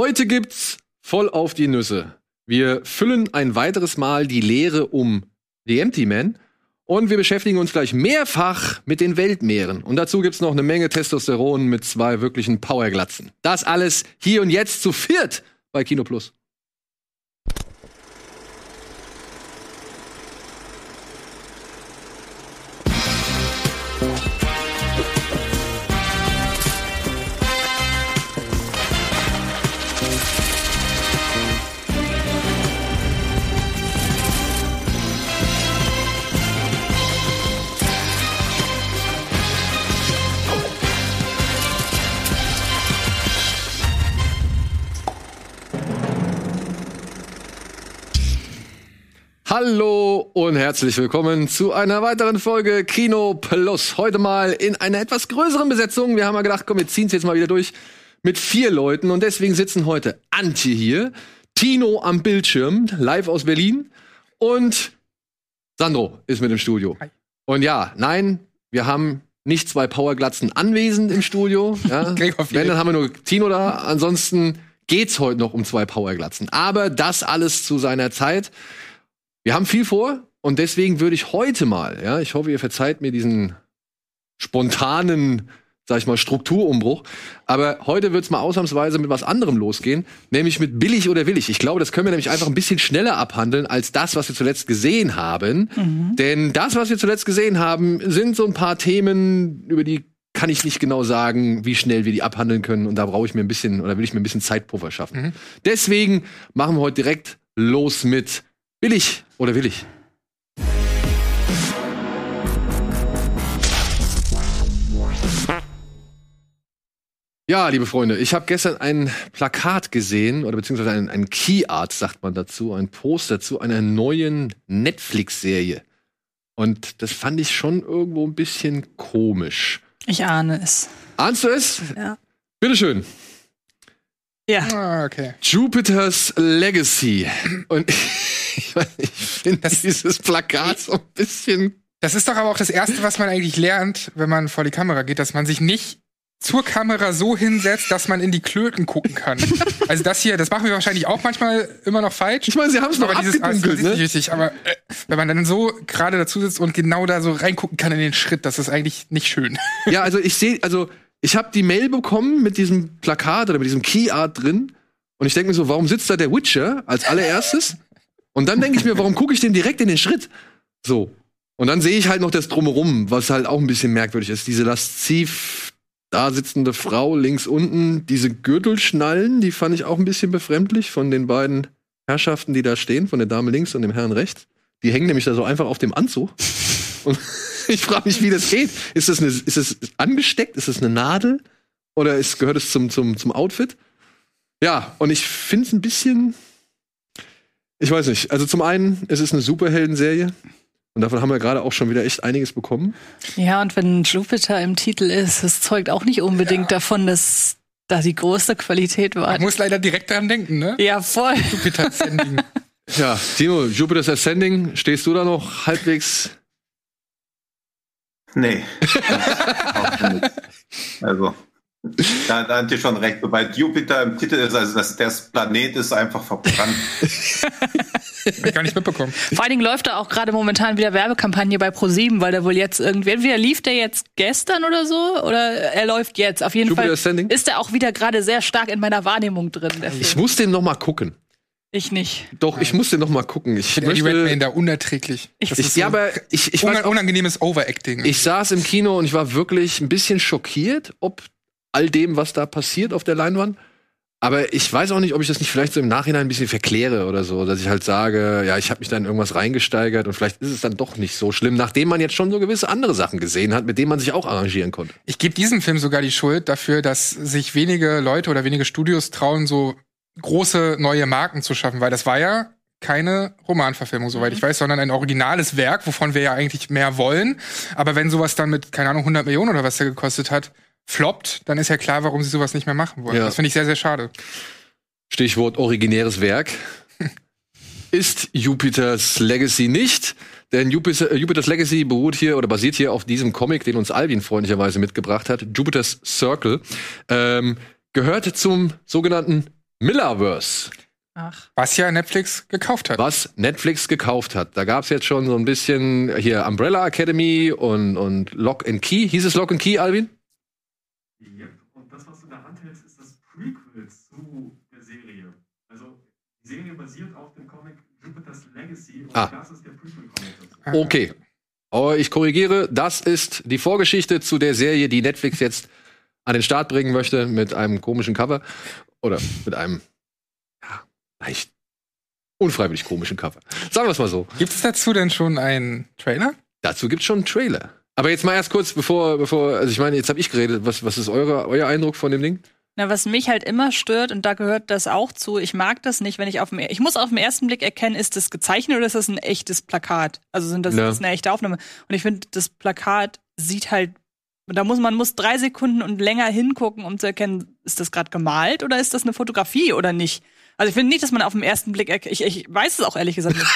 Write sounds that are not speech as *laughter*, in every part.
Heute gibt's voll auf die Nüsse. Wir füllen ein weiteres Mal die Leere um The Empty Man und wir beschäftigen uns gleich mehrfach mit den Weltmeeren. Und dazu gibt's noch eine Menge Testosteron mit zwei wirklichen Powerglatzen. Das alles hier und jetzt zu viert bei Kino Plus. Hallo und herzlich willkommen zu einer weiteren Folge Kino Plus. Heute mal in einer etwas größeren Besetzung. Wir haben mal gedacht, komm, wir ziehen es jetzt mal wieder durch mit vier Leuten und deswegen sitzen heute Antje hier, Tino am Bildschirm, live aus Berlin und Sandro ist mit im Studio. Hi. Und ja, nein, wir haben nicht zwei Powerglatzen anwesend im Studio. *laughs* Ja. Wenn, dann haben wir nur Tino da. Ansonsten geht's heute noch um zwei Powerglatzen. Aber das alles zu seiner Zeit. Wir haben viel vor und deswegen würde ich heute mal, ja, ich hoffe, ihr verzeiht mir diesen spontanen, sag ich mal, Strukturumbruch, aber heute wird's mal ausnahmsweise mit was anderem losgehen, nämlich mit billig oder willig. Ich glaube, das können wir nämlich einfach ein bisschen schneller abhandeln als das, was wir zuletzt gesehen haben. Denn das, was wir zuletzt gesehen haben, sind so ein paar Themen, über die kann ich nicht genau sagen, wie schnell wir die abhandeln können. Und da brauche ich mir ein bisschen, oder will ich mir ein bisschen Zeitpuffer schaffen. Deswegen machen wir heute direkt los mit billig oder willig. Ja, liebe Freunde, ich habe gestern ein Plakat gesehen, oder beziehungsweise ein, ein Key Art, sagt man dazu, ein Poster zu einer neuen Netflix-Serie. Und das fand ich schon irgendwo ein bisschen komisch. Ich ahne es. Ahnst du es? Ja. Bitteschön. Ja. Ah, okay. Jupiter's Legacy. Und *laughs* ich, ich finde dieses Plakat so ein bisschen. Das ist doch aber auch das Erste, was man eigentlich lernt, wenn man vor die Kamera geht, dass man sich nicht zur Kamera so hinsetzt, dass man in die Klöten gucken kann. *laughs* also das hier, das machen wir wahrscheinlich auch manchmal immer noch falsch. Ich meine, sie haben es noch aber dieses also, das abgedunkelt, ist nicht ne? richtig. Aber äh, wenn man dann so gerade dazu sitzt und genau da so reingucken kann in den Schritt, das ist eigentlich nicht schön. Ja, also ich sehe, also ich habe die Mail bekommen mit diesem Plakat oder mit diesem Key Art drin. Und ich denke mir so, warum sitzt da der Witcher als allererstes? Und dann denke ich mir, warum gucke ich dem direkt in den Schritt? So. Und dann sehe ich halt noch das Drumherum, was halt auch ein bisschen merkwürdig ist. Diese lasziv da sitzende Frau links unten, diese Gürtelschnallen, die fand ich auch ein bisschen befremdlich von den beiden Herrschaften, die da stehen, von der Dame links und dem Herrn rechts. Die hängen nämlich da so einfach auf dem Anzug. Und ich frage mich, wie das geht. Ist das, eine, ist das angesteckt? Ist das eine Nadel? Oder ist, gehört es zum, zum, zum Outfit? Ja, und ich finde es ein bisschen. Ich weiß nicht. Also zum einen, es ist eine Superhelden-Serie. Und davon haben wir gerade auch schon wieder echt einiges bekommen. Ja, und wenn Jupiter im Titel ist, das zeugt auch nicht unbedingt davon, dass da die große Qualität war. Man muss leider direkt daran denken, ne? Ja, voll. Jupiter Sending. Ja, Timo, Jupiter's Ascending, stehst du da noch halbwegs? Nee. *laughs* Auch nicht. also, da, da hat ihr schon recht. Sobald Jupiter im Titel ist, also das, das Planet ist einfach verbrannt. Hab ich gar nicht mitbekommen. Vor allen Dingen läuft da auch gerade momentan wieder Werbekampagne bei ProSieben, weil der wohl jetzt irgendwie, entweder lief der jetzt gestern oder so, oder er läuft jetzt. Auf jeden Jupiter Fall Ascending? ist er auch wieder gerade sehr stark in meiner Wahrnehmung drin. Ich muss den noch mal gucken. Ich nicht. Doch, ich muss den noch mal gucken. Ich Eddie möchte, Redmayne da unerträglich. Das ich, ist ja, so aber ich, ich, unan- war, unangenehmes Overacting. ich saß im Kino und ich war wirklich ein bisschen schockiert, ob all dem, was da passiert auf der Leinwand. Aber ich weiß auch nicht, ob ich das nicht vielleicht so im Nachhinein ein bisschen verkläre oder so, dass ich halt sage, ja, ich habe mich da in irgendwas reingesteigert und vielleicht ist es dann doch nicht so schlimm, nachdem man jetzt schon so gewisse andere Sachen gesehen hat, mit denen man sich auch arrangieren konnte. Ich gebe diesem Film sogar die Schuld dafür, dass sich wenige Leute oder wenige Studios trauen, so große neue Marken zu schaffen, weil das war ja keine Romanverfilmung, soweit ich weiß, sondern ein originales Werk, wovon wir ja eigentlich mehr wollen. Aber wenn sowas dann mit, keine Ahnung, 100 Millionen oder was der gekostet hat, floppt, dann ist ja klar, warum sie sowas nicht mehr machen wollen. Ja. Das finde ich sehr, sehr schade. Stichwort originäres Werk. *laughs* ist Jupiters Legacy nicht. Denn Jupiter, äh, Jupiter's Legacy beruht hier oder basiert hier auf diesem Comic, den uns Alvin freundlicherweise mitgebracht hat. Jupiter's Circle. Ähm, gehört zum sogenannten Millerverse, Ach. Was ja Netflix gekauft hat. was Netflix gekauft hat. Da gab's jetzt schon so ein bisschen hier Umbrella Academy und, und Lock and Key. Hieß es Lock and Key, Alvin? Yep. Und das, was du in der Hand hältst, ist das Prequel zu der Serie. Also die Serie basiert auf dem Comic Jupiter's Legacy und Ah. das ist der Prequel-Comic. Ah, Okay. Aber ich korrigiere, das ist die Vorgeschichte zu der Serie, die Netflix jetzt an den Start bringen möchte mit einem komischen Cover oder mit einem ja, leicht unfreiwillig komischen Cover. Sagen wir es mal so. Gibt es dazu denn schon einen Trailer? Dazu gibt's schon einen Trailer. Aber jetzt mal erst kurz, bevor, bevor, also ich meine, jetzt habe ich geredet. Was, was ist eure, euer Eindruck von dem Ding? Na, was mich halt immer stört, und da gehört das auch zu, ich mag das nicht, wenn ich auf dem, ich muss auf den ersten Blick erkennen, ist das gezeichnet oder ist das ein echtes Plakat? Also sind das, Ja. ist das eine echte Aufnahme? Und ich finde, das Plakat sieht halt, da muss man muss drei Sekunden und länger hingucken, um zu erkennen, ist das gerade gemalt oder ist das eine Fotografie oder nicht? Also ich finde nicht, dass man auf den ersten Blick, ich, ich weiß es auch ehrlich gesagt nicht.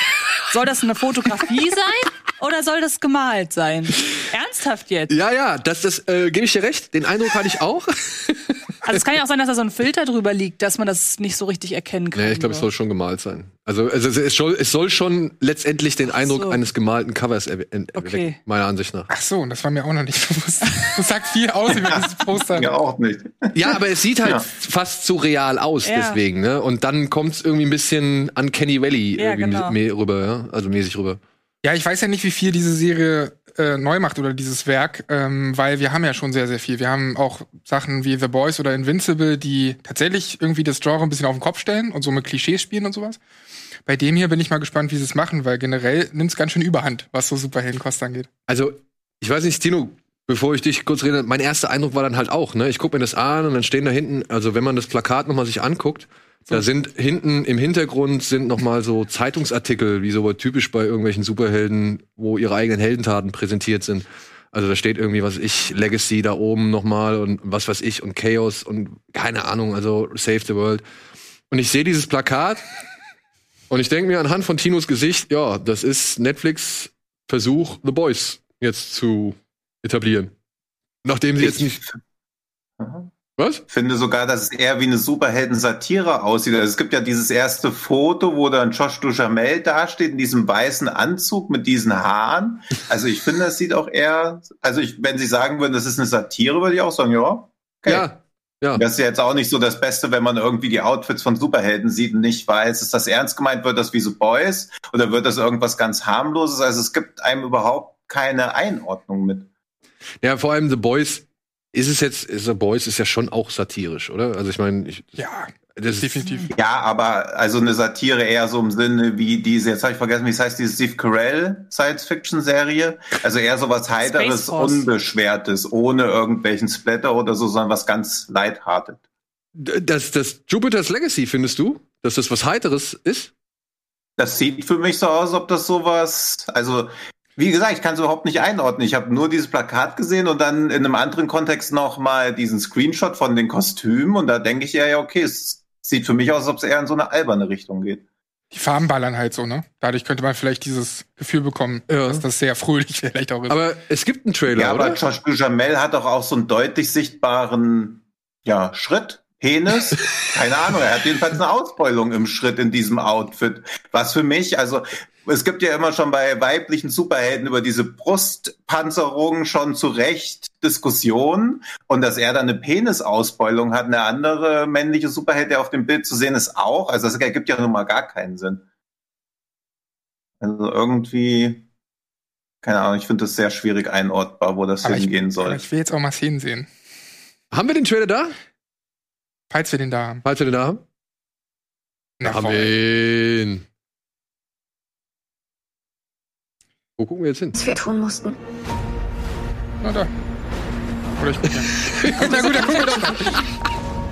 *laughs* soll das eine Fotografie sein oder soll das gemalt sein? Ernsthaft jetzt? Ja, ja, das, das äh, gebe ich dir recht. Den Eindruck hatte ich auch. *laughs* Also es kann ja auch sein, dass da so ein Filter drüber liegt, dass man das nicht so richtig erkennen kann. Nee, ich glaube, es soll schon gemalt sein. Also, also es, soll, es soll schon letztendlich den Eindruck so. eines gemalten Covers erwe- erwecken, Okay. meiner Ansicht nach. Ach so, das war mir auch noch nicht *laughs* bewusst. Das sagt viel aus über dieses Poster. Ja, auch nicht. Ja, aber es sieht halt Ja. fast zu real aus, Ja. deswegen, ne? Und dann kommt es irgendwie ein bisschen an Kenny Valley Ja, irgendwie genau. rüber, ja? Also mäßig rüber. Ja, ich weiß ja nicht, wie viel diese Serie äh, neu macht oder dieses Werk, ähm, weil wir haben ja schon sehr, sehr viel. Wir haben auch Sachen wie The Boys oder Invincible, die tatsächlich irgendwie das Genre ein bisschen auf den Kopf stellen und so mit Klischees spielen und sowas. Bei dem hier bin ich mal gespannt, wie sie es machen, weil generell nimmt es ganz schön überhand, was so Superheldenkost angeht. Also, ich weiß nicht, Tino, bevor ich dich kurz rede, mein erster Eindruck war dann halt auch, ne? Ich gucke mir das an und dann stehen da hinten, also wenn man das Plakat nochmal sich anguckt, da sind hinten im Hintergrund sind nochmal so Zeitungsartikel, wie so typisch bei irgendwelchen Superhelden, wo ihre eigenen Heldentaten präsentiert sind. Also da steht irgendwie, was ich, Legacy da oben nochmal und was weiß ich und Chaos und keine Ahnung, also Save the World. Und ich sehe dieses Plakat *laughs* und ich denke mir anhand von Tinos Gesicht, ja, das ist Netflix Versuch, The Boys jetzt zu etablieren. Nachdem sie jetzt nicht. Was? finde sogar, dass es eher wie eine Superhelden-Satire aussieht. Also es gibt ja dieses erste Foto, wo dann Josh Duhamel dasteht in diesem weißen Anzug mit diesen Haaren. Also ich finde, das sieht auch eher, also ich, wenn Sie sagen würden, das ist eine Satire, würde ich auch sagen, ja. Okay. Ja. Ja. Das ist ja jetzt auch nicht so das Beste, wenn man irgendwie die Outfits von Superhelden sieht und nicht weiß, ist das ernst gemeint, wird das wie The Boys oder wird das irgendwas ganz harmloses? Also es gibt einem überhaupt keine Einordnung mit. Ja, vor allem The Boys ist es jetzt, The Boys ist ja schon auch satirisch, oder? Also ich meine, ich, Ja, das ist, definitiv. Ja, aber also eine Satire eher so im Sinne wie diese, jetzt habe ich vergessen, wie es heißt, diese Steve Carell Science-Fiction-Serie. Also eher so was Heiteres. Unbeschwertes, ohne irgendwelchen Splatter oder so, sondern was ganz lighthearted. das, das Jupiter's Legacy, findest du, dass das was Heiteres ist? Das sieht für mich so aus, ob das sowas, also wie gesagt, ich kann es überhaupt nicht einordnen. Ich habe nur dieses Plakat gesehen und dann in einem anderen Kontext noch mal diesen Screenshot von den Kostümen und da denke ich eher, ja, okay, es sieht für mich aus, als ob es eher in so eine alberne Richtung geht. Die Farben ballern halt so, ne? Dadurch könnte man vielleicht dieses Gefühl bekommen, Ja. dass das sehr fröhlich *laughs* vielleicht auch ist. Aber es gibt einen Trailer, Ja, aber oder? Josh Duhamel hat doch auch so einen deutlich sichtbaren ja, Schritt, Penis. Keine Ahnung, er hat jedenfalls eine Ausbeulung im Schritt in diesem Outfit. Was für mich, also es gibt ja immer schon bei weiblichen Superhelden über diese Brustpanzerung schon zu Recht Diskussionen und dass er dann eine Penisausbeulung hat, eine andere männliche Superheld, der auf dem Bild zu sehen ist, auch. Also das ergibt ja nun mal gar keinen Sinn. Also irgendwie, keine Ahnung, ich finde das sehr schwierig einordbar, wo das aber ich, hingehen aber soll. ich will jetzt auch mal Szenen sehen. Haben wir den Trailer da? Falls wir den da haben. Falls wir den da haben? Na, haben voll. wir ihn. Wo gucken wir jetzt hin? was wir tun mussten. Na da. Oder ich guck ja. *laughs* Na gut, dann gucken wir doch mal.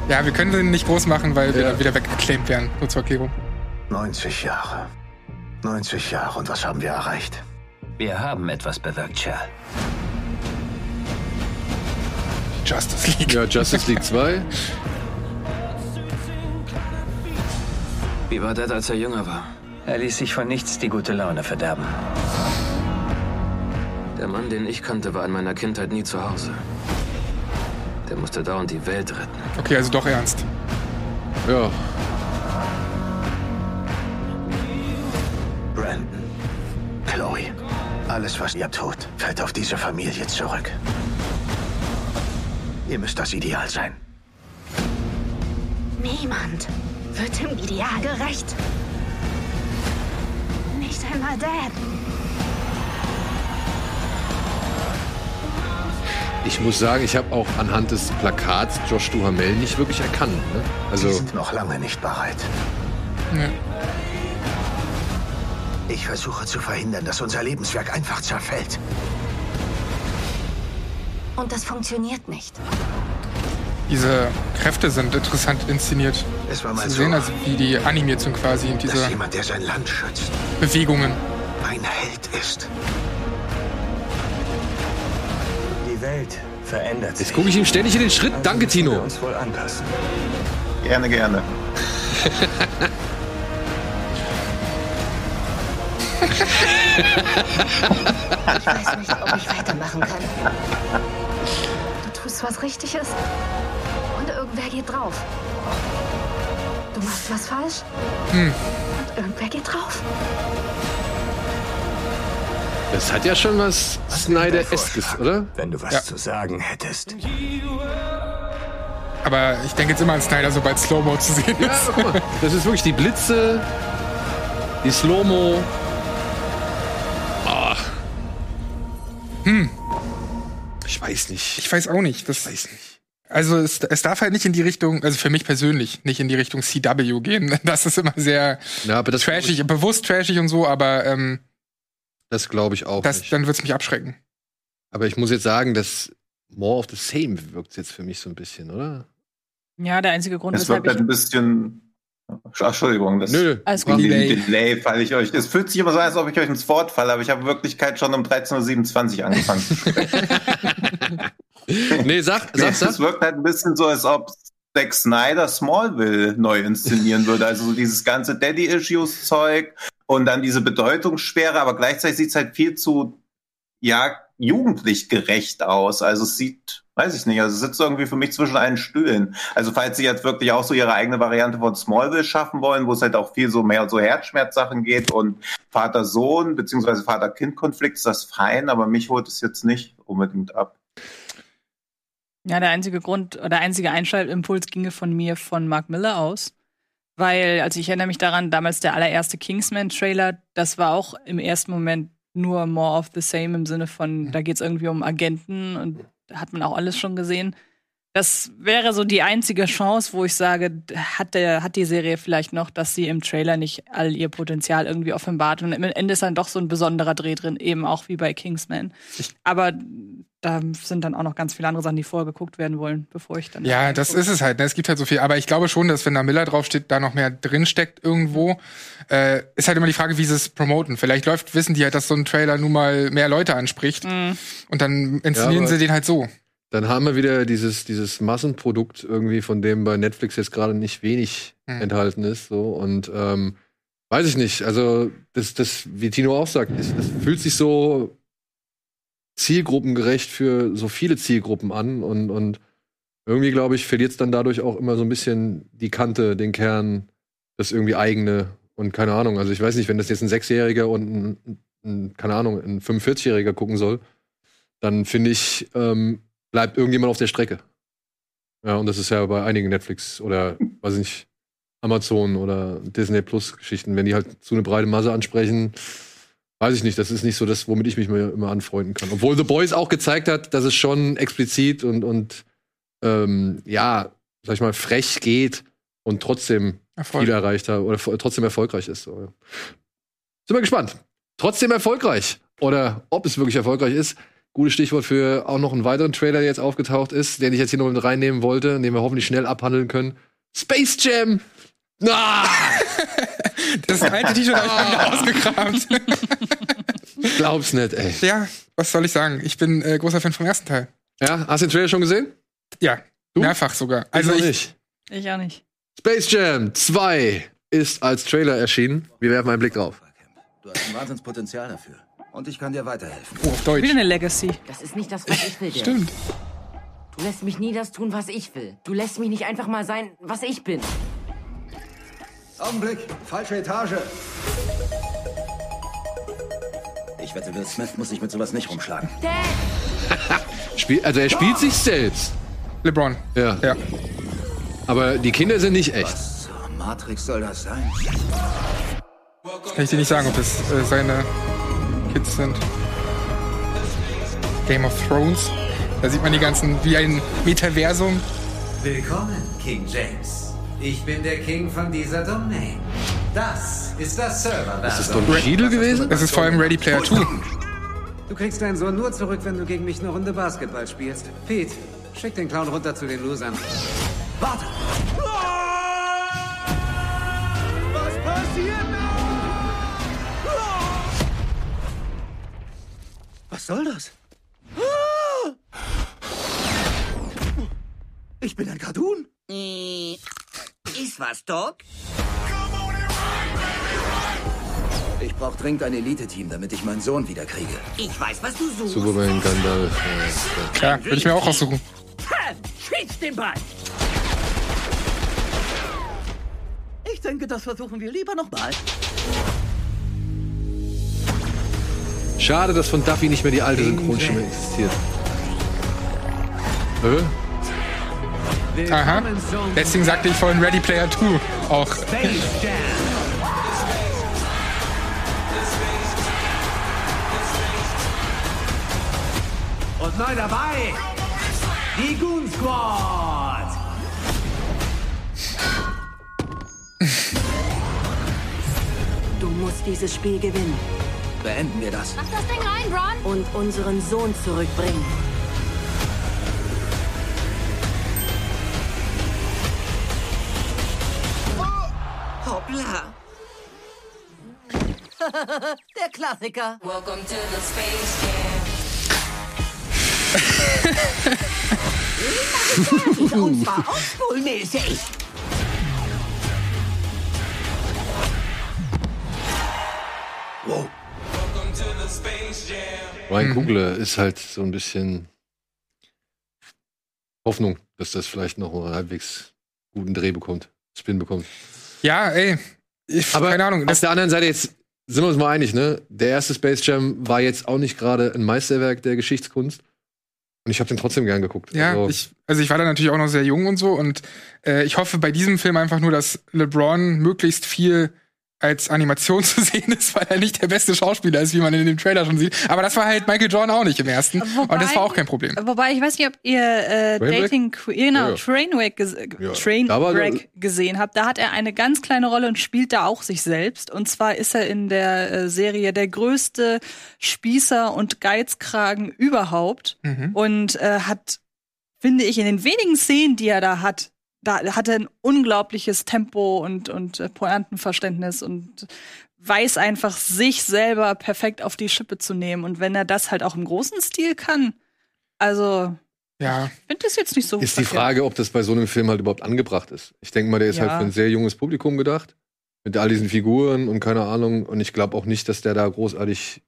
Ja, wir können den nicht groß machen, weil wir Ja. dann wieder weggeclaimt werden. Nur zur Erklärung. 90 Jahre. 90 Jahre und was haben wir erreicht? Wir haben etwas bewirkt, Shell. Justice League. Ja, Justice League 2. *laughs* Wie war Dad, als er jünger war? Er ließ sich von nichts die gute Laune verderben. Der Mann, den ich kannte, war in meiner Kindheit nie zu Hause. Der musste dauernd die Welt retten. Okay, also doch ernst. Ja. Brandon, Chloe, alles, was ihr tut, fällt auf diese Familie zurück. Ihr müsst das Ideal sein. Niemand wird dem Ideal gerecht. Nicht einmal Dad. Ich muss sagen, ich habe auch anhand des Plakats Josh Duhamel nicht wirklich erkannt. Ne? Sie Also, sind noch lange nicht bereit. Ja. Ich versuche zu verhindern, dass unser Lebenswerk einfach zerfällt. Und das funktioniert nicht. Diese Kräfte sind interessant inszeniert. Es war mal Zu so, sehen, also wie die animiert sind quasi in dass diese jemand, der sein Land schützt, Bewegungen. ein Held ist. Die Welt verändert sich. jetzt gucke ich ihm ständig in den Schritt. Danke, müssen wir Tino. uns wohl anpassen. Gerne, gerne. Ich weiß nicht, ob ich weitermachen kann. Du tust was Richtiges irgendwer geht drauf. Du machst was falsch und irgendwer geht drauf. Das hat ja schon was Snyder-eskes, oder? Wenn du was Ja. zu sagen hättest. Aber ich denke jetzt immer an Snyder, sobald Slow-Mo zu sehen Ja, ist. guck mal. Das ist wirklich die Blitze, die Slow-Mo. Ach. Hm. Ich weiß nicht. Ich weiß auch nicht. Das, weiß nicht. Also es, es darf halt nicht in die Richtung, also für mich persönlich, nicht in die Richtung CW gehen. *laughs* Das ist immer sehr Ja, aber das trashig, bewusst trashig und so, aber ähm, Das glaube ich auch das, nicht. dann wird's mich abschrecken. Aber ich muss jetzt sagen, dass More of the Same wirkt jetzt für mich so ein bisschen, oder? Ja, der einzige Grund, Es weshalb wirkt halt ich. ein bisschen. Ach, Entschuldigung, das Nö. Alles gut. Delay. Delay falle ich euch. Es fühlt sich immer so an, als ob ich euch ins Wort falle, aber ich habe in Wirklichkeit schon um 13.27 Uhr angefangen zu *laughs* sprechen. *laughs* *laughs* Nee, sag, Nee, sag, Es sag. wirkt halt ein bisschen so, als ob Zack Snyder Smallville neu inszenieren würde. Also so dieses ganze Daddy-Issues-Zeug und dann diese Bedeutungssperre, aber gleichzeitig sieht es halt viel zu, ja, jugendlich gerecht aus. Also es sieht, weiß ich nicht, also es sitzt irgendwie für mich zwischen allen Stühlen. Also falls sie jetzt wirklich auch so ihre eigene Variante von Smallville schaffen wollen, wo es halt auch viel so mehr so Herzschmerzsachen geht und Vater-Sohn beziehungsweise Vater-Kind-Konflikt ist das fein, aber mich holt es jetzt nicht unbedingt ab. Ja, der einzige Grund oder der einzige Einschaltimpuls ginge von mir von Mark Miller aus. Weil, also ich erinnere mich daran, damals der allererste Kingsman-Trailer, das war auch im ersten Moment nur more of the same im Sinne von, da geht es irgendwie um Agenten und da hat man auch alles schon gesehen. Das wäre so die einzige Chance, wo ich sage, hat, der, hat die Serie vielleicht noch, dass sie im Trailer nicht all ihr Potenzial irgendwie offenbart. Und am Ende ist dann doch so ein besonderer Dreh drin, eben auch wie bei Kingsman. Aber da sind dann auch noch ganz viele andere Sachen, die vorher geguckt werden wollen, bevor ich dann. Ja, das ist es halt. Ne? Es gibt halt so viel. Aber ich glaube schon, dass wenn da Miller draufsteht, da noch mehr drin steckt irgendwo. Äh, ist halt immer die Frage, wie sie es promoten. Vielleicht läuft, wissen die halt, dass so ein Trailer nun mal mehr Leute anspricht. Mhm. Und dann inszenieren Ja, sie den halt so. Dann haben wir wieder dieses, dieses Massenprodukt irgendwie, von dem bei Netflix jetzt gerade nicht wenig Mhm. enthalten ist. So. Und ähm, weiß ich nicht. Also, das, das, wie Tino auch sagt, es fühlt sich so zielgruppengerecht für so viele Zielgruppen an. Und, und irgendwie, glaube ich, verliert es dann dadurch auch immer so ein bisschen die Kante, den Kern, das irgendwie eigene. Und keine Ahnung. Also, ich weiß nicht, wenn das jetzt ein Sechsjähriger und ein, ein keine Ahnung, ein 45-Jähriger gucken soll, dann finde ich, ähm, bleibt irgendjemand auf der Strecke. Ja, und das ist ja bei einigen Netflix oder, *laughs* weiß ich nicht, Amazon oder Disney Plus Geschichten, wenn die halt zu eine breite Masse ansprechen, weiß ich nicht, das ist nicht so das, womit ich mich immer anfreunden kann. Obwohl The Boys auch gezeigt hat, dass es schon explizit und, und ähm, ja, sag ich mal, frech geht und trotzdem Erfolg. viel erreicht hat oder trotzdem erfolgreich ist. So, ja. Sind wir gespannt. Trotzdem erfolgreich. Oder ob es wirklich erfolgreich ist. Gutes Stichwort für auch noch einen weiteren Trailer, der jetzt aufgetaucht ist, den ich jetzt hier noch mit reinnehmen wollte, den wir hoffentlich schnell abhandeln können. Space Jam! Ah, *laughs* Das alte T-Shirt habe ich wieder ausgekramt. glaub's nicht, ey. ja, was soll ich sagen? Ich bin äh, großer Fan vom ersten Teil. Ja, hast du den Trailer schon gesehen? Ja, Du? mehrfach sogar. Also ich, nicht. Ich auch nicht. Space Jam 2 ist als Trailer erschienen. Wir werfen einen Blick drauf. Du hast ein Wahnsinnspotenzial dafür. Und ich kann dir weiterhelfen. oh, auf Deutsch. Wieder eine Legacy. Das ist nicht das, was ich will. Stimmt. Du lässt mich nie das tun, was ich will. Du lässt mich nicht einfach mal sein, was ich bin. Augenblick, falsche Etage. Ich wette, Will Smith muss sich mit sowas nicht rumschlagen. *laughs* Spiel, also er spielt sich selbst. LeBron. Ja. Ja. Aber die Kinder sind nicht echt. Was zur Matrix soll das sein? Kann ich dir nicht sagen, ob es äh, seine Kids sind. Game of Thrones. Da sieht man die ganzen, wie ein Metaversum. Willkommen, King James. Ich bin der King von dieser Domain. Das ist das Server. Ist das Don Cheadle gewesen? Das ist vor allem Ready Player 2. Du kriegst deinen Sohn nur zurück, wenn du gegen mich eine Runde Basketball spielst. Pete, schick den Clown runter zu den Losern. Warte! Was passiert Was soll das? Ich bin ein Cartoon. Äh, Ist was, Doc? Ich brauche dringend ein Elite-Team, damit ich meinen Sohn wiederkriege. Ich weiß, was du suchst. Superman, Gandalf. Ja, Ja, würde ich mir auch aussuchen. Schieß den Ball! Ich denke, das versuchen wir lieber nochmal. Schade, dass von Duffy nicht mehr die alte Synchronstimme existiert. Äh? Aha. Deswegen sagte ich vorhin Ready Player 2 auch. Und neu dabei, die Goon Squad. Du musst dieses Spiel gewinnen Beenden wir das. Mach das Ding rein, Bron! und unseren Sohn zurückbringen. Hoppla! *laughs* Der Klassiker. Welcome to the Space Jam. *laughs* Und zwar oldschool-mäßig. Wow. Ryan. Kugler ist halt so ein bisschen Hoffnung, dass das vielleicht noch einen halbwegs guten Dreh bekommt, Spin bekommt. Ja, ey. Ich, Aber keine Ahnung. auf der anderen Seite jetzt sind wir uns mal einig, ne? Der erste Space Jam war jetzt auch nicht gerade ein Meisterwerk der Geschichtskunst. Und ich habe den trotzdem gern geguckt. ja, Also, ich, also ich war da natürlich auch noch sehr jung und so und äh, ich hoffe bei diesem Film einfach nur, dass LeBron möglichst viel als Animation *laughs* zu sehen ist, weil er nicht der beste Schauspieler ist, wie man in dem Trailer schon sieht. Aber das war halt Michael Jordan auch nicht im ersten. Wobei- und das war auch kein Problem. Wobei, ich weiß nicht, ob ihr äh, Trainwreck? Dating Queen, genau, Ja, ja. Trainwreck, ges Ja, Trainwreck gesehen habt. Da hat er eine ganz kleine Rolle und spielt da auch sich selbst. Und zwar ist er in der äh, Serie der größte Spießer und Geizkragen überhaupt. Mhm. Und äh, hat, finde ich, in den wenigen Szenen, die er da hat, da hat er ein unglaubliches Tempo und, und äh, Pointenverständnis und weiß einfach, sich selber perfekt auf die Schippe zu nehmen. Und wenn er das halt auch im großen Stil kann, also, Ja, ich finde das jetzt nicht so ist die verkehrt. Frage, ob das bei so einem Film halt überhaupt angebracht ist. Ich denke mal, der ist Ja. halt für ein sehr junges Publikum gedacht. Mit all diesen Figuren und keine Ahnung. Und ich glaube auch nicht, dass der da großartig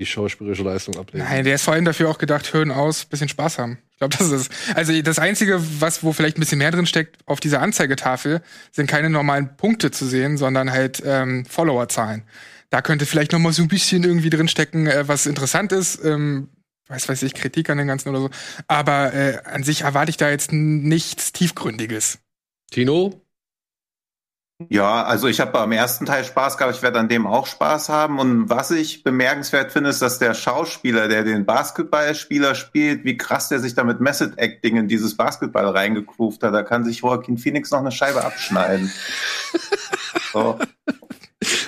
die schauspielerische Leistung ablegt. Nein, der ist vor allem dafür auch gedacht, Hören aus, bisschen Spaß haben. Ich glaube, das ist also das einzige, was wo vielleicht ein bisschen mehr drin steckt auf dieser Anzeigetafel, sind keine normalen Punkte zu sehen, sondern halt ähm, Followerzahlen. Da könnte vielleicht noch mal so ein bisschen irgendwie drin stecken, äh, was interessant ist. Ähm, weiß weiß ich, Kritik an dem Ganzen oder so. Aber äh, an sich erwarte ich da jetzt nichts Tiefgründiges. Tino? Ja, also ich habe beim ersten Teil Spaß gehabt, ich werde an dem auch Spaß haben. Und was ich bemerkenswert finde, ist, dass der Schauspieler, der den Basketballspieler spielt, wie krass der sich da mit Method Acting in dieses Basketball reingegroovt hat. Da kann sich Joaquin Phoenix noch eine Scheibe abschneiden. *laughs* so.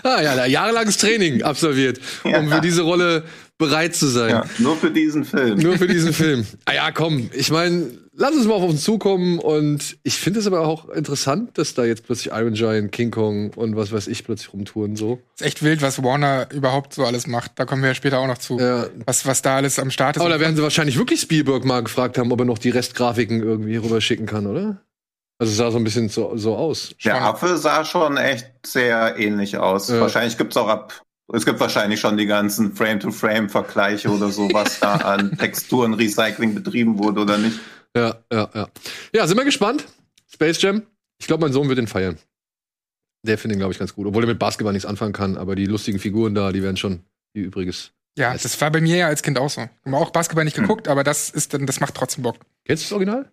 Ah ja, jahrelanges Training absolviert, um Ja. für diese Rolle bereit zu sein. Ja, nur für diesen Film. Nur für diesen *laughs* Film. Ah ja, komm, ich meine, lass uns mal auf uns zukommen. Und ich finde es aber auch interessant, dass da jetzt plötzlich Iron Giant, King Kong und was weiß ich plötzlich rumtouren so. Ist echt wild, was Warner überhaupt so alles macht. Da kommen wir ja später auch noch zu. Ja. Was, was da alles am Start ist. Aber da werden sie wahrscheinlich wirklich Spielberg mal gefragt haben, ob er noch die Restgrafiken irgendwie rüberschicken kann, oder? Also es sah so ein bisschen so, so aus. Der Affe sah schon echt sehr ähnlich aus. Ja. Wahrscheinlich gibt's auch ab. Es gibt wahrscheinlich schon die ganzen Frame-to-Frame-Vergleiche oder so, was da an *laughs* Texturenrecycling betrieben wurde oder nicht. Ja, ja, ja. Ja, sind wir gespannt. Space Jam. Ich glaube, mein Sohn wird ihn feiern. Der findet ihn, glaube ich, ganz gut. Obwohl er mit Basketball nichts anfangen kann, aber die lustigen Figuren da, die werden schon wie übriges. Ja, das war bei mir ja als Kind auch so. Ich habe auch Basketball nicht geguckt, aber das ist dann, das macht trotzdem Bock. Kennst du das Original?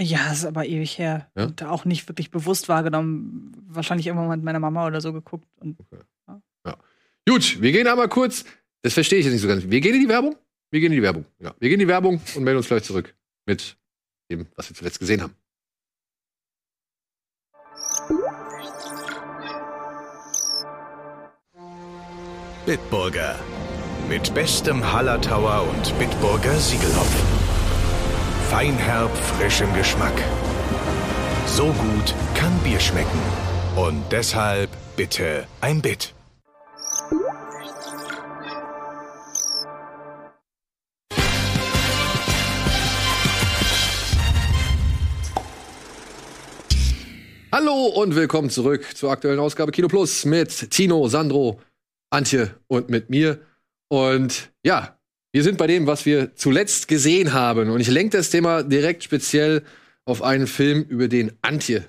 Ja, ist aber ewig her. Ja? Und auch nicht wirklich bewusst wahrgenommen. Wahrscheinlich irgendwann mal mit meiner Mama oder so geguckt. Und Gut, wir gehen einmal kurz. Das verstehe ich jetzt nicht so ganz. Wir gehen in die Werbung? Wir gehen in die Werbung. Ja, wir gehen in die Werbung und melden uns gleich zurück mit dem, was wir zuletzt gesehen haben. Bitburger. Mit bestem Hallertauer und Bitburger Siegelhopfen. Feinherb, frischem Geschmack. So gut kann Bier schmecken. Und deshalb bitte ein Bit. Hallo und willkommen zurück zur aktuellen Ausgabe Kino Plus mit Tino, Sandro, Antje und mit mir. Und ja, wir sind bei dem, was wir zuletzt gesehen haben. Und ich lenke das Thema direkt speziell auf einen Film, über den Antje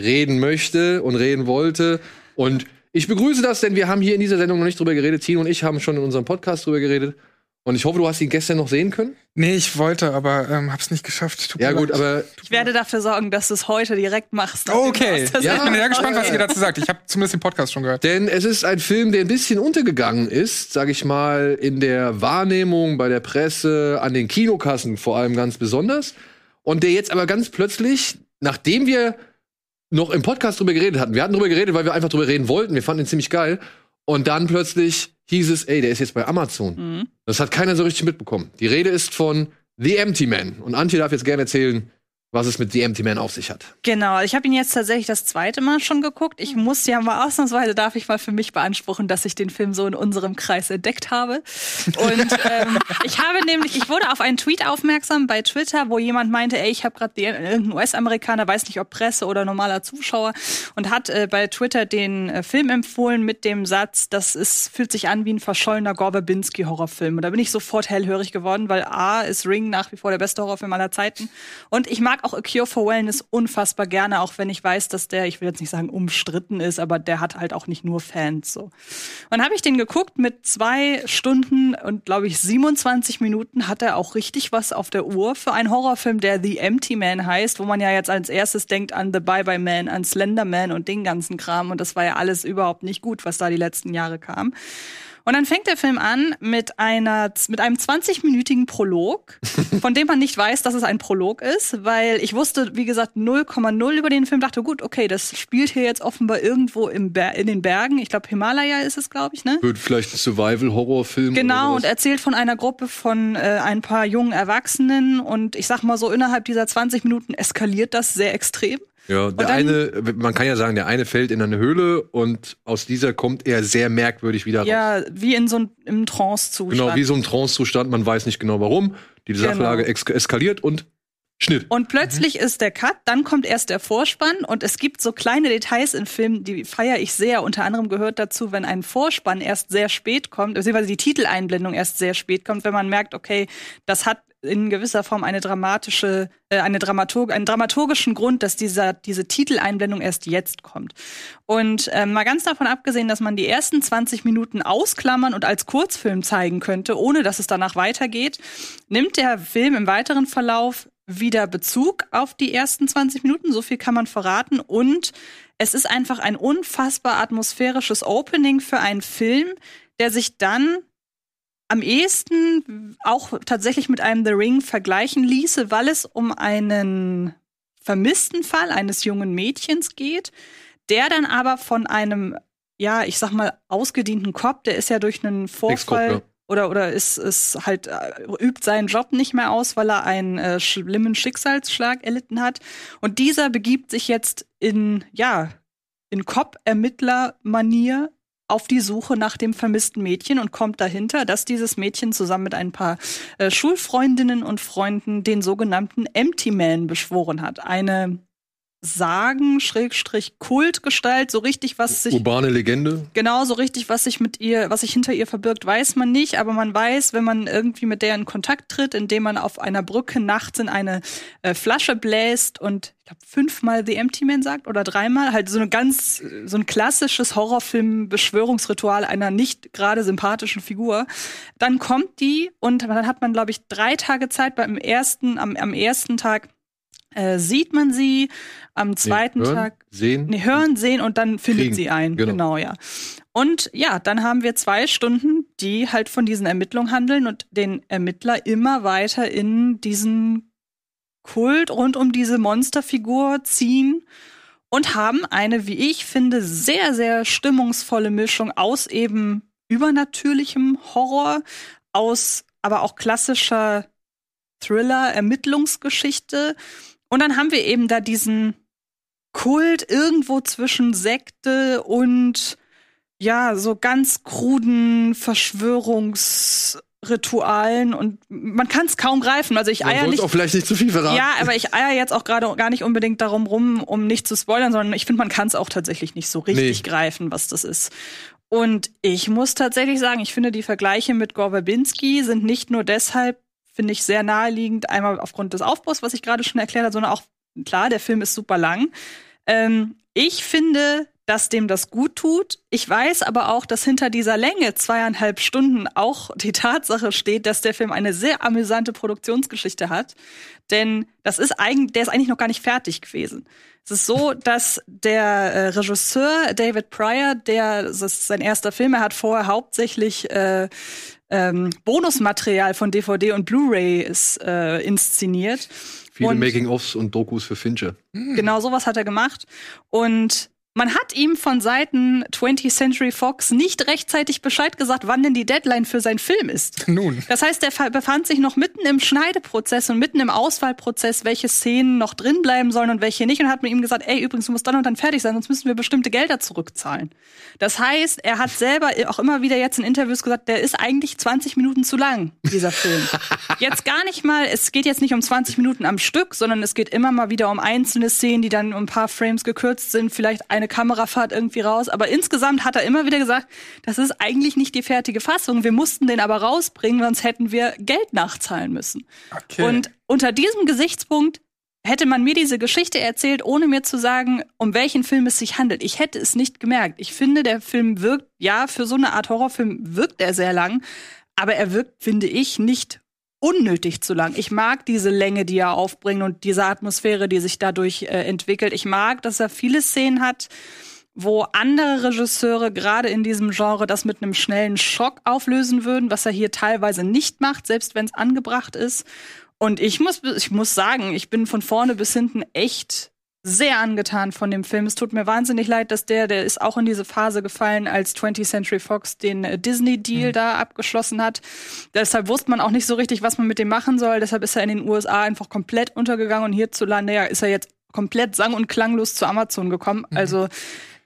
reden möchte und reden wollte. Und ich begrüße das, denn wir haben hier in dieser Sendung noch nicht drüber geredet. Tino und ich haben schon in unserem Podcast drüber geredet. Und ich hoffe, du hast ihn gestern noch sehen können. Nee, ich wollte, aber ähm, hab's nicht geschafft. Tut Ja, gut, leid. aber ich werde dafür sorgen, dass du es heute direkt machst. du Okay, ja, ich bin sehr gespannt, was ihr dazu sagt. Ich habe zumindest den Podcast schon gehört. Denn es ist ein Film, der ein bisschen untergegangen ist, sag ich mal, in der Wahrnehmung bei der Presse, an den Kinokassen vor allem ganz besonders. Und der jetzt aber ganz plötzlich, nachdem wir noch im Podcast drüber geredet hatten, wir hatten drüber geredet, weil wir einfach drüber reden wollten, wir fanden ihn ziemlich geil. Und dann plötzlich hieß es, ey, der ist jetzt bei Amazon. Mhm. Das hat keiner so richtig mitbekommen. Die Rede ist von The Empty Man. Und Antje darf jetzt gerne erzählen, was es mit The Empty Man auf sich hat. Genau, ich habe ihn jetzt tatsächlich das zweite Mal schon geguckt. Ich muss ja mal ausnahmsweise, darf ich mal für mich beanspruchen, dass ich den Film so in unserem Kreis entdeckt habe. Und *laughs* ähm, ich habe nämlich, ich wurde auf einen Tweet aufmerksam bei Twitter, wo jemand meinte, ey, ich habe gerade irgendein US-Amerikaner, weiß nicht, ob Presse oder normaler Zuschauer, und hat äh, bei Twitter den äh, Film empfohlen mit dem Satz, das ist, fühlt sich an wie ein verschollener Gore Verbinski-Horrorfilm. Und da bin ich sofort hellhörig geworden, weil A ist Ring nach wie vor der beste Horrorfilm aller Zeiten. Und ich mag auch A Cure for Wellness unfassbar gerne, auch wenn ich weiß, dass der, ich will jetzt nicht sagen umstritten ist, aber der hat halt auch nicht nur Fans so. Und habe ich den geguckt mit zwei Stunden und glaube ich 27 Minuten hat er auch richtig was auf der Uhr für einen Horrorfilm, der The Empty Man heißt, wo man ja jetzt als erstes denkt an The Bye Bye Man, an Slender Man und den ganzen Kram und das war ja alles überhaupt nicht gut, was da die letzten Jahre kam. Und dann fängt der Film an mit einer mit einem 20-minütigen Prolog, *laughs* von dem man nicht weiß, dass es ein Prolog ist, weil ich wusste, wie gesagt, 0,0 über den Film, dachte, gut, okay, das spielt hier jetzt offenbar irgendwo im Ber in den Bergen. Ich glaube, Himalaya ist es, glaube ich, ne? Wird vielleicht ein Survival-Horrorfilm. Genau, und erzählt von einer Gruppe von äh, ein paar jungen Erwachsenen und ich sag mal so, innerhalb dieser 20 Minuten eskaliert das sehr extrem. Ja, der dann- eine, man kann ja sagen, der eine fällt in eine Höhle und aus dieser kommt er sehr merkwürdig wieder raus. Ja, wie in so einem im Trance-Zustand. Genau, wie so ein Trance-Zustand, man weiß nicht genau warum. Die Genau. Sachlage eskaliert und Schnitt. Und plötzlich ist der Cut, dann kommt erst der Vorspann und es gibt so kleine Details im Film, die feiere ich sehr. Unter anderem gehört dazu, wenn ein Vorspann erst sehr spät kommt, beziehungsweise die Titeleinblendung erst sehr spät kommt, wenn man merkt, okay, das hat in gewisser Form eine dramatische, äh, eine Dramaturg einen dramaturgischen Grund, dass dieser, diese Titeleinblendung erst jetzt kommt. Und ähm, mal ganz davon abgesehen, dass man die ersten 20 Minuten ausklammern und als Kurzfilm zeigen könnte, ohne dass es danach weitergeht, nimmt der Film im weiteren Verlauf wieder Bezug auf die ersten 20 Minuten, so viel kann man verraten. Und es ist einfach ein unfassbar atmosphärisches Opening für einen Film, der sich dann am ehesten auch tatsächlich mit einem The Ring vergleichen ließe, weil es um einen vermissten Fall eines jungen Mädchens geht, der dann aber von einem, ja, ich sag mal, ausgedienten Cop, der ist ja durch einen Vorfall oder, oder ist, ist halt, äh, übt seinen Job nicht mehr aus, weil er einen äh, schlimmen Schicksalsschlag erlitten hat. Und dieser begibt sich jetzt in, ja, in Cop-Ermittler-Manier auf die Suche nach dem vermissten Mädchen und kommt dahinter, dass dieses Mädchen zusammen mit ein paar äh, Schulfreundinnen und Freunden den sogenannten Empty Man beschworen hat. Eine Sagen, Schrägstrich Kultgestalt, so richtig, was sich Urbane Legende. Genau, so richtig, was sich mit ihr, was sich hinter ihr verbirgt, weiß man nicht, aber man weiß, wenn man irgendwie mit der in Kontakt tritt, indem man auf einer Brücke nachts in eine äh, Flasche bläst und ich glaube fünfmal The Empty Man sagt oder dreimal, halt so eine ganz, so ein klassisches Horrorfilm-Beschwörungsritual einer nicht gerade sympathischen Figur. Dann kommt die und dann hat man, glaube ich, drei Tage Zeit beim ersten, am, am ersten Tag äh, sieht man sie, am zweiten nee, hören, Tag Sehen. Nee, hören, sehen und dann findet Kriegen. sie ein. Genau. Genau. ja. Und ja, dann haben wir zwei Stunden, die halt von diesen Ermittlungen handeln und den Ermittler immer weiter in diesen Kult rund um diese Monsterfigur ziehen und haben eine, wie ich finde, sehr, sehr stimmungsvolle Mischung aus eben übernatürlichem Horror, aus aber auch klassischer Thriller, Ermittlungsgeschichte. Und dann haben wir eben da diesen Kult irgendwo zwischen Sekte und ja, so ganz kruden Verschwörungsritualen und man kann es kaum greifen. Also ich Man eier nicht. auch vielleicht nicht zu viel verraten. Ja, aber ich eier jetzt auch gerade gar nicht unbedingt darum rum, um nicht zu spoilern, sondern ich finde, man kann es auch tatsächlich nicht so richtig Nee. greifen, was das ist. Und ich muss tatsächlich sagen, ich finde die Vergleiche mit Gore Verbinski sind nicht nur deshalb, finde ich, sehr naheliegend, einmal aufgrund des Aufbaus, was ich gerade schon erklärt habe, sondern auch, klar, der Film ist super lang. Ähm, ich finde, dass dem das gut tut. Ich weiß aber auch, dass hinter dieser Länge, zweieinhalb Stunden, auch die Tatsache steht, dass der Film eine sehr amüsante Produktionsgeschichte hat. Denn das ist eigentlich, der ist eigentlich noch gar nicht fertig gewesen. Es ist so, dass der äh, Regisseur David Pryor, der, das ist sein erster Film, er hat vorher hauptsächlich äh, ähm, Bonusmaterial von DVD und Blu-ray ist äh, inszeniert. Viele Making-ofs und Dokus für Fincher. Genau sowas hat er gemacht. Und man hat ihm von Seiten 20th Century Fox nicht rechtzeitig Bescheid gesagt, wann denn die Deadline für seinen Film ist. *laughs* Nun. Das heißt, er fa- befand sich noch mitten im Schneideprozess und mitten im Auswahlprozess, welche Szenen noch drin bleiben sollen und welche nicht. Und hat mit ihm gesagt, ey, übrigens, du musst dann und dann fertig sein, sonst müssen wir bestimmte Gelder zurückzahlen. Das heißt, er hat selber auch immer wieder jetzt in Interviews gesagt, der ist eigentlich 20 Minuten zu lang, dieser Film. *laughs* jetzt gar nicht mal, es geht jetzt nicht um 20 Minuten am Stück, sondern es geht immer mal wieder um einzelne Szenen, die dann um ein paar Frames gekürzt sind, vielleicht eine Kamerafahrt irgendwie raus. Aber insgesamt hat er immer wieder gesagt, das ist eigentlich nicht die fertige Fassung. Wir mussten den aber rausbringen, sonst hätten wir Geld nachzahlen müssen. Okay. Und unter diesem Gesichtspunkt hätte man mir diese Geschichte erzählt, ohne mir zu sagen, um welchen Film es sich handelt. Ich hätte es nicht gemerkt. Ich finde, der Film wirkt, ja, für so eine Art Horrorfilm wirkt er sehr lang, aber er wirkt, finde ich, nicht unnötig zu lang. Ich mag diese Länge, die er aufbringt und diese Atmosphäre, die sich dadurch äh, entwickelt. Ich mag, dass er viele Szenen hat, wo andere Regisseure gerade in diesem Genre das mit einem schnellen Schock auflösen würden, was er hier teilweise nicht macht, selbst wenn es angebracht ist. Und ich muss, ich muss sagen, ich bin von vorne bis hinten echt sehr angetan von dem Film. Es tut mir wahnsinnig leid, dass der, der ist auch in diese Phase gefallen, als 20th Century Fox den äh, Disney-Deal da abgeschlossen hat. Deshalb wusste man auch nicht so richtig, was man mit dem machen soll. Deshalb ist er in den USA einfach komplett untergegangen und hierzulande ja, ist er jetzt komplett sang- und klanglos zu Amazon gekommen. Also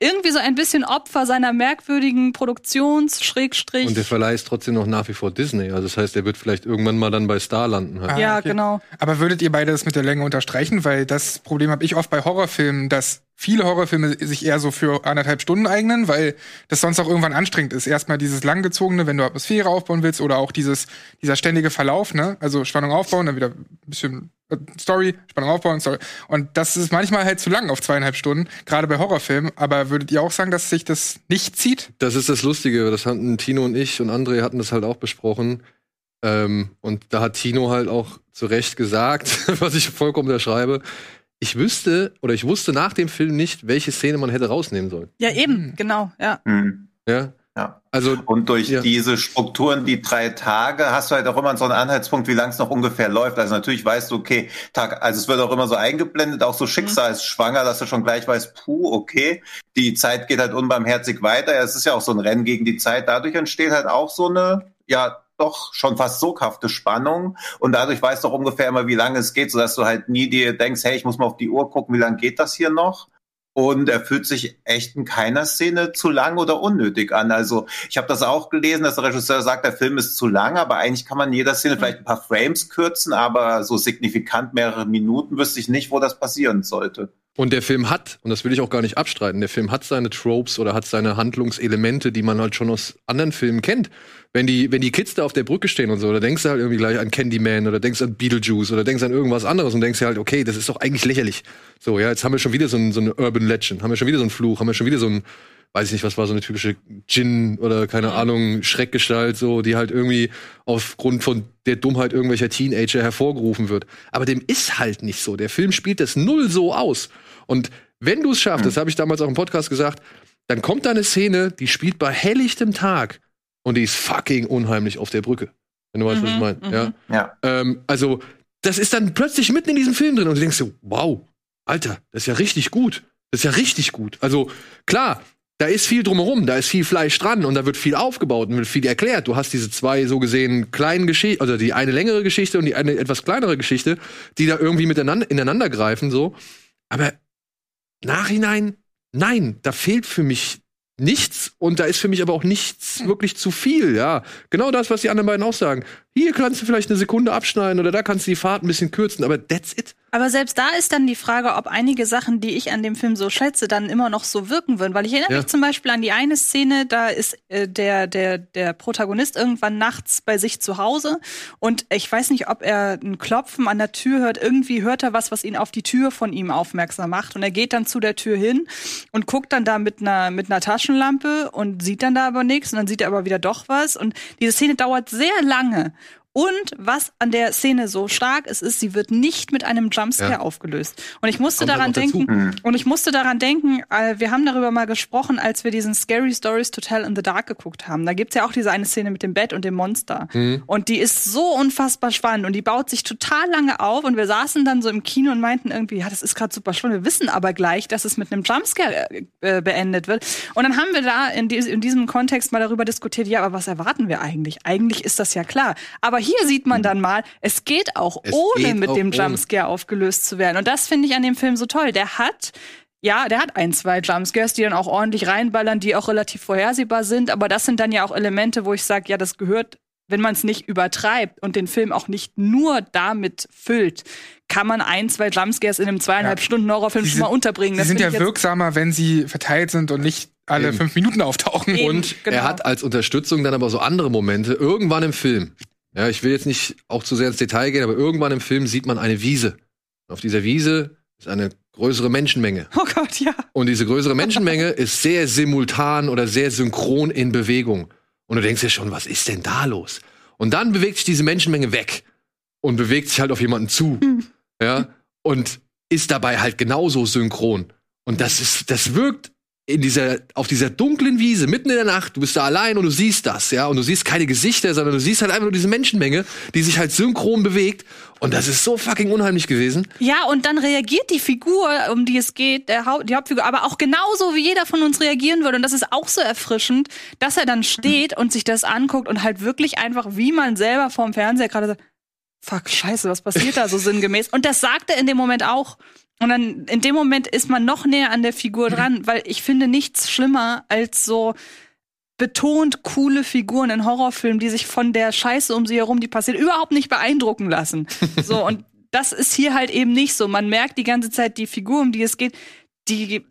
irgendwie so ein bisschen Opfer seiner merkwürdigen Produktions Schrägstrich. Und der Verleih ist trotzdem noch nach wie vor Disney. Also das heißt, er wird vielleicht irgendwann mal dann bei Star landen. Halt. ja, genau. Aber würdet ihr beide das mit der Länge unterstreichen? Weil das Problem habe ich oft bei Horrorfilmen, dass viele Horrorfilme sich eher so für anderthalb Stunden eignen, weil das sonst auch irgendwann anstrengend ist. Erstmal dieses langgezogene, wenn du Atmosphäre aufbauen willst, oder auch dieses, dieser ständige Verlauf, ne? Also Spannung aufbauen, dann wieder ein bisschen äh, Story, Spannung aufbauen, Story. Und das ist manchmal halt zu lang auf zweieinhalb Stunden, gerade bei Horrorfilmen. Aber würdet ihr auch sagen, dass sich das nicht zieht? Das ist das Lustige. Das hatten Tino und ich und André hatten das halt auch besprochen. Ähm, und da hat Tino halt auch zu Recht gesagt, *laughs* was ich vollkommen unterschreibe. Ich wüsste oder ich wusste nach dem Film nicht, welche Szene man hätte rausnehmen sollen. Ja, eben, genau, ja. Hm. Ja. Ja. Also Und durch Ja. diese Strukturen, die drei Tage, hast du halt auch immer so einen Anhaltspunkt, wie lang es noch ungefähr läuft. Also natürlich weißt du, okay, Tag, also es wird auch immer so eingeblendet, auch so schicksalsschwanger, dass du schon gleich weißt, puh, okay, die Zeit geht halt unbarmherzig weiter. Ja, Es ist ja auch so ein Rennen gegen die Zeit. Dadurch entsteht halt auch so eine, ja, doch schon fast soghafte Spannung. Und dadurch weißt du auch ungefähr immer, wie lange es geht, sodass du halt nie dir denkst, hey, ich muss mal auf die Uhr gucken, wie lange geht das hier noch? Und er fühlt sich echt in keiner Szene zu lang oder unnötig an. Also ich habe das auch gelesen, dass der Regisseur sagt, der Film ist zu lang, aber eigentlich kann man in jeder Szene vielleicht ein paar Frames kürzen, aber so signifikant mehrere Minuten wüsste ich nicht, wo das passieren sollte. Und der Film hat, und das will ich auch gar nicht abstreiten, der Film hat seine Tropes oder hat seine Handlungselemente, die man halt schon aus anderen Filmen kennt. Wenn die, wenn die Kids da auf der Brücke stehen und so, da denkst du halt irgendwie gleich an Candyman oder denkst an Beetlejuice oder denkst an irgendwas anderes und denkst dir halt, okay, das ist doch eigentlich lächerlich. So, ja, jetzt haben wir schon wieder so, ein, so eine Urban Legend, haben wir schon wieder so einen Fluch, haben wir schon wieder so ein, weiß ich nicht, was war so eine typische Djinn oder keine Ahnung, Schreckgestalt, so, die halt irgendwie aufgrund von der Dummheit irgendwelcher Teenager hervorgerufen wird. Aber dem ist halt nicht so. Der Film spielt das null so aus. Und wenn du es schaffst, das habe ich damals auch im Podcast gesagt, dann kommt da eine Szene, die spielt bei helllichtem Tag und die ist fucking unheimlich auf der Brücke. Wenn du weißt, was ich meine. Ja. Ja. Ähm, also, das ist dann plötzlich mitten in diesem Film drin und du denkst so, wow, Alter, das ist ja richtig gut. Das ist ja richtig gut. Also, klar, da ist viel drumherum, da ist viel Fleisch dran und da wird viel aufgebaut und wird viel erklärt. Du hast diese zwei so gesehen kleinen Geschichten, also die eine längere Geschichte und die eine etwas kleinere Geschichte, die da irgendwie miteinander ineinander greifen so. Aber Nachhinein, nein, da fehlt für mich nichts und da ist für mich aber auch nichts wirklich zu viel, ja. Genau das, was die anderen beiden auch sagen. Hier kannst du vielleicht eine Sekunde abschneiden oder da kannst du die Fahrt ein bisschen kürzen, aber that's it. Aber selbst da ist dann die Frage, ob einige Sachen, die ich an dem Film so schätze, dann immer noch so wirken würden. Weil ich erinnere Ja. mich zum Beispiel an die eine Szene, da ist äh, der, der, der Protagonist irgendwann nachts bei sich zu Hause und ich weiß nicht, ob er ein Klopfen an der Tür hört. Irgendwie hört er was, was ihn auf die Tür von ihm aufmerksam macht. Und er geht dann zu der Tür hin und guckt dann da mit einer, mit einer Taschenlampe und sieht dann da aber nichts und dann sieht er aber wieder doch was. Und diese Szene dauert sehr lange. Und was an der Szene so stark ist, ist, sie wird nicht mit einem Jumpscare Ja. aufgelöst. Und ich musste Kommt daran denken, und ich musste daran denken, äh, wir haben darüber mal gesprochen, als wir diesen Scary Stories to Tell in the Dark geguckt haben. Da gibt's ja auch diese eine Szene mit dem Bett und dem Monster. Mhm. Und die ist so unfassbar spannend und die baut sich total lange auf. Und wir saßen dann so im Kino und meinten irgendwie, ja, das ist gerade super spannend. Wir wissen aber gleich, dass es mit einem Jumpscare äh, äh, beendet wird. Und dann haben wir da in, dies, in diesem Kontext mal darüber diskutiert, ja, aber was erwarten wir eigentlich? Eigentlich ist das ja klar. Aber hier sieht man dann mal, es geht auch Es ohne geht mit auch dem ohne. Jumpscare aufgelöst zu werden. Und das finde ich an dem Film so toll. Der hat ja, der hat ein, zwei Jumpscares, die dann auch ordentlich reinballern, die auch relativ vorhersehbar sind. Aber das sind dann ja auch Elemente, wo ich sage, ja, das gehört, wenn man es nicht übertreibt und den Film auch nicht nur damit füllt, kann man ein, zwei Jumpscares in einem zweieinhalb Ja. Stunden Horrorfilm Die schon mal sind- unterbringen. Die Das sind ja wirksamer, wenn sie verteilt sind und nicht alle Eben. fünf Minuten auftauchen. Eben. Und genau. er hat als Unterstützung dann aber so andere Momente. Irgendwann im Film, ja, ich will jetzt nicht auch zu sehr ins Detail gehen, aber irgendwann im Film sieht man eine Wiese. Auf dieser Wiese ist eine größere Menschenmenge. Oh Gott, ja. Und diese größere Menschenmenge *laughs* ist sehr simultan oder sehr synchron in Bewegung. Und du denkst dir schon, was ist denn da los? Und dann bewegt sich diese Menschenmenge weg und bewegt sich halt auf jemanden zu. Ja, und ist dabei halt genauso synchron. Und das ist, das wirkt in dieser, auf dieser dunklen Wiese, mitten in der Nacht, du bist da allein und du siehst das, ja, und du siehst keine Gesichter, sondern du siehst halt einfach nur diese Menschenmenge, die sich halt synchron bewegt. Und das ist so fucking unheimlich gewesen. Ja, und dann reagiert die Figur, um die es geht, Haupt, die Hauptfigur, aber auch genauso, wie jeder von uns reagieren würde. Und das ist auch so erfrischend, dass er dann steht und sich das anguckt und halt wirklich einfach, wie man selber vorm Fernseher gerade sagt, fuck, scheiße, was passiert da so sinngemäß? Und das sagt er in dem Moment auch. Und dann in dem Moment ist man noch näher an der Figur dran, weil ich finde nichts schlimmer als so betont coole Figuren in Horrorfilmen, die sich von der Scheiße um sie herum, die passiert, überhaupt nicht beeindrucken lassen. *laughs* So, und das ist hier halt eben nicht so. Man merkt die ganze Zeit, die Figur, um die es geht, die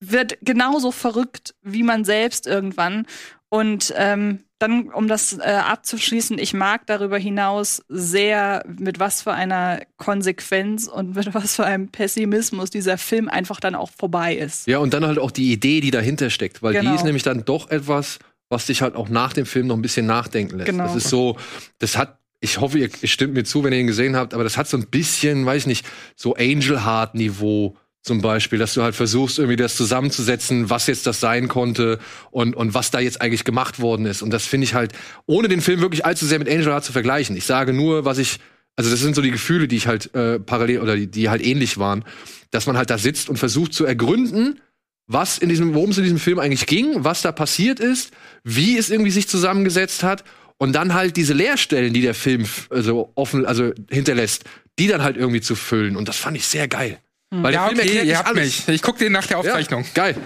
wird genauso verrückt wie man selbst irgendwann. Und ähm, dann, um das äh, abzuschließen, ich mag darüber hinaus sehr, mit was für einer Konsequenz und mit *laughs* was für einem Pessimismus dieser Film einfach dann auch vorbei ist. Ja, und dann halt auch die Idee, die dahinter steckt, weil Genau. die ist nämlich dann doch etwas, was dich halt auch nach dem Film noch ein bisschen nachdenken lässt. Genau. Das ist so, das hat, ich hoffe, ihr, ihr stimmt mir zu, wenn ihr ihn gesehen habt, aber das hat so ein bisschen, weiß ich nicht, so Angel Heart Niveau zum Beispiel, dass du halt versuchst, irgendwie das zusammenzusetzen, was jetzt das sein konnte und, und was da jetzt eigentlich gemacht worden ist. Und das finde ich halt, ohne den Film wirklich allzu sehr mit Angel Heart zu vergleichen. Ich sage nur, was ich, also das sind so die Gefühle, die ich halt äh, parallel oder die, die halt ähnlich waren, dass man halt da sitzt und versucht zu ergründen, was in diesem, worum es in diesem Film eigentlich ging, was da passiert ist, wie es irgendwie sich zusammengesetzt hat und dann halt diese Leerstellen, die der Film f- also offen, also hinterlässt, die dann halt irgendwie zu füllen. Und das fand ich sehr geil. Weil der ja, Film okay, erklärt ihr habt alles. mich. Ich guck den nach der Aufzeichnung. Ja, geil.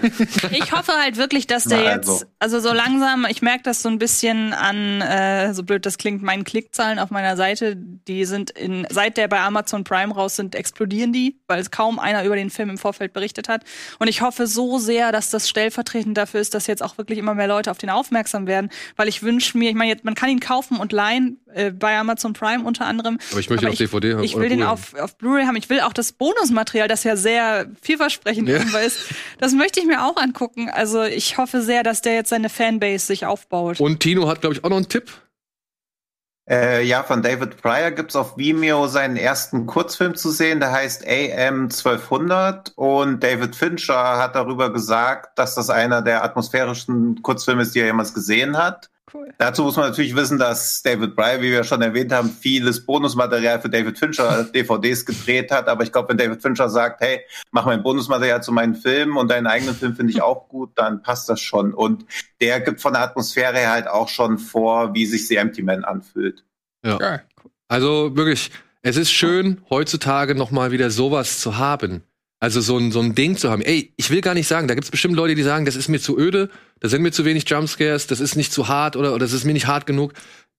Ich hoffe halt wirklich, dass der Na, jetzt, also. Also so langsam, ich merke das so ein bisschen an, äh, so blöd das klingt, meinen Klickzahlen auf meiner Seite. Die sind in, seit der bei Amazon Prime raus sind, explodieren die, weil es kaum einer über den Film im Vorfeld berichtet hat. Und ich hoffe so sehr, dass das stellvertretend dafür ist, dass jetzt auch wirklich immer mehr Leute auf den aufmerksam werden. Weil ich wünsche mir, ich meine, jetzt, man kann ihn kaufen und leihen, äh, bei Amazon Prime unter anderem. Aber ich möchte ihn auf DVD haben. Ich will den auf, auf Blu-ray haben. Ich will auch das Bonusmaterial, das ja sehr vielversprechend Ja. ist. Das möchte ich mir auch angucken. Also ich hoffe sehr, dass der jetzt seine Fanbase sich aufbaut. Und Tino hat, glaube ich, auch noch einen Tipp. Äh, ja, von David Pryor gibt's auf Vimeo seinen ersten Kurzfilm zu sehen, der heißt AM 1200 und David Fincher hat darüber gesagt, dass das einer der atmosphärischsten Kurzfilme ist, die er jemals gesehen hat. Cool. Dazu muss man natürlich wissen, dass David Pryor, wie wir schon erwähnt haben, vieles Bonusmaterial für David Fincher *laughs* DVDs gedreht hat. Aber ich glaube, wenn David Fincher sagt, hey, mach mein Bonusmaterial zu meinen Filmen und deinen eigenen Film finde ich auch *laughs* gut, dann passt das schon. Und der gibt von der Atmosphäre her halt auch schon vor, wie sich The Empty Man anfühlt. Ja. Also wirklich, es ist schön, heutzutage noch mal wieder sowas zu haben. Also so ein, so ein Ding zu haben. Ey, ich will gar nicht sagen, da gibt's bestimmt Leute, die sagen, das ist mir zu öde, da sind mir zu wenig Jumpscares, das ist nicht zu hart oder, oder das ist mir nicht hart genug.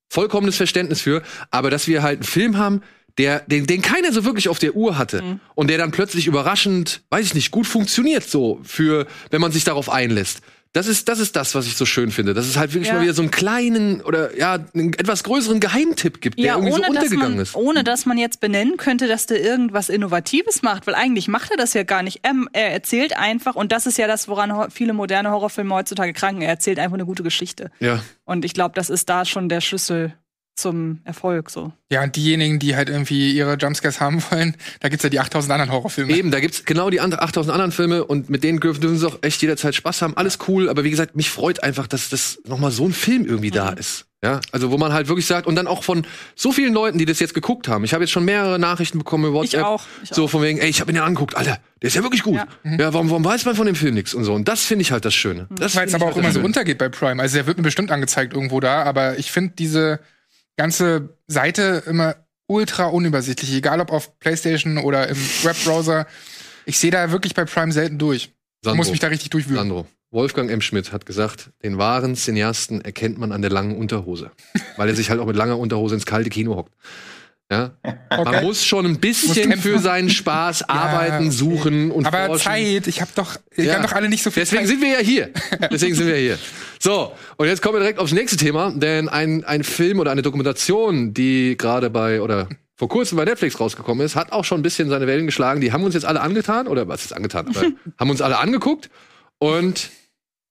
Vollkommenes Verständnis für. Aber dass wir halt einen Film haben, der, den, den keiner so wirklich auf der Uhr hatte und der dann plötzlich überraschend, weiß ich nicht, gut funktioniert so für, wenn man sich darauf einlässt. Das ist, das ist das, was ich so schön finde. Dass es halt wirklich Ja. mal wieder so einen kleinen oder ja, einen etwas größeren Geheimtipp gibt, der Ja, irgendwie so ohne, dass untergegangen man, ist. ohne dass man jetzt benennen könnte, dass der irgendwas Innovatives macht, weil eigentlich macht er das ja gar nicht. Er, er erzählt einfach, und das ist ja das, woran viele moderne Horrorfilme heutzutage kranken, er erzählt einfach eine gute Geschichte. Ja. Und ich glaube, das ist da schon der Schlüssel zum Erfolg. So. Ja, und diejenigen, die halt irgendwie ihre Jumpscares haben wollen, da gibt's ja die 8000 anderen Horrorfilme. Eben, da gibt's genau die andere 8000 anderen Filme und mit denen dürfen, dürfen sie auch echt jederzeit Spaß haben. Alles cool, aber wie gesagt, mich freut einfach, dass das nochmal so ein Film irgendwie da Mhm. ist. Ja, also wo man halt wirklich sagt, und dann auch von so vielen Leuten, die das jetzt geguckt haben. Ich habe jetzt schon mehrere Nachrichten bekommen über WhatsApp. Ich auch, ich so von wegen, ey, ich habe ihn ja angeguckt, Alter, der ist ja wirklich gut. Ja, warum, warum weiß man von dem Film nichts und so? Und das finde ich halt das Schöne. Das Weil es find aber ich auch halt immer so untergeht bei Prime. Also der wird mir bestimmt angezeigt irgendwo da, aber ich finde diese ganze Seite immer ultra unübersichtlich, egal ob auf PlayStation oder im Webbrowser. Ich sehe da wirklich bei Prime selten durch. Ich Sandro. muss mich da richtig durchwühlen. Sandro. Wolfgang M. Schmidt hat gesagt, den wahren Cineasten erkennt man an der langen Unterhose. *laughs* Weil er sich halt auch mit langer Unterhose ins kalte Kino hockt. Ja? Man Okay. muss schon ein bisschen für seinen Spaß arbeiten, okay. suchen und Aber forschen. Zeit, ich hab doch, ihr Ja. habt doch alle nicht so viel Deswegen Zeit. sind wir ja hier. *laughs* Deswegen sind wir hier. So, und jetzt kommen wir direkt aufs nächste Thema, denn ein, ein Film oder eine Dokumentation, die gerade bei oder vor kurzem bei Netflix rausgekommen ist, hat auch schon ein bisschen seine Wellen geschlagen. Die haben uns jetzt alle angetan, oder was ist angetan, aber *laughs* haben uns alle angeguckt. Und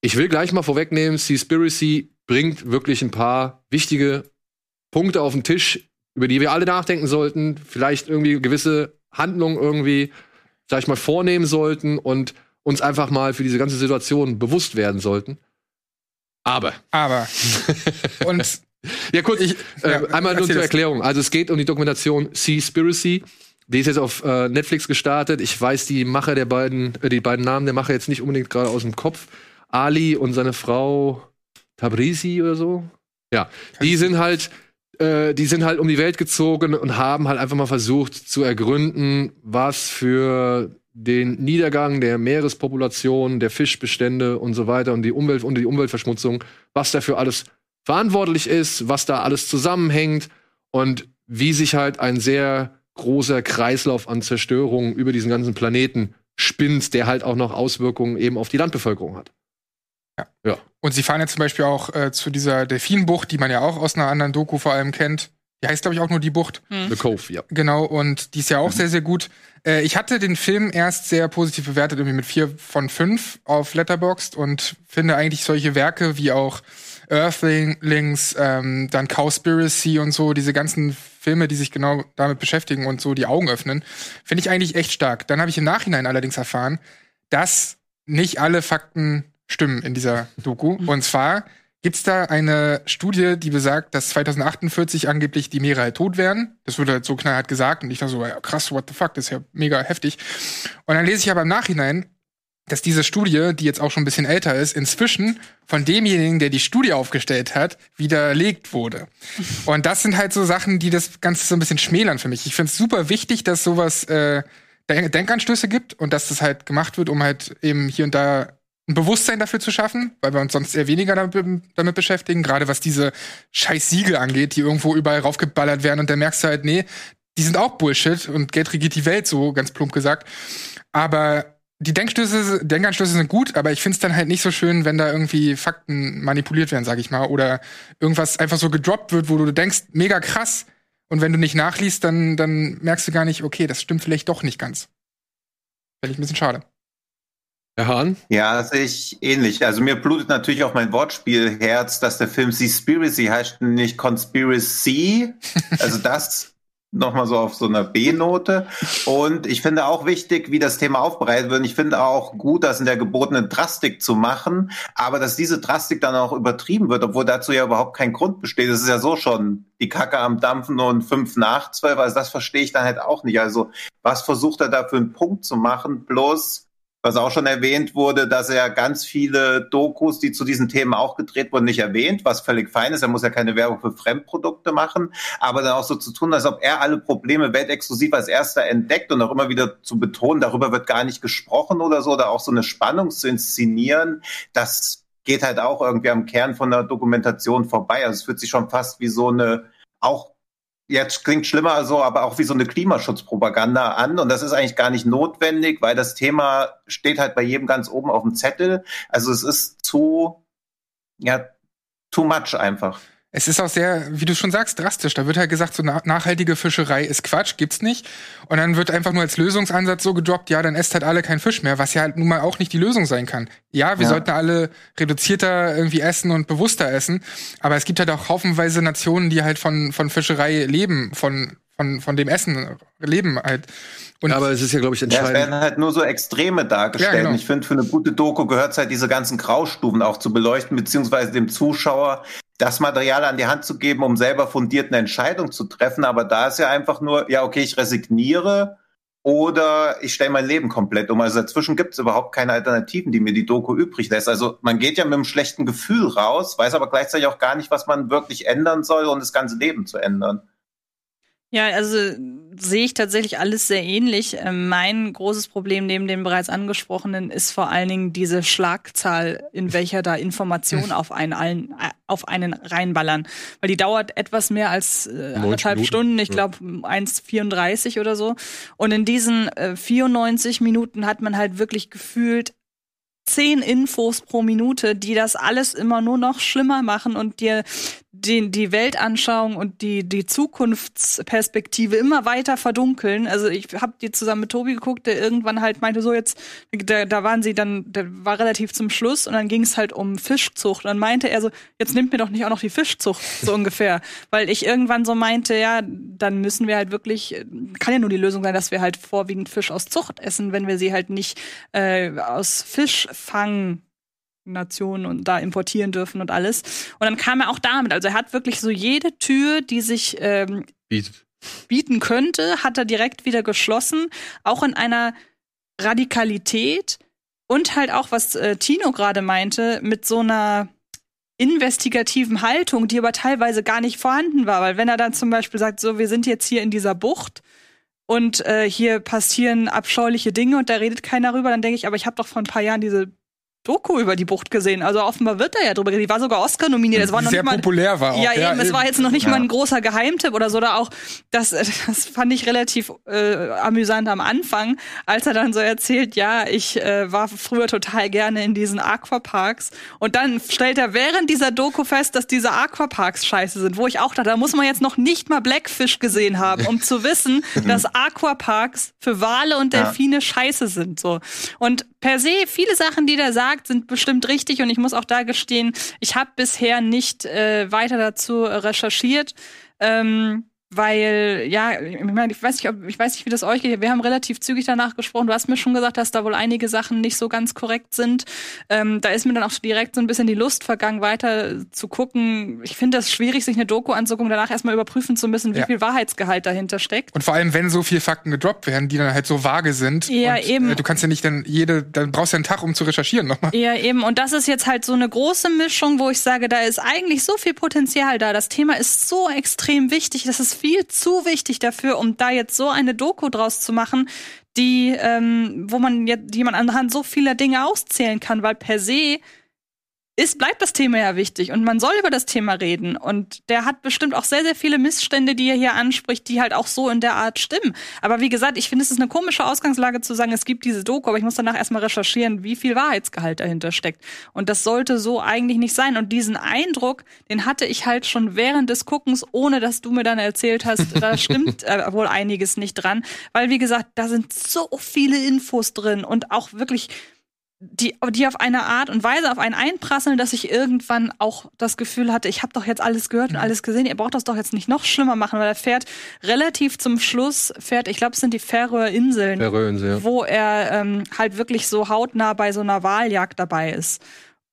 ich will gleich mal vorwegnehmen, Seaspiracy bringt wirklich ein paar wichtige Punkte auf den Tisch, über die wir alle nachdenken sollten, vielleicht irgendwie gewisse Handlungen irgendwie, sag ich mal, vornehmen sollten und uns einfach mal für diese ganze Situation bewusst werden sollten. Aber. Aber. *laughs* Und ja, kurz, ich, äh, ja, einmal nur zur. Erklärung. Also es geht um die Dokumentation Seaspiracy. Die ist jetzt auf äh, Netflix gestartet. Ich weiß die Macher der beiden, äh, die beiden Namen der Macher jetzt nicht unbedingt gerade aus dem Kopf. Ali und seine Frau Tabrizi oder so. Ja, die sind halt, äh, die sind halt um die Welt gezogen und haben halt einfach mal versucht zu ergründen, was für den Niedergang der Meerespopulation, der Fischbestände und so weiter und die Umwelt und die Umweltverschmutzung, was dafür alles verantwortlich ist, was da alles zusammenhängt und wie sich halt ein sehr großer Kreislauf an Zerstörung über diesen ganzen Planeten spinnt, der halt auch noch Auswirkungen eben auf die Landbevölkerung hat. Ja. Und sie fahren ja zum Beispiel auch äh, zu dieser Delfinbucht, die man ja auch aus einer anderen Doku vor allem kennt. Die heißt, glaube ich, auch nur die Bucht. The Cove, ja. Genau, und die ist ja auch sehr, sehr gut. Äh, ich hatte den Film erst sehr positiv bewertet, irgendwie mit vier von fünf auf Letterboxd und finde eigentlich solche Werke wie auch Earthlings, ähm, dann Cowspiracy und so, diese ganzen Filme, die sich genau damit beschäftigen und so die Augen öffnen, finde ich eigentlich echt stark. Dann habe ich im Nachhinein allerdings erfahren, dass nicht alle Fakten stimmen in dieser Doku. Und zwar gibt's da eine Studie, die besagt, dass 2048 angeblich die Meere halt tot wären. Das wurde halt so knallhart gesagt und ich dachte so, ja, krass, what the fuck, das ist ja mega heftig. Und dann lese ich aber im Nachhinein, dass diese Studie, die jetzt auch schon ein bisschen älter ist, inzwischen von demjenigen, der die Studie aufgestellt hat, widerlegt wurde. *laughs* Und das sind halt so Sachen, die das Ganze so ein bisschen schmälern für mich. Ich finde es super wichtig, dass sowas äh, Denk- Denkanstöße gibt und dass das halt gemacht wird, um halt eben hier und da ein Bewusstsein dafür zu schaffen, weil wir uns sonst eher weniger damit, damit beschäftigen, gerade was diese scheiß Siegel angeht, die irgendwo überall raufgeballert werden und dann merkst du halt, nee, die sind auch Bullshit und Geld regiert die Welt, so ganz plump gesagt. Aber die Denkstöße, Denkanstöße sind gut, aber ich find's dann halt nicht so schön, wenn da irgendwie Fakten manipuliert werden, sag ich mal, oder irgendwas einfach so gedroppt wird, wo du denkst, mega krass, und wenn du nicht nachliest, dann, dann merkst du gar nicht, okay, das stimmt vielleicht doch nicht ganz. Finde ich ein bisschen schade. Herr Hahn? Ja, das sehe ich ähnlich. Also mir blutet natürlich auch mein Wortspielherz, dass der Film Seaspiracy heißt nicht Conspiracy. *laughs* Also das nochmal so auf so einer B-Note. Und ich finde auch wichtig, wie das Thema aufbereitet wird. Ich finde auch gut, das in der gebotenen Drastik zu machen, aber dass diese Drastik dann auch übertrieben wird, obwohl dazu ja überhaupt kein Grund besteht. Das ist ja so schon die Kacke am Dampfen und fünf nach zwölf. Also das verstehe ich dann halt auch nicht. Also was versucht er da für einen Punkt zu machen? Bloß was auch schon erwähnt wurde, dass er ganz viele Dokus, die zu diesen Themen auch gedreht wurden, nicht erwähnt, was völlig fein ist. Er muss ja keine Werbung für Fremdprodukte machen, aber dann auch so zu tun, als ob er alle Probleme weltexklusiv als erster entdeckt und auch immer wieder zu betonen, darüber wird gar nicht gesprochen oder so, da auch so eine Spannung zu inszenieren, das geht halt auch irgendwie am Kern von der Dokumentation vorbei. Also es fühlt sich schon fast wie so eine auch jetzt klingt schlimmer so, aber auch wie so eine Klimaschutzpropaganda an. Und das ist eigentlich gar nicht notwendig, weil das Thema steht halt bei jedem ganz oben auf dem Zettel. Also es ist zu, ja, too much einfach. Es ist auch sehr, wie du schon sagst, drastisch. Da wird halt gesagt, so nachhaltige Fischerei ist Quatsch, gibt's nicht. Und dann wird einfach nur als Lösungsansatz so gedroppt, ja, dann esst halt alle kein Fisch mehr, was ja halt nun mal auch nicht die Lösung sein kann. Ja, wir ja. sollten alle reduzierter irgendwie essen und bewusster essen. Aber es gibt halt auch haufenweise Nationen, die halt von, von Fischerei leben, von, von, von dem Essen leben halt. Und aber es ist ja, glaube ich, entscheidend. Ja, es werden halt nur so Extreme dargestellt. Ja, genau. Ich finde, für eine gute Doku gehört es halt, diese ganzen Graustufen auch zu beleuchten, beziehungsweise dem Zuschauer das Material an die Hand zu geben, um selber fundiert eine Entscheidung zu treffen. Aber da ist ja einfach nur, ja, okay, ich resigniere oder ich stelle mein Leben komplett um. Also dazwischen gibt es überhaupt keine Alternativen, die mir die Doku übrig lässt. Also man geht ja mit einem schlechten Gefühl raus, weiß aber gleichzeitig auch gar nicht, was man wirklich ändern soll, um das ganze Leben zu ändern. Ja, also sehe ich tatsächlich alles sehr ähnlich. Ähm, mein großes Problem neben dem bereits angesprochenen ist vor allen Dingen diese Schlagzahl, in welcher da Informationen auf einen allen äh, auf einen reinballern, weil die dauert etwas mehr als äh, anderthalb Minuten. Stunden, ich glaube ja. 1,34 oder so. Und in diesen äh, 94 Minuten hat man halt wirklich gefühlt zehn Infos pro Minute, die das alles immer nur noch schlimmer machen und dir die, die Weltanschauung und die, die Zukunftsperspektive immer weiter verdunkeln. Also ich habe die zusammen mit Tobi geguckt, der irgendwann halt meinte, so jetzt, da, da waren sie dann, der war relativ zum Schluss und dann ging es halt um Fischzucht. Und dann meinte er so, jetzt nimmt mir doch nicht auch noch die Fischzucht, so *laughs* ungefähr. Weil ich irgendwann so meinte, ja, dann müssen wir halt wirklich, kann ja nur die Lösung sein, dass wir halt vorwiegend Fisch aus Zucht essen, wenn wir sie halt nicht äh, aus Fischfang Nationen und da importieren dürfen und alles. Und dann kam er auch damit. Also er hat wirklich so jede Tür, die sich ähm, bieten könnte, hat er direkt wieder geschlossen. Auch in einer Radikalität und halt auch, was äh, Tino gerade meinte, mit so einer investigativen Haltung, die aber teilweise gar nicht vorhanden war. Weil wenn er dann zum Beispiel sagt, so, wir sind jetzt hier in dieser Bucht und äh, hier passieren abscheuliche Dinge und da redet keiner rüber, dann denke ich, aber ich habe doch vor ein paar Jahren diese Doku über die Bucht gesehen. Also offenbar wird da ja drüber geredet. Die war sogar Oscar nominiert. Es war noch Sehr nicht mal, populär war auch. Ja, ja eben. Es war jetzt noch nicht ja. mal ein großer Geheimtipp oder so. Oder auch, das, *laughs* das fand ich relativ äh, amüsant am Anfang, als er dann so erzählt, ja, ich äh, war früher total gerne in diesen Aquaparks. Und dann stellt er während dieser Doku fest, dass diese Aquaparks scheiße sind. Wo ich auch dachte, da muss man jetzt noch nicht mal Blackfish gesehen haben, um zu wissen, *laughs* dass Aquaparks für Wale und Delfine ja. scheiße sind. So. Und per se, viele Sachen, die der sagt, sind bestimmt richtig und ich muss auch da gestehen, ich habe bisher nicht äh, weiter dazu recherchiert. Ähm, weil ja, ich meine, ich weiß nicht, ob, ich weiß nicht, wie das euch geht. Wir haben relativ zügig danach gesprochen. Du hast mir schon gesagt, dass da wohl einige Sachen nicht so ganz korrekt sind. Ähm, da ist mir dann auch direkt so ein bisschen die Lust vergangen, weiter zu gucken. Ich finde das schwierig, sich eine Doku anzugucken, danach erstmal überprüfen zu müssen, wie ja. viel Wahrheitsgehalt dahinter steckt. Und vor allem, wenn so viele Fakten gedroppt werden, die dann halt so vage sind. Ja, und, eben. Äh, du kannst ja nicht dann jede, dann brauchst du einen Tag, um zu recherchieren nochmal. Ja, eben. Und das ist jetzt halt so eine große Mischung, wo ich sage, da ist eigentlich so viel Potenzial da. Das Thema ist so extrem wichtig, dass es viel zu wichtig dafür, um da jetzt so eine Doku draus zu machen, die, ähm, wo man jetzt, die man anhand so vieler Dinge auszählen kann, weil per se ist, bleibt das Thema ja wichtig und man soll über das Thema reden. Und der hat bestimmt auch sehr, sehr viele Missstände, die er hier anspricht, die halt auch so in der Art stimmen. Aber wie gesagt, ich finde, es ist eine komische Ausgangslage zu sagen, es gibt diese Doku, aber ich muss danach erstmal recherchieren, wie viel Wahrheitsgehalt dahinter steckt. Und das sollte so eigentlich nicht sein. Und diesen Eindruck, den hatte ich halt schon während des Guckens, ohne dass du mir dann erzählt hast, da *laughs* stimmt äh, wohl einiges nicht dran. Weil, wie gesagt, da sind so viele Infos drin und auch wirklich die, die auf eine Art und Weise auf einen einprasseln, dass ich irgendwann auch das Gefühl hatte, ich habe doch jetzt alles gehört und alles gesehen, ihr braucht das doch jetzt nicht noch schlimmer machen, weil er fährt relativ zum Schluss, fährt, ich glaube, es sind die Färöer Inseln, Färöerinseln, ja. wo er ähm, halt wirklich so hautnah bei so einer Wahljagd dabei ist.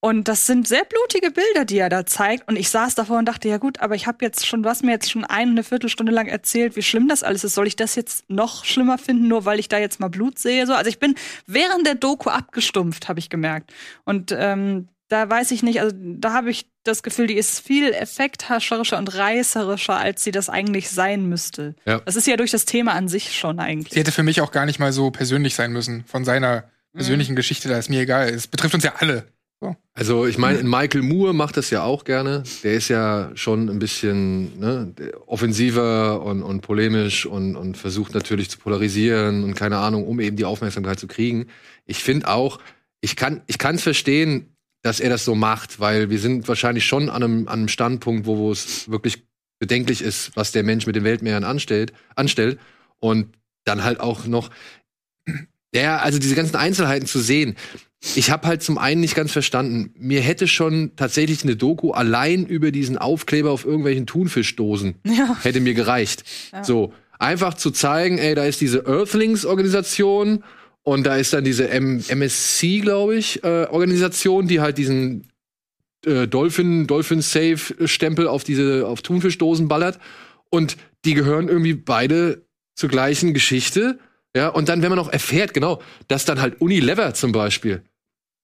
Und das sind sehr blutige Bilder, die er da zeigt. Und ich saß davor und dachte, ja gut, aber ich habe jetzt schon, was mir jetzt schon eine Viertelstunde lang erzählt, wie schlimm das alles ist. Soll ich das jetzt noch schlimmer finden, nur weil ich da jetzt mal Blut sehe? So, also ich bin während der Doku abgestumpft, habe ich gemerkt. Und ähm, da weiß ich nicht, also da habe ich das Gefühl, die ist viel effekthascherischer und reißerischer, als sie das eigentlich sein müsste. Ja. Das ist ja durch das Thema an sich schon eigentlich. Sie hätte für mich auch gar nicht mal so persönlich sein müssen. Von seiner persönlichen Geschichte, da ist mir egal. Es betrifft uns ja alle. So. Also ich meine, Michael Moore macht das ja auch gerne. Der ist ja schon ein bisschen ne, offensiver und, und polemisch und, und versucht natürlich zu polarisieren und keine Ahnung, um eben die Aufmerksamkeit zu kriegen. Ich finde auch, ich kann ich es verstehen, dass er das so macht, weil wir sind wahrscheinlich schon an einem, an einem Standpunkt, wo, wo es wirklich bedenklich ist, was der Mensch mit den Weltmeeren anstellt, anstellt. Und dann halt auch noch, ja, also diese ganzen Einzelheiten zu sehen. Ich habe halt zum einen nicht ganz verstanden, mir hätte schon tatsächlich eine Doku allein über diesen Aufkleber auf irgendwelchen Thunfischdosen Ja. hätte mir gereicht. Ja. So, einfach zu zeigen, ey, da ist diese Earthlings-Organisation und da ist dann diese M MSC, glaube ich, äh, Organisation, die halt diesen äh, Dolphin, Dolphin Safe Stempel auf diese auf Thunfischdosen ballert und die gehören irgendwie beide zur gleichen Geschichte. Ja, und dann, wenn man noch erfährt, genau, dass dann halt Unilever zum Beispiel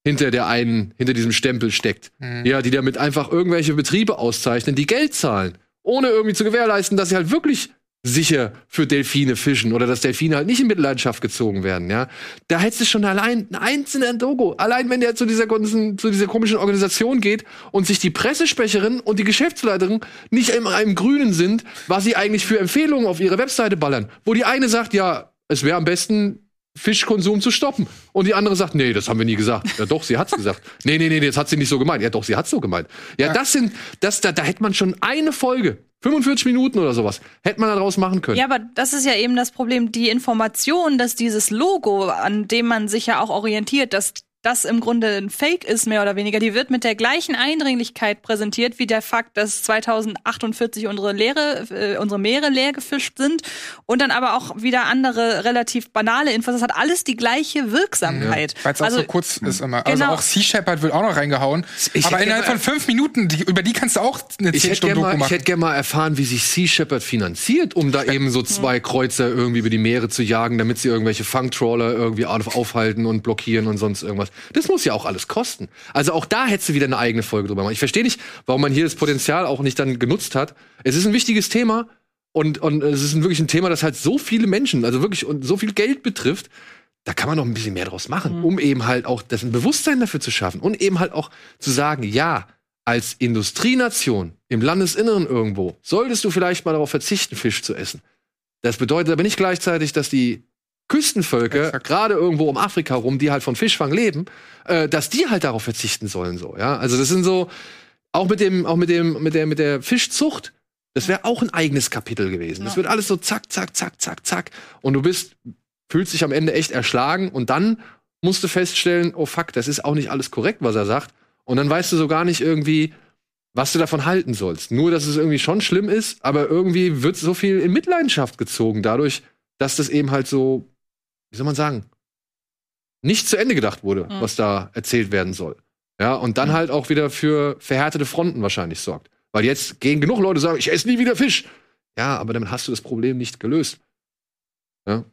hinter der einen, hinter diesem Stempel steckt. Mhm. Ja, die damit einfach irgendwelche Betriebe auszeichnen, die Geld zahlen, ohne irgendwie zu gewährleisten, dass sie halt wirklich sicher für Delfine fischen oder dass Delfine halt nicht in Mitleidenschaft gezogen werden, ja. Da hättest du schon allein einen einzelnen Dogo. Allein wenn der zu dieser, ganzen- zu dieser komischen Organisation geht und sich die Pressesprecherin und die Geschäftsleiterin nicht in einem Grünen sind, was sie eigentlich für Empfehlungen auf ihre Webseite ballern. Wo die eine sagt, ja, es wäre am besten, Fischkonsum zu stoppen. Und die andere sagt, nee, das haben wir nie gesagt. Ja, doch, sie hat's gesagt. *laughs* Nee, nee, nee, das hat sie nicht so gemeint. Ja, doch, sie hat's so gemeint. Ja, das sind, das, da, da hätte man schon eine Folge, 45 Minuten oder sowas, hätte man daraus machen können. Ja, aber das ist ja eben das Problem, die Information, dass dieses Logo, an dem man sich ja auch orientiert, dass das im Grunde ein Fake ist, mehr oder weniger, die wird mit der gleichen Eindringlichkeit präsentiert wie der Fakt, dass 2048 unsere, Leere, äh, unsere Meere leer gefischt sind und dann aber auch wieder andere relativ banale Infos. Das hat alles die gleiche Wirksamkeit. Weil es auch so kurz ist immer. Also Genau. auch Sea Shepherd wird auch noch reingehauen. Ich aber innerhalb gerne- von fünf Minuten, die, über die kannst du auch eine Ich zehn hätte Stunden gerne mal, Doku ich machen. hätte gern mal erfahren, wie sich Sea Shepherd finanziert, um da eben so zwei Kreuzer irgendwie über die Meere zu jagen, damit sie irgendwelche Fangtrawler irgendwie auf- aufhalten und blockieren und sonst irgendwas. Das muss ja auch alles kosten. Also auch da hättest du wieder eine eigene Folge drüber machen. Ich verstehe nicht, warum man hier das Potenzial auch nicht dann genutzt hat. Es ist ein wichtiges Thema und, und es ist wirklich ein Thema, das halt so viele Menschen, also wirklich und so viel Geld betrifft. Da kann man noch ein bisschen mehr draus machen, um eben halt auch das ein Bewusstsein dafür zu schaffen und eben halt auch zu sagen, ja, als Industrienation im Landesinneren irgendwo solltest du vielleicht mal darauf verzichten, Fisch zu essen. Das bedeutet aber nicht gleichzeitig, dass die Küstenvölker, gerade irgendwo um Afrika rum, die halt von Fischfang leben, äh, dass die halt darauf verzichten sollen, so, ja. Also das sind so, auch mit dem, auch mit dem, mit der, mit der Fischzucht, das wäre auch ein eigenes Kapitel gewesen. Das wird alles so zack, zack, zack, zack, zack. Und du bist, fühlst dich am Ende echt erschlagen und dann musst du feststellen, oh fuck, das ist auch nicht alles korrekt, was er sagt. Und dann weißt du so gar nicht irgendwie, was du davon halten sollst. Nur, dass es irgendwie schon schlimm ist, aber irgendwie wird so viel in Mitleidenschaft gezogen dadurch, dass das eben halt so, wie soll man sagen, nicht zu Ende gedacht wurde, Mhm. was da erzählt werden soll. Ja, und dann halt auch wieder für verhärtete Fronten wahrscheinlich sorgt. Weil jetzt gehen genug Leute sagen, ich esse nie wieder Fisch. Ja, aber damit hast du das Problem nicht gelöst. Ja.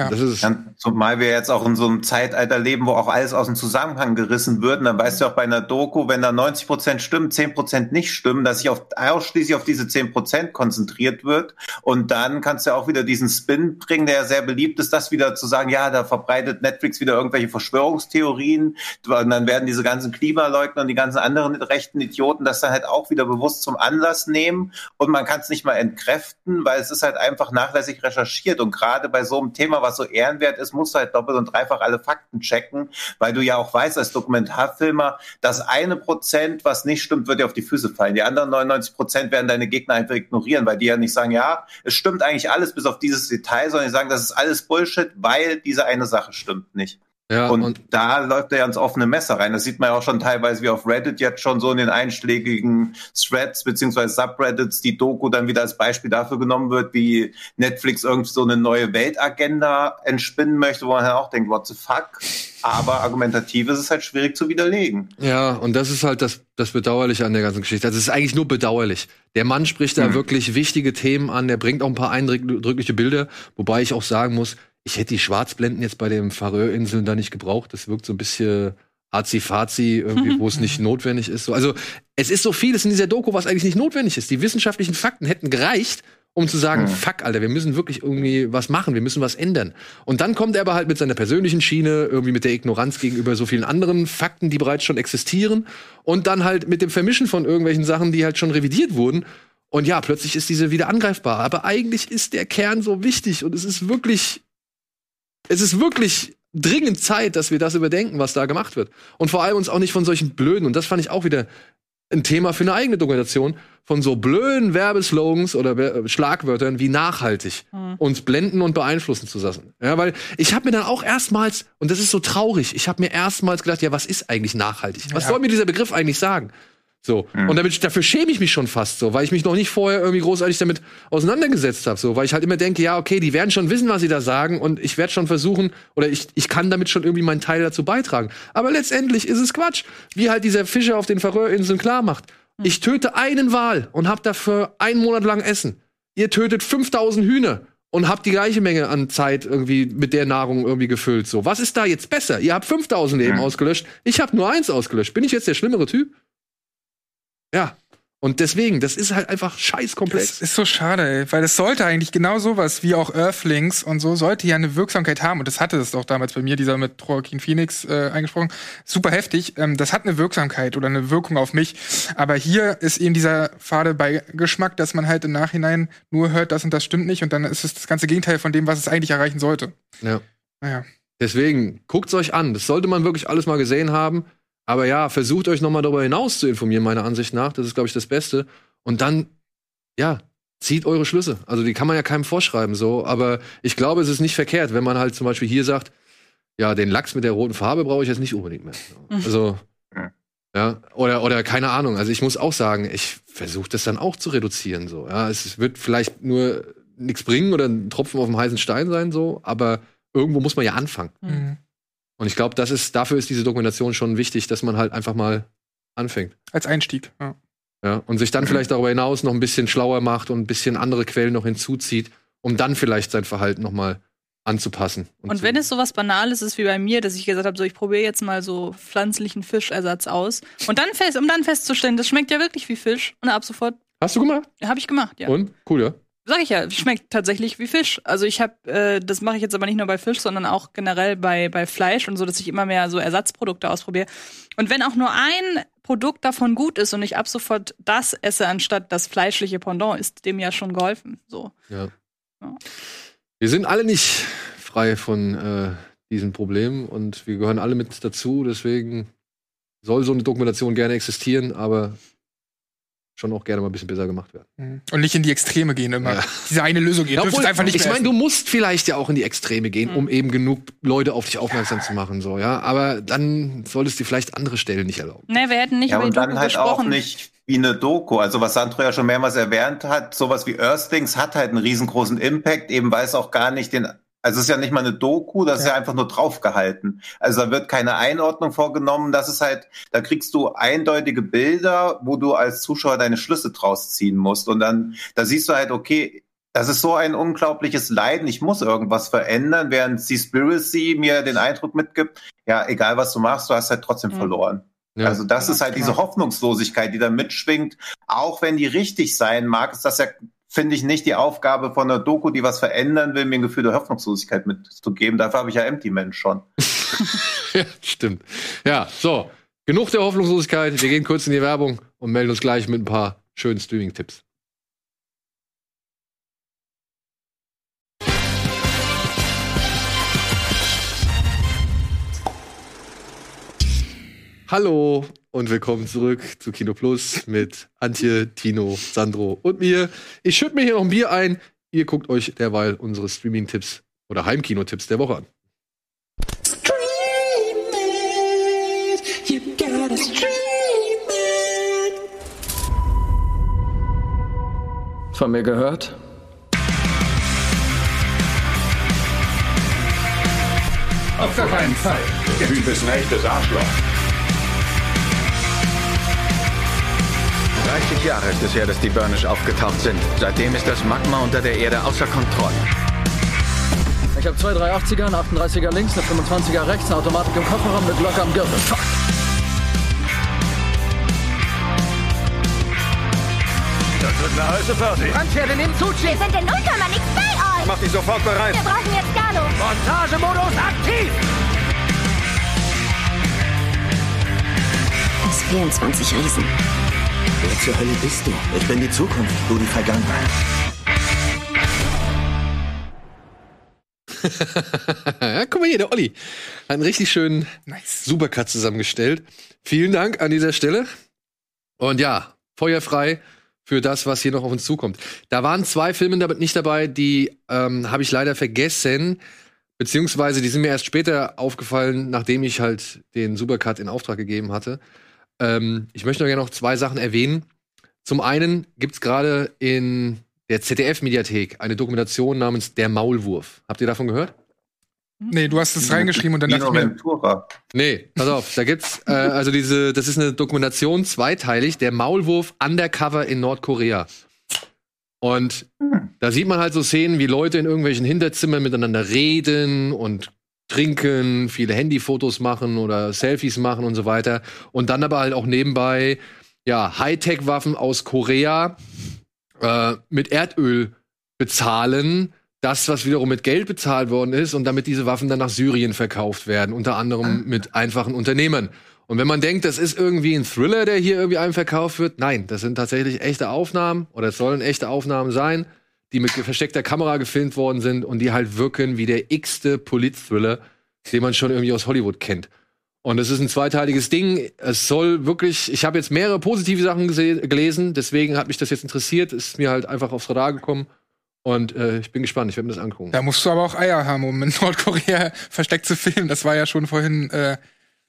Ja. Das ist Ja, zumal wir jetzt auch in so einem Zeitalter leben, wo auch alles aus dem Zusammenhang gerissen wird. Und dann weißt du auch bei einer Doku, wenn da 90 Prozent stimmen, 10 Prozent nicht stimmen, dass sich auf, ausschließlich auf diese 10 Prozent konzentriert wird. Und dann kannst du auch wieder diesen Spin bringen, der ja sehr beliebt ist, das wieder zu sagen, ja, da verbreitet Netflix wieder irgendwelche Verschwörungstheorien. Und dann werden diese ganzen Klimaleugner und die ganzen anderen rechten Idioten das dann halt auch wieder bewusst zum Anlass nehmen. Und man kann es nicht mal entkräften, weil es ist halt einfach nachlässig recherchiert. Und gerade bei so einem Thema, was so ehrenwert ist, musst du halt doppelt und dreifach alle Fakten checken, weil du ja auch weißt als Dokumentarfilmer, das eine Prozent, was nicht stimmt, wird dir auf die Füße fallen. Die anderen 99 Prozent werden deine Gegner einfach ignorieren, weil die ja nicht sagen, ja, es stimmt eigentlich alles bis auf dieses Detail, sondern die sagen, das ist alles Bullshit, weil diese eine Sache stimmt nicht. Ja, und, und- da läuft er ja ins offene Messer rein. Das sieht man ja auch schon teilweise wie auf Reddit jetzt schon so in den einschlägigen Threads beziehungsweise Subreddits die Doku dann wieder als Beispiel dafür genommen wird, wie Netflix irgendwie so eine neue Weltagenda entspinnen möchte, wo man halt auch denkt, what the fuck? Aber argumentativ ist es halt schwierig zu widerlegen. Ja, und das ist halt das, das Bedauerliche an der ganzen Geschichte. Also es ist eigentlich nur bedauerlich. Der Mann spricht da Mhm. wirklich wichtige Themen an, der bringt auch ein paar eindrückliche Bilder, wobei ich auch sagen muss, ich hätte die Schwarzblenden jetzt bei den Färöerinseln da nicht gebraucht. Das wirkt so ein bisschen azi-fazi, irgendwie, wo es nicht *laughs* notwendig ist. So, also es ist so vieles in dieser Doku, was eigentlich nicht notwendig ist. Die wissenschaftlichen Fakten hätten gereicht, um zu sagen, Mhm. fuck, Alter, wir müssen wirklich irgendwie was machen, wir müssen was ändern. Und dann kommt er aber halt mit seiner persönlichen Schiene, irgendwie mit der Ignoranz gegenüber so vielen anderen Fakten, die bereits schon existieren. Und dann halt mit dem Vermischen von irgendwelchen Sachen, die halt schon revidiert wurden. Und ja, plötzlich ist diese wieder angreifbar. Aber eigentlich ist der Kern so wichtig und es ist wirklich, es ist wirklich dringend Zeit, dass wir das überdenken, was da gemacht wird. Und vor allem uns auch nicht von solchen blöden, und das fand ich auch wieder ein Thema für eine eigene Dokumentation, von so blöden Werbeslogans oder Wer- Schlagwörtern wie nachhaltig Mhm. uns blenden und beeinflussen zu lassen. Ja, weil ich habe mir dann auch erstmals, und das ist so traurig, ich habe mir erstmals gedacht, ja, was ist eigentlich nachhaltig? Was Ja. soll mir dieser Begriff eigentlich sagen? So. Und damit, dafür schäme ich mich schon fast so, weil ich mich noch nicht vorher irgendwie großartig damit auseinandergesetzt habe. So, weil ich halt immer denke, ja, okay, die werden schon wissen, was sie da sagen und ich werde schon versuchen, oder ich, ich kann damit schon irgendwie meinen Teil dazu beitragen. Aber letztendlich ist es Quatsch. Wie halt dieser Fischer auf den Färöerinseln klar macht. Ich töte einen Wal und hab dafür einen Monat lang Essen. Ihr tötet 5000 Hühner und habt die gleiche Menge an Zeit irgendwie mit der Nahrung irgendwie gefüllt. So, was ist da jetzt besser? Ihr habt 5000 Leben ausgelöscht. Ich habe nur eins ausgelöscht. Bin ich jetzt der schlimmere Typ? Ja. Und deswegen, das ist halt einfach scheiß komplex. Das ist so schade, ey, weil es sollte eigentlich genau sowas wie auch Earthlings und so sollte ja eine Wirksamkeit haben und das hatte es doch damals bei mir, dieser mit Joaquin Phoenix äh, eingesprochen. Super heftig. Ähm, das hat eine Wirksamkeit oder eine Wirkung auf mich. Aber hier ist eben dieser fade Beigeschmack, dass man halt im Nachhinein nur hört, das und das stimmt nicht und dann ist es das ganze Gegenteil von dem, was es eigentlich erreichen sollte. Ja. Naja. Deswegen, guckt's euch an. Das sollte man wirklich alles mal gesehen haben. Aber ja, versucht euch noch mal darüber hinaus zu informieren, meiner Ansicht nach. Das ist, glaube ich, das Beste. Und dann, ja, zieht eure Schlüsse. Also die kann man ja keinem vorschreiben, so. Aber ich glaube, es ist nicht verkehrt, wenn man halt zum Beispiel hier sagt, ja, den Lachs mit der roten Farbe brauche ich jetzt nicht unbedingt mehr. *laughs* Also, ja, oder, oder keine Ahnung. Also ich muss auch sagen, ich versuche das dann auch zu reduzieren, so. Ja, es wird vielleicht nur nichts bringen oder ein Tropfen auf dem heißen Stein sein, so. Aber irgendwo muss man ja anfangen. Mhm. Und ich glaube, das ist, dafür ist diese Dokumentation schon wichtig, dass man halt einfach mal anfängt. Als Einstieg. Ja. Ja, und sich dann vielleicht darüber hinaus noch ein bisschen schlauer macht und ein bisschen andere Quellen noch hinzuzieht, um dann vielleicht sein Verhalten noch mal anzupassen. Und wenn es sowas Banales ist wie bei mir, dass ich gesagt habe, so ich probiere jetzt mal so pflanzlichen Fischersatz aus und dann fest, um dann festzustellen, das schmeckt ja wirklich wie Fisch und ab sofort Hast du gemacht? habe ich gemacht, ja. Und? Cool, ja. Sag ich ja, schmeckt tatsächlich wie Fisch. Also ich habe, äh, das mache ich jetzt aber nicht nur bei Fisch, sondern auch generell bei, bei Fleisch und so, dass ich immer mehr so Ersatzprodukte ausprobiere. Und wenn auch nur ein Produkt davon gut ist und ich ab sofort das esse, anstatt das fleischliche Pendant, ist dem ja schon geholfen. So. Ja. Ja. Wir sind alle nicht frei von äh, diesen Problemen und wir gehören alle mit dazu. Deswegen soll so eine Dokumentation gerne existieren, aber schon auch gerne mal ein bisschen besser gemacht werden. Mhm. Und nicht in die Extreme gehen immer. Ja. Diese eine Lösung gehen. Ja, obwohl, einfach nicht ich meine, du musst vielleicht ja auch in die Extreme gehen, um eben genug Leute auf dich aufmerksam zu machen, so, ja. Aber dann solltest du vielleicht andere Stellen nicht erlauben. Nee, wir hätten nicht Ja, über die und dann Doku halt auch gesprochen. nicht wie eine Doku. Also was Sandro ja schon mehrmals erwähnt hat, sowas wie Earthlings hat halt einen riesengroßen Impact, eben weil es auch gar nicht den, also es ist ja nicht mal eine Doku, das ist ja einfach nur draufgehalten. Also da wird keine Einordnung vorgenommen, das ist halt, da kriegst du eindeutige Bilder, wo du als Zuschauer deine Schlüsse draus ziehen musst. Und dann, da siehst du halt, okay, das ist so ein unglaubliches Leiden. Ich muss irgendwas verändern, während Seaspiracy mir den Eindruck mitgibt, ja, egal was du machst, du hast halt trotzdem Mhm. verloren. Ja. Also das ist halt diese Hoffnungslosigkeit, die da mitschwingt. Auch wenn die richtig sein mag, ist das ja, finde ich, nicht die Aufgabe von einer Doku, die was verändern will, mir ein Gefühl der Hoffnungslosigkeit mitzugeben. Dafür habe ich ja Empty Man schon. *laughs* ja, stimmt. Ja, so. Genug der Hoffnungslosigkeit. Wir gehen kurz in die Werbung und melden uns gleich mit ein paar schönen Streaming-Tipps. Hallo und willkommen zurück zu Kino Plus mit Antje, Tino, Sandro und mir. Ich schütte mir hier noch ein Bier ein. Ihr guckt euch derweil unsere Streaming-Tipps oder Heimkino-Tipps der Woche an. Von mir gehört? Auf gar keinen Fall. Der Typ ist ein echtes Arschloch. 30 Jahre ist es her, dass die Burnish aufgetaucht sind. Seitdem ist das Magma unter der Erde außer Kontrolle. Ich habe zwei 380er, einen 38er links, eine 25er rechts, eine Automatik im Kofferraum, eine Glocke am Gürtel. Fuck. Das wird eine heiße Party. Brandpferde nehmen Zug. Wir sind in 0, nix bei euch. Mach dich sofort bereit. Wir brauchen jetzt Galo. Montagemodus aktiv! Es fehlen 20 Riesen. Wer zur Hölle bist du? Ich bin die Zukunft, du die Vergangenheit. *laughs* ja, guck mal hier, der Olli. Hat einen richtig schönen Supercut zusammengestellt. Vielen Dank an dieser Stelle. Und ja, feuerfrei für das, was hier noch auf uns zukommt. Da waren zwei Filme damit nicht dabei, die ähm, habe ich leider vergessen. Beziehungsweise die sind mir erst später aufgefallen, nachdem ich halt den Supercut in Auftrag gegeben hatte. Ähm, ich möchte noch gerne noch zwei Sachen erwähnen. Zum einen gibt's gerade in der ZDF-Mediathek eine Dokumentation namens Der Maulwurf. Habt ihr davon gehört? Nee, du hast es reingeschrieben und dann dachte ich mir, Ventura. Nee, pass auf, da gibt's äh, also diese, das ist eine Dokumentation zweiteilig, der Maulwurf Undercover in Nordkorea. Und da sieht man halt so Szenen, wie Leute in irgendwelchen Hinterzimmern miteinander reden und trinken, viele Handyfotos machen oder Selfies machen und so weiter. Und dann aber halt auch nebenbei, ja, Hightech-Waffen aus Korea äh, mit Erdöl bezahlen, das, was wiederum mit Geld bezahlt worden ist, und damit diese Waffen dann nach Syrien verkauft werden, unter anderem mit einfachen Unternehmern. Und wenn man denkt, das ist irgendwie ein Thriller, der hier irgendwie einem verkauft wird, nein, das sind tatsächlich echte Aufnahmen oder es sollen echte Aufnahmen sein, die mit versteckter Kamera gefilmt worden sind und die halt wirken wie der x-te Polit-Thriller, den man schon irgendwie aus Hollywood kennt. Und es ist ein zweiteiliges Ding. Es soll wirklich, ich habe jetzt mehrere positive Sachen gelesen, deswegen hat mich das jetzt interessiert, ist mir halt einfach aufs Radar gekommen. Und äh, ich bin gespannt, ich werde mir das angucken. da musst du aber auch Eier haben, um in *laughs* Nordkorea versteckt zu filmen. Das war ja schon vorhin äh,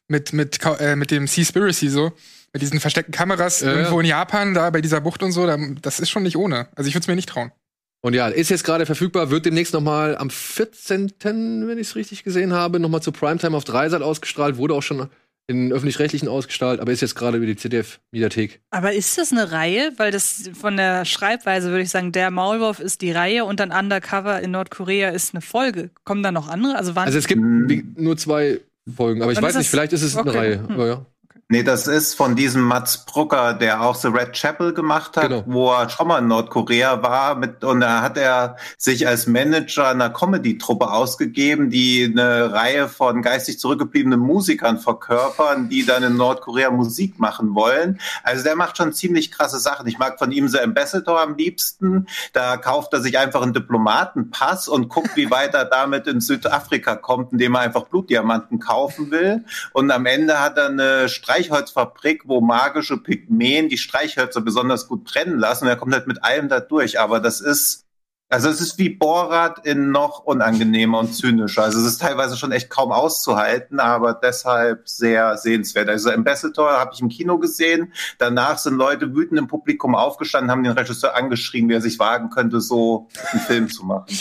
mit, mit, äh, mit dem Seaspiracy so. Mit diesen versteckten Kameras irgendwo in Japan, da bei dieser Bucht und so. Da, das ist schon nicht ohne. Also ich würde es mir nicht trauen. Und ja, ist jetzt gerade verfügbar, wird demnächst noch mal am 14., wenn ich es richtig gesehen habe, noch mal zu Primetime auf Dreisat ausgestrahlt, wurde auch schon in öffentlich-rechtlichen ausgestrahlt, aber ist jetzt gerade über die ZDF-Mediathek. Aber ist das eine Reihe? Weil das von der Schreibweise würde ich sagen, der Maulwurf ist die Reihe und dann Undercover in Nordkorea ist eine Folge. Kommen da noch andere? Also wann? Also es gibt wie, nur zwei Folgen, aber ich weiß nicht, vielleicht ist es eine okay. Reihe. Hm. Aber ja. Nee, das ist von diesem Mats Brucker, der auch The Red Chapel gemacht hat, Genau. wo er schon mal in Nordkorea war mit, und da hat er sich als Manager einer Comedy-Truppe ausgegeben, die eine Reihe von geistig zurückgebliebenen Musikern verkörpern, die dann in Nordkorea Musik machen wollen. Also der macht schon ziemlich krasse Sachen. Ich mag von ihm The Ambassador am liebsten. Da kauft er sich einfach einen Diplomatenpass und guckt, wie weit er damit in Südafrika kommt, indem er einfach Blutdiamanten kaufen will. Und am Ende hat er eine Streichholzfabrik, wo magische Pygmäen die Streichhölzer besonders gut brennen lassen. Und er kommt halt mit allem da durch. Aber das ist, also es ist wie Borat in noch unangenehmer und zynischer. Also es ist teilweise schon echt kaum auszuhalten, aber deshalb sehr sehenswert. Also Ambassador habe ich im Kino gesehen. Danach sind Leute wütend im Publikum aufgestanden, haben den Regisseur angeschrien, wie er sich wagen könnte, so einen Film zu machen. *laughs*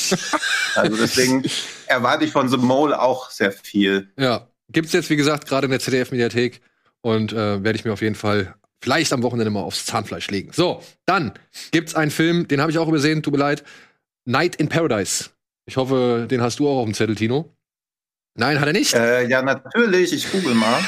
Also deswegen erwarte ich von The Mole auch sehr viel. Ja, gibt's jetzt wie gesagt gerade in der ZDF-Mediathek und äh, werde ich mir auf jeden Fall vielleicht am Wochenende mal aufs Zahnfleisch legen. So, dann gibt's einen Film, den habe ich auch übersehen, tut mir leid. Night in Paradise. Ich hoffe, den hast du auch auf dem Zettel, Tino. Nein, hat er nicht. Äh, ja, natürlich. Ich google mal.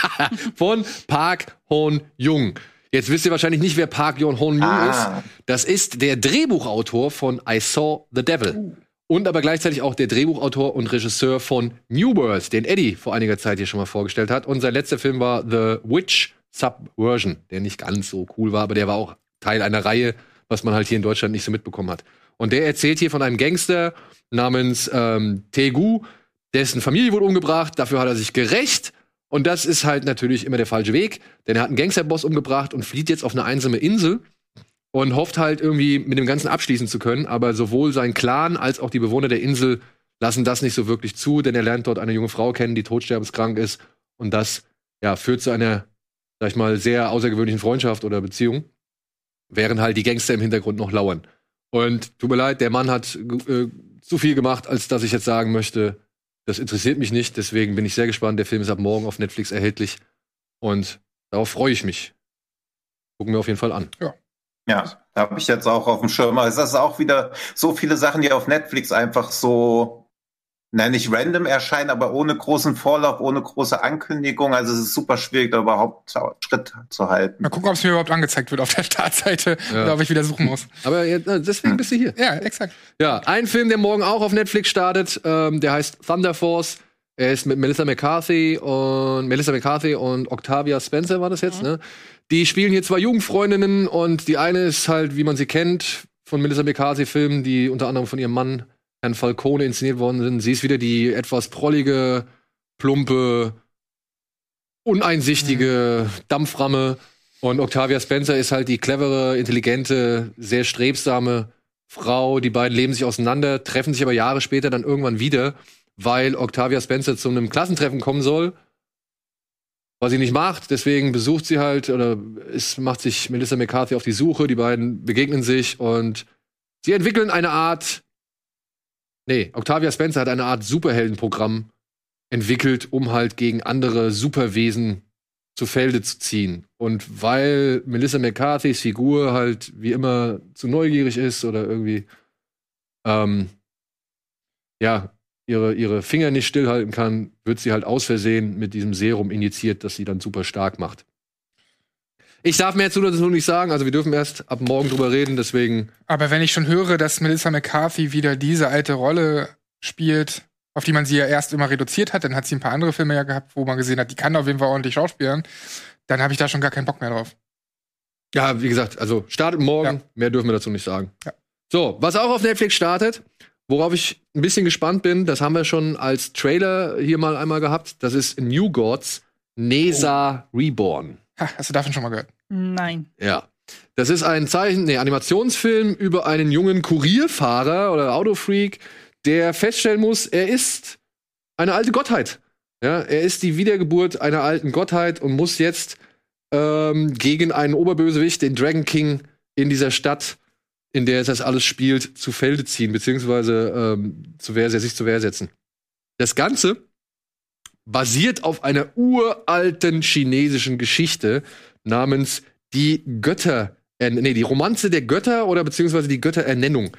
*laughs* Von Park Hoon Jung. Jetzt wisst ihr wahrscheinlich nicht, wer Park Yeon Hoon Jung Ah. ist. Das ist der Drehbuchautor von I Saw the Devil. Und aber gleichzeitig auch der Drehbuchautor und Regisseur von New World, den Eddie vor einiger Zeit hier schon mal vorgestellt hat. Und sein letzter Film war The Witch Subversion, der nicht ganz so cool war, aber der war auch Teil einer Reihe, was man halt hier in Deutschland nicht so mitbekommen hat. Und der erzählt hier von einem Gangster namens ähm, Tegu, dessen Familie wurde umgebracht, dafür hat er sich gerecht. Und das ist halt natürlich immer der falsche Weg, denn er hat einen Gangsterboss umgebracht und flieht jetzt auf eine einsame Insel und hofft halt irgendwie mit dem Ganzen abschließen zu können. Aber sowohl sein Clan als auch die Bewohner der Insel lassen das nicht so wirklich zu, denn er lernt dort eine junge Frau kennen, die todsterbenskrank ist. Und das ja, führt zu einer, sag ich mal, sehr außergewöhnlichen Freundschaft oder Beziehung, während halt die Gangster im Hintergrund noch lauern. Und tut mir leid, der Mann hat äh, zu viel gemacht, als dass ich jetzt sagen möchte, das interessiert mich nicht. Deswegen bin ich sehr gespannt. Der Film ist ab morgen auf Netflix erhältlich. Und darauf freue ich mich. Gucken wir auf jeden Fall an. Ja. Ja, da habe ich jetzt auch auf dem Schirm. Also das ist auch wieder so viele Sachen, die auf Netflix einfach so, na nicht random erscheinen, aber ohne großen Vorlauf, ohne große Ankündigung. Also es ist super schwierig, da überhaupt Schritt zu halten. Mal gucken, ob es mir überhaupt angezeigt wird auf der *laughs* Startseite Ja. oder ob ich wieder suchen muss. Aber äh, deswegen bist du hier. Ja, exakt. Ja, ein Film, der morgen auch auf Netflix startet, ähm, der heißt Thunder Force. Er ist mit Melissa McCarthy und Melissa McCarthy und Octavia Spencer war das jetzt, ne? Die spielen hier zwei Jugendfreundinnen und die eine ist halt, wie man sie kennt, von Melissa McCarthy Filmen, die unter anderem von ihrem Mann Herrn Falcone inszeniert worden sind. Sie ist wieder die etwas prollige, plumpe, uneinsichtige Dampframme und Octavia Spencer ist halt die clevere, intelligente, sehr strebsame Frau. Die beiden leben sich auseinander, treffen sich aber Jahre später dann irgendwann wieder, weil Octavia Spencer zu einem Klassentreffen kommen soll, was sie nicht macht. Deswegen besucht sie halt oder es macht sich Melissa McCarthy auf die Suche. Die beiden begegnen sich und sie entwickeln eine Art. Nee, Octavia Spencer hat eine Art Superheldenprogramm entwickelt, um halt gegen andere Superwesen zu Felde zu ziehen. Und weil Melissa McCarthys Figur halt wie immer zu neugierig ist oder irgendwie ähm, ja, ihre, ihre Finger nicht stillhalten kann, wird sie halt aus Versehen mit diesem Serum injiziert, das sie dann super stark macht. Ich darf mehr dazu dazu nicht sagen, also wir dürfen erst ab morgen drüber reden, deswegen. Aber wenn ich schon höre, dass Melissa McCarthy wieder diese alte Rolle spielt, auf die man sie ja erst immer reduziert hat, dann hat sie ein paar andere Filme ja gehabt, wo man gesehen hat, die kann auf jeden Fall ordentlich schauspielen, dann habe ich da schon gar keinen Bock mehr drauf. Ja, wie gesagt, also startet morgen, mehr dürfen wir dazu nicht sagen. So, was auch auf Netflix startet, worauf ich ein bisschen gespannt bin, das haben wir schon als Trailer hier mal einmal gehabt, das ist New Gods Nesa Reborn. Ha, hast du davon schon mal gehört? Nein. Ja. Das ist ein Zeichen, nee, Animationsfilm über einen jungen Kurierfahrer oder Autofreak, der feststellen muss, er ist eine alte Gottheit. Ja, er ist die Wiedergeburt einer alten Gottheit und muss jetzt ähm, gegen einen Oberbösewicht, den Dragon King, in dieser Stadt, in der das alles spielt, zu Felde ziehen, beziehungsweise ähm, zu Wehr, sich zur Wehr setzen. Das Ganze basiert auf einer uralten chinesischen Geschichte namens die Götter, äh, nee, die Romanze der Götter oder beziehungsweise die Götterernennung.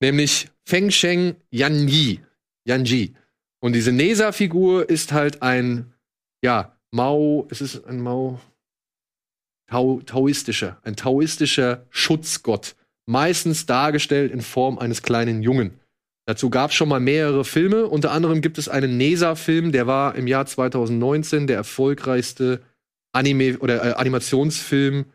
Nämlich Feng Sheng Yanji. Yanji. Und diese Nesa-Figur ist halt ein, ja, Mao, es ist ein Mao, Tao, taoistischer, ein taoistischer Schutzgott. Meistens dargestellt in Form eines kleinen Jungen. Dazu gab es schon mal mehrere Filme. Unter anderem gibt es einen Nesa-Film, der war im Jahr 2019 der erfolgreichste Anime oder äh, Animationsfilm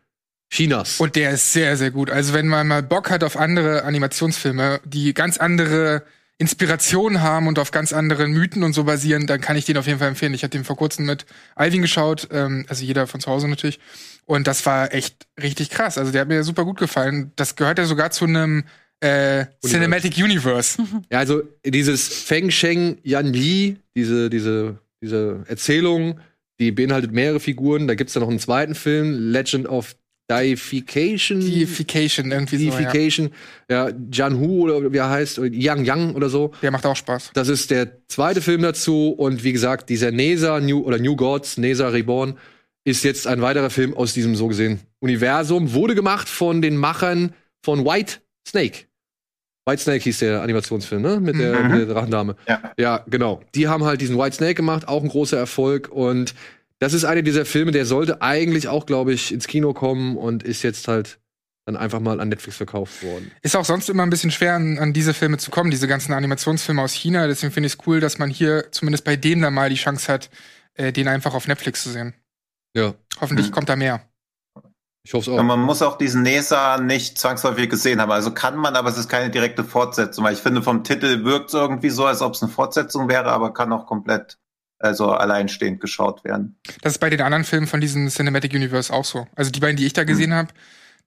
Chinas. Und der ist sehr, sehr gut. Also wenn man mal Bock hat auf andere Animationsfilme, die ganz andere Inspirationen haben und auf ganz anderen Mythen und so basieren, dann kann ich den auf jeden Fall empfehlen. Ich habe den vor kurzem mit Alvin geschaut, ähm, also jeder von zu Hause natürlich. Und das war echt richtig krass. Also der hat mir super gut gefallen. Das gehört ja sogar zu einem äh, Cinematic Universe. *laughs* Ja, also dieses Feng Sheng Yan Yi, diese, diese, diese Erzählung, die beinhaltet mehrere Figuren. Da gibt's dann noch einen zweiten Film, Legend of Deification. Deification, irgendwie so, ja. Deification. Ja, Jan Hu oder wie er heißt, oder Yang Yang oder so. Der macht auch Spaß. Das ist der zweite Film dazu. Und wie gesagt, dieser Nesa New oder New Gods, Nesa Reborn, ist jetzt ein weiterer Film aus diesem so gesehen Universum. Wurde gemacht von den Machern von White Snake. Whitesnake hieß der Animationsfilm, ne? Mit der, Mhm. mit der Drachendame. Ja. Ja, genau. Die haben halt diesen White Snake gemacht, auch ein großer Erfolg. Und das ist einer dieser Filme, der sollte eigentlich auch, glaube ich, ins Kino kommen und ist jetzt halt dann einfach mal an Netflix verkauft worden. Ist auch sonst immer ein bisschen schwer, an, an diese Filme zu kommen, diese ganzen Animationsfilme aus China. Deswegen finde ich es cool, dass man hier zumindest bei denen dann mal die Chance hat, äh, den einfach auf Netflix zu sehen. Ja. Hoffentlich kommt da mehr. Ich hoffe es Und auch. man muss auch diesen Nesa nicht zwangsläufig gesehen haben. Also kann man, aber es ist keine direkte Fortsetzung. Weil ich finde, vom Titel wirkt es irgendwie so, als ob es eine Fortsetzung wäre, aber kann auch komplett also alleinstehend geschaut werden. Das ist bei den anderen Filmen von diesem Cinematic Universe auch so. Also die beiden, die ich da gesehen habe,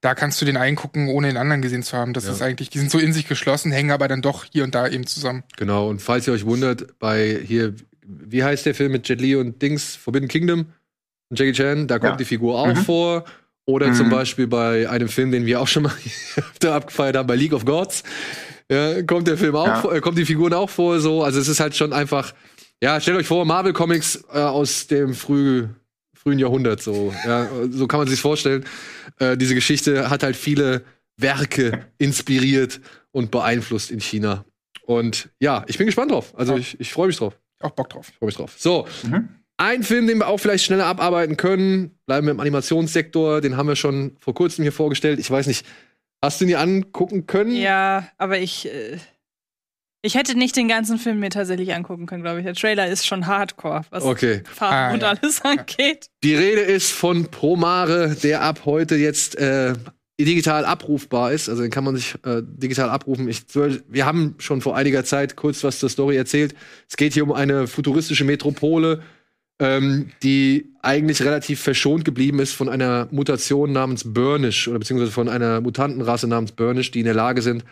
da kannst du den einen gucken, ohne den anderen gesehen zu haben. Das Ja. ist eigentlich, die sind so in sich geschlossen, hängen aber dann doch hier und da eben zusammen. Genau. Und falls ihr euch wundert, bei hier, wie heißt der Film mit Jet Li und Dings, Forbidden Kingdom und Jackie Chan, da kommt Ja. die Figur auch Mhm. vor. Oder Mhm. zum Beispiel bei einem Film, den wir auch schon mal *laughs* öfter abgefeiert haben, bei League of Gods, ja, kommt der Film auch Ja. vor, äh, kommt die Figuren auch vor, so. Also es ist halt schon einfach, ja, stellt euch vor, Marvel Comics äh, aus dem früh, frühen Jahrhundert, so. Ja, so kann man sich vorstellen. Äh, diese Geschichte hat halt viele Werke inspiriert und beeinflusst in China. Und ja, ich bin gespannt drauf. Also ich, ich freue mich drauf. Auch Bock drauf. Ich freue mich drauf. So, Mhm. ein Film, den wir auch vielleicht schneller abarbeiten können, bleiben wir im Animationssektor, den haben wir schon vor kurzem hier vorgestellt. Ich weiß nicht, hast du ihn dir angucken können? Ja, aber ich. Äh, ich hätte nicht den ganzen Film mir tatsächlich angucken können, glaube ich. Der Trailer ist schon hardcore, was Okay. Farben Ah, und ja. alles angeht. Die Rede ist von Promare, der ab heute jetzt äh, digital abrufbar ist. Also den kann man sich äh, digital abrufen. Ich, wir haben schon vor einiger Zeit kurz was zur Story erzählt. Es geht hier um eine futuristische Metropole, ähm, die eigentlich relativ verschont geblieben ist von einer Mutation namens Burnish oder beziehungsweise von einer Mutantenrasse namens Burnish, die in der Lage sind,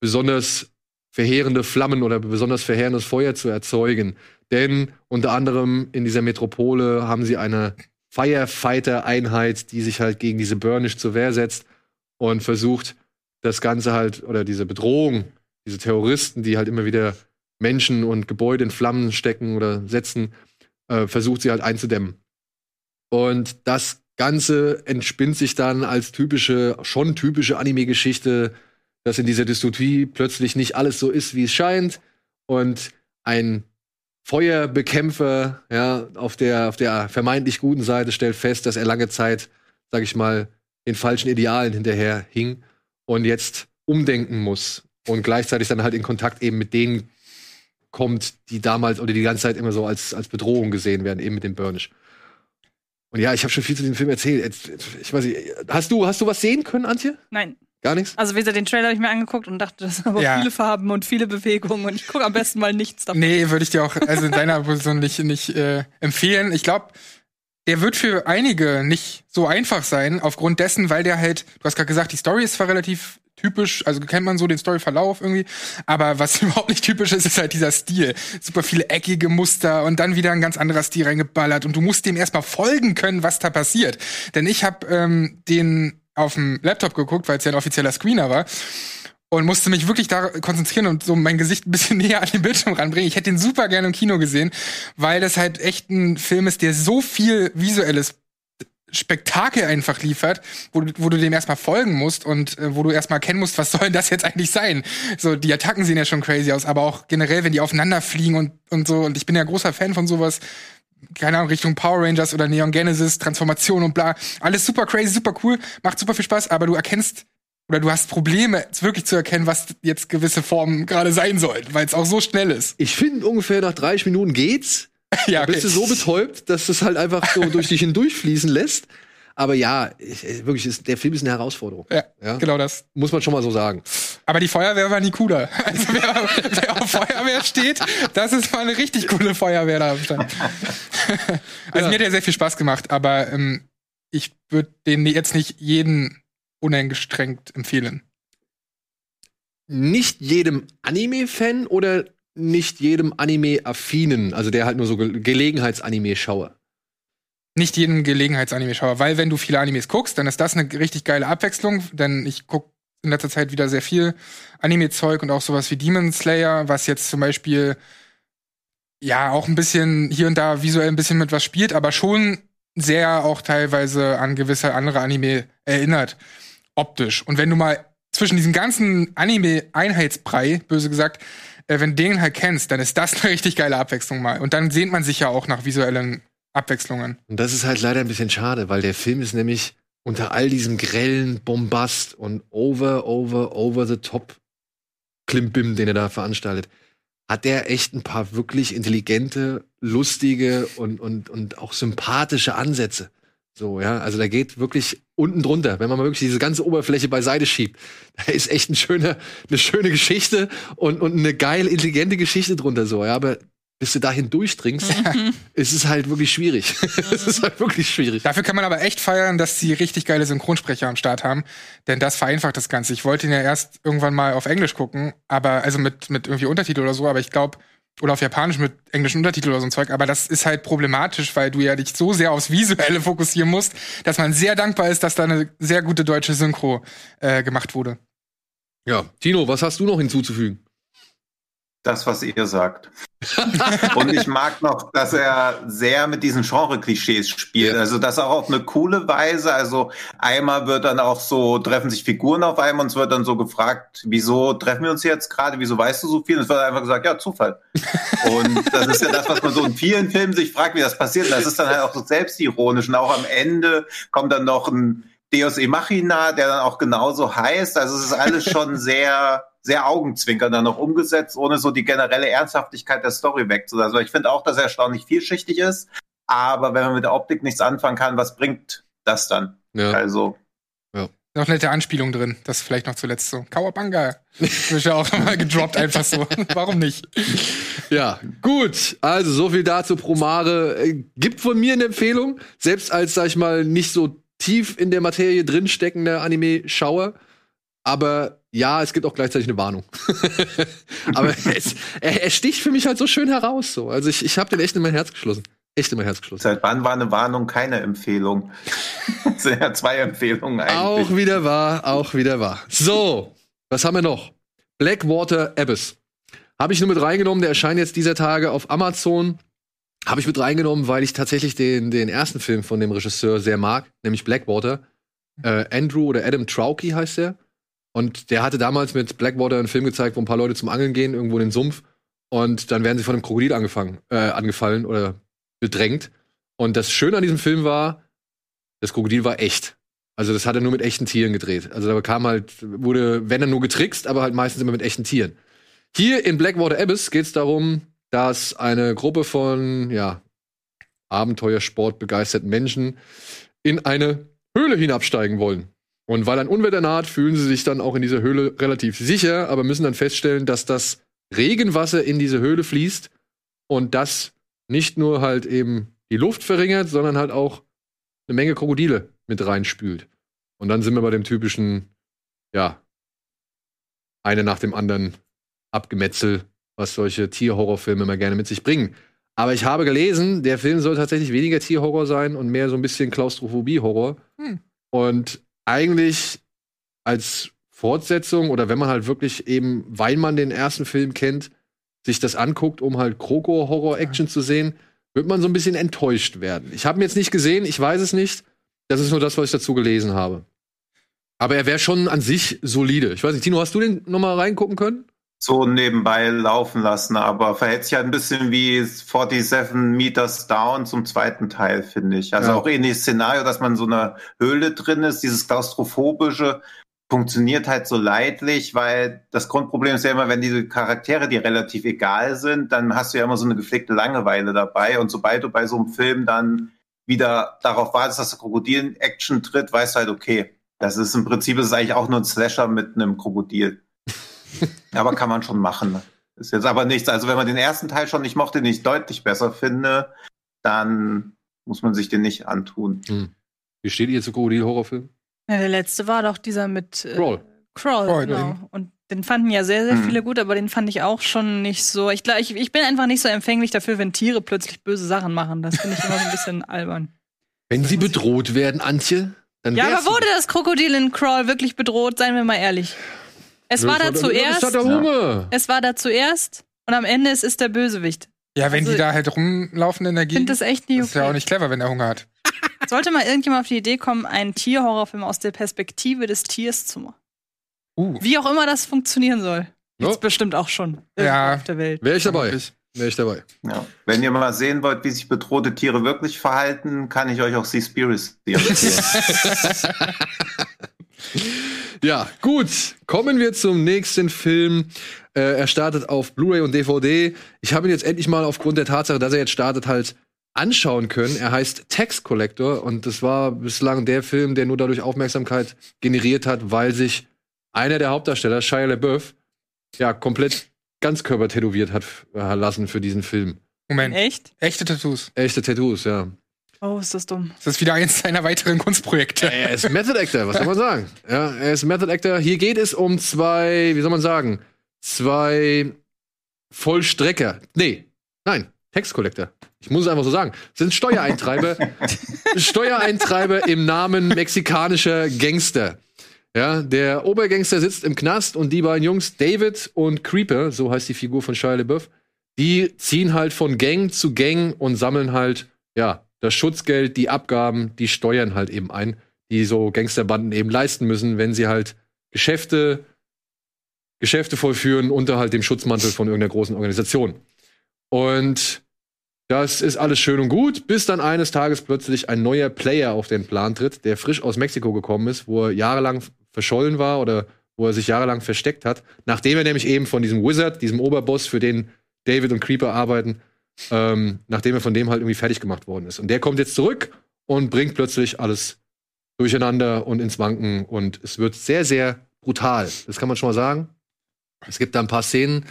besonders verheerende Flammen oder besonders verheerendes Feuer zu erzeugen. Denn unter anderem in dieser Metropole haben sie eine Firefighter-Einheit, die sich halt gegen diese Burnish zur Wehr setzt und versucht, das Ganze halt, oder diese Bedrohung, diese Terroristen, die halt immer wieder Menschen und Gebäude in Flammen stecken oder setzen, äh, versucht sie halt einzudämmen. Und das Ganze entspinnt sich dann als typische, schon typische Anime-Geschichte, dass in dieser Dystopie plötzlich nicht alles so ist, wie es scheint. Und ein Feuerbekämpfer, ja, auf der, auf der vermeintlich guten Seite stellt fest, dass er lange Zeit, sag ich mal, den falschen Idealen hinterher hing und jetzt umdenken muss und gleichzeitig dann halt in Kontakt eben mit denen kommt, die damals oder die ganze Zeit immer so als, als Bedrohung gesehen werden, eben mit dem Burnish. Und ja, ich habe schon viel zu dem Film erzählt. Ich weiß nicht, hast du, hast du was sehen können, Antje? Nein. Gar nichts? Also, wie gesagt, den Trailer habe ich mir angeguckt und dachte, das sind aber Ja. viele Farben und viele Bewegungen und ich gucke am besten mal nichts davon. Nee, würde ich dir auch also in deiner Position nicht, nicht äh, empfehlen. Ich glaube, der wird für einige nicht so einfach sein, aufgrund dessen, weil der halt, du hast gerade gesagt, die Story ist zwar relativ typisch, also kennt man so den Storyverlauf irgendwie, aber was *laughs* überhaupt nicht typisch ist, ist halt dieser Stil. Super viele eckige Muster und dann wieder ein ganz anderer Stil reingeballert und du musst dem erstmal folgen können, was da passiert. Denn ich habe ähm, den auf dem Laptop geguckt, weil es ja ein offizieller Screener war und musste mich wirklich da konzentrieren und so mein Gesicht ein bisschen *laughs* näher an den Bildschirm ranbringen. Ich hätte den super gerne im Kino gesehen, weil das halt echt ein Film ist, der so viel visuelles Spektakel einfach liefert, wo du, wo du dem erstmal folgen musst und äh, wo du erstmal erkennen musst, was soll das jetzt eigentlich sein? So, die Attacken sehen ja schon crazy aus, aber auch generell, wenn die aufeinander fliegen und, und so, und ich bin ja großer Fan von sowas, keine Ahnung, Richtung Power Rangers oder Neon Genesis, Transformation und bla. Alles super crazy, super cool, macht super viel Spaß, aber du erkennst oder du hast Probleme, wirklich zu erkennen, was jetzt gewisse Formen gerade sein sollen, weil es auch so schnell ist. Ich finde, ungefähr nach 30 Minuten geht's. *laughs* ja, okay. bist du so betäubt, dass es halt einfach so *laughs* durch dich hindurchfließen lässt. Aber ja, ich, wirklich, ist, der Film ist eine Herausforderung. Ja, genau das. Muss man schon mal so sagen. Aber die Feuerwehr war nie cooler. *laughs* Also wer, wer auf Feuerwehr steht, das ist mal eine richtig coole Feuerwehr da am Stand. *laughs* Also Ja. mir hat der sehr viel Spaß gemacht, aber ähm, ich würde den jetzt nicht jeden uneingeschränkt empfehlen. Nicht jedem Anime-Fan oder nicht jedem Anime-Affinen, also der halt nur so Ge Gelegenheitsanime-Schauer. Nicht jeden Gelegenheitsanime-Schauer, weil wenn du viele Animes guckst, dann ist das eine richtig geile Abwechslung, denn ich guck in letzter Zeit wieder sehr viel Anime-Zeug und auch sowas wie Demon Slayer, was jetzt zum Beispiel ja auch ein bisschen hier und da visuell ein bisschen mit was spielt, aber schon sehr auch teilweise an gewisse andere Anime erinnert, optisch. Und wenn du mal zwischen diesem ganzen Anime-Einheitsbrei, böse gesagt, äh, wenn du den halt kennst, dann ist das *laughs* eine richtig geile Abwechslung mal. Und dann sehnt man sich ja auch nach visuellen Abwechslungen. Und das ist halt leider ein bisschen schade, weil der Film ist nämlich unter all diesem grellen Bombast und over, over, over the top Klimbim, den er da veranstaltet, hat der echt ein paar wirklich intelligente, lustige und, und, und auch sympathische Ansätze. So, ja, also da geht wirklich unten drunter, wenn man mal wirklich diese ganze Oberfläche beiseite schiebt. *laughs* Da ist echt eine schöne, eine schöne Geschichte und, und eine geil intelligente Geschichte drunter so, ja, aber bis du dahin durchdringst, *laughs* ist es halt wirklich schwierig. *laughs* es ist halt wirklich schwierig. Dafür kann man aber echt feiern, dass sie richtig geile Synchronsprecher am Start haben, denn das vereinfacht das Ganze. Ich wollte ihn ja erst irgendwann mal auf Englisch gucken, aber also mit mit irgendwie Untertitel oder so, aber ich glaube oder auf Japanisch mit englischen Untertitel oder so ein Zeug, aber das ist halt problematisch, weil du ja dich so sehr aufs Visuelle fokussieren musst, dass man sehr dankbar ist, dass da eine sehr gute deutsche Synchro äh, gemacht wurde. Ja, Tino, was hast du noch hinzuzufügen? Das, was ihr sagt. *laughs* und ich mag noch, dass er sehr mit diesen Genre-Klischees spielt. Ja. Also das auch auf eine coole Weise. Also einmal wird dann auch so, treffen sich Figuren auf einmal und es wird dann so gefragt, wieso treffen wir uns jetzt gerade, wieso weißt du so viel? Und es wird einfach gesagt, ja, Zufall. und das ist ja das, was man so in vielen Filmen sich fragt, wie das passiert. Und das ist dann halt auch so selbstironisch. Und auch am Ende kommt dann noch ein Deus E Machina, der dann auch genauso heißt. Also es ist alles schon sehr sehr Augenzwinkern dann noch umgesetzt, ohne so die generelle Ernsthaftigkeit der Story wegzulassen. Also ich finde auch, dass er erstaunlich vielschichtig ist, aber wenn man mit der Optik nichts anfangen kann, was bringt das dann? Ja. Also Noch nette Anspielung drin. Das vielleicht noch zuletzt so. Kawabanga. Wird ja auch mal gedroppt, einfach so. *laughs* Warum nicht? Ja, gut. Also, so viel dazu. Promare äh, gibt von mir eine Empfehlung. Selbst als, sag ich mal, nicht so tief in der Materie drinsteckender Anime-Schauer. Aber ja, es gibt auch gleichzeitig eine Warnung. *laughs* Aber es, er, er sticht für mich halt so schön heraus. So. Also, ich, ich habe den echt in mein Herz geschlossen. Echt in mein Herz geschlossen. seit wann war eine Warnung keine Empfehlung? Das sind ja zwei Empfehlungen eigentlich. Auch wieder wahr, auch wieder wahr. So, was haben wir noch? Blackwater Abyss. Habe ich nur mit reingenommen, der erscheint jetzt dieser Tage auf Amazon. Habe ich mit reingenommen, weil ich tatsächlich den, den ersten Film von dem Regisseur sehr mag, nämlich Blackwater. Äh, Andrew oder Adam Trauki heißt der. Und der hatte damals mit Blackwater einen Film gezeigt, wo ein paar Leute zum Angeln gehen, irgendwo in den Sumpf. Und dann werden sie von einem Krokodil angefangen, äh, angefallen oder bedrängt. Und das Schöne an diesem Film war, das Krokodil war echt. Also das hat er nur mit echten Tieren gedreht. Also da kam halt, wurde, wenn dann nur getrickst, aber halt meistens immer mit echten Tieren. Hier in Blackwater Abyss geht es darum, dass eine Gruppe von, ja, Abenteuersport begeisterten Menschen in eine Höhle hinabsteigen wollen. Und weil ein Unwetter naht, fühlen sie sich dann auch in dieser Höhle relativ sicher, aber müssen dann feststellen, dass das Regenwasser in diese Höhle fließt und das nicht nur halt eben die Luft verringert, sondern halt auch eine Menge Krokodile mit reinspült. Und dann sind wir bei dem typischen, ja, eine nach dem anderen Abgemetzel, was solche Tierhorrorfilme immer gerne mit sich bringen. Aber ich habe gelesen, der Film soll tatsächlich weniger Tierhorror sein und mehr so ein bisschen Klaustrophobie-Horror. Hm. Und eigentlich als Fortsetzung oder wenn man halt wirklich eben, weil man den ersten Film kennt, sich das anguckt, um halt Kroko-Horror-Action zu sehen, wird man so ein bisschen enttäuscht werden. Ich habe ihn jetzt nicht gesehen, ich weiß es nicht. Das ist nur das, was ich dazu gelesen habe. Aber er wäre schon an sich solide. Ich weiß nicht, Tino, hast du den noch mal reingucken können? So nebenbei laufen lassen, aber verhält sich halt ein bisschen wie 47 Meters Down zum zweiten Teil, finde ich. Also Ja. auch ähnliches Szenario, dass man in so einer Höhle drin ist, dieses klaustrophobische funktioniert halt so leidlich, weil das Grundproblem ist ja immer, wenn diese Charaktere dir relativ egal sind, dann hast du ja immer so eine gepflegte Langeweile dabei und sobald du bei so einem Film dann wieder darauf wartest, dass der Krokodil in Action tritt, weißt du halt, okay, das ist im Prinzip ist es eigentlich auch nur ein Slasher mit einem Krokodil. Aber kann man schon machen. Ist jetzt aber nichts. Also wenn man den ersten Teil schon nicht mochte, den ich deutlich besser finde, dann muss man sich den nicht antun. Wie steht ihr zu Krokodil-Horrorfilmen? Ja, der letzte war doch dieser mit äh, Crawl. Crawl, Crawl, genau. Und den fanden ja sehr, sehr Mhm. viele gut, aber den fand ich auch schon nicht so. Ich, glaub, ich, ich bin einfach nicht so empfänglich dafür, wenn Tiere plötzlich böse Sachen machen. Das finde ich immer so ein bisschen *laughs* albern. Wenn sie bedroht werden, Antje, dann Ja, aber wurde das Krokodil in Crawl wirklich bedroht? Seien wir mal ehrlich. Es war da er- zuerst. er. Es war da zuerst und am Ende ist es der Bösewicht. Ja, wenn Also- die da halt rumlaufen in der Ich Gegend. finde das echt nie Das ist ja okay. auch nicht clever, wenn er Hunger hat. *laughs* Sollte mal irgendjemand auf die Idee kommen, einen Tierhorrorfilm aus der Perspektive des Tiers zu machen. Wie auch immer das funktionieren soll. Gibt's Ja. bestimmt auch schon Ja. auf der Welt. Wäre ich dabei. Wäre ich dabei. Ja. Wenn ihr mal sehen wollt, wie sich bedrohte Tiere wirklich verhalten, kann ich euch auch Seaspiracy *laughs* empfehlen. *laughs* Ja, gut. Kommen wir zum nächsten Film. Äh, er startet auf Blu-ray und DVD. Ich habe ihn jetzt endlich mal aufgrund der Tatsache, dass er jetzt startet, halt anschauen können. Er heißt Tax Collector und das war bislang der Film, der nur dadurch Aufmerksamkeit generiert hat, weil sich einer der Hauptdarsteller, Shia LaBeouf, ja komplett Ganzkörper tätowiert hat äh, lassen für diesen Film. Moment. Echt? Echte Tattoos. Echte Tattoos, ja. Oh, ist das dumm. Das ist wieder eins seiner weiteren Kunstprojekte. Er ist Method Actor, was soll man sagen? Ja, er ist Method Actor. Hier geht es um zwei, wie soll man sagen, zwei Vollstrecker. Nee, nein, Tax Collector. Ich muss es einfach so sagen. Das sind Steuereintreiber. *laughs* Steuereintreiber im Namen mexikanischer Gangster. Ja, der Obergangster sitzt im Knast und die beiden Jungs, David und Creeper, so heißt die Figur von Shia LaBeouf, die ziehen halt von Gang zu Gang und sammeln halt, ja, das Schutzgeld, die Abgaben, die Steuern halt eben ein, die so Gangsterbanden eben leisten müssen, wenn sie halt Geschäfte, Geschäfte vollführen unter halt dem Schutzmantel von irgendeiner großen Organisation. Und das ist alles schön und gut, bis dann eines Tages plötzlich ein neuer Player auf den Plan tritt, der frisch aus Mexiko gekommen ist, wo er jahrelang verschollen war oder wo er sich jahrelang versteckt hat, nachdem er nämlich eben von diesem Wizard, diesem Oberboss, für den David und Creeper arbeiten, ähm, nachdem er von dem halt irgendwie fertig gemacht worden ist. Und der kommt jetzt zurück und bringt plötzlich alles durcheinander und ins Wanken und es wird sehr, sehr brutal. Das kann man schon mal sagen. Es gibt da ein paar Szenen,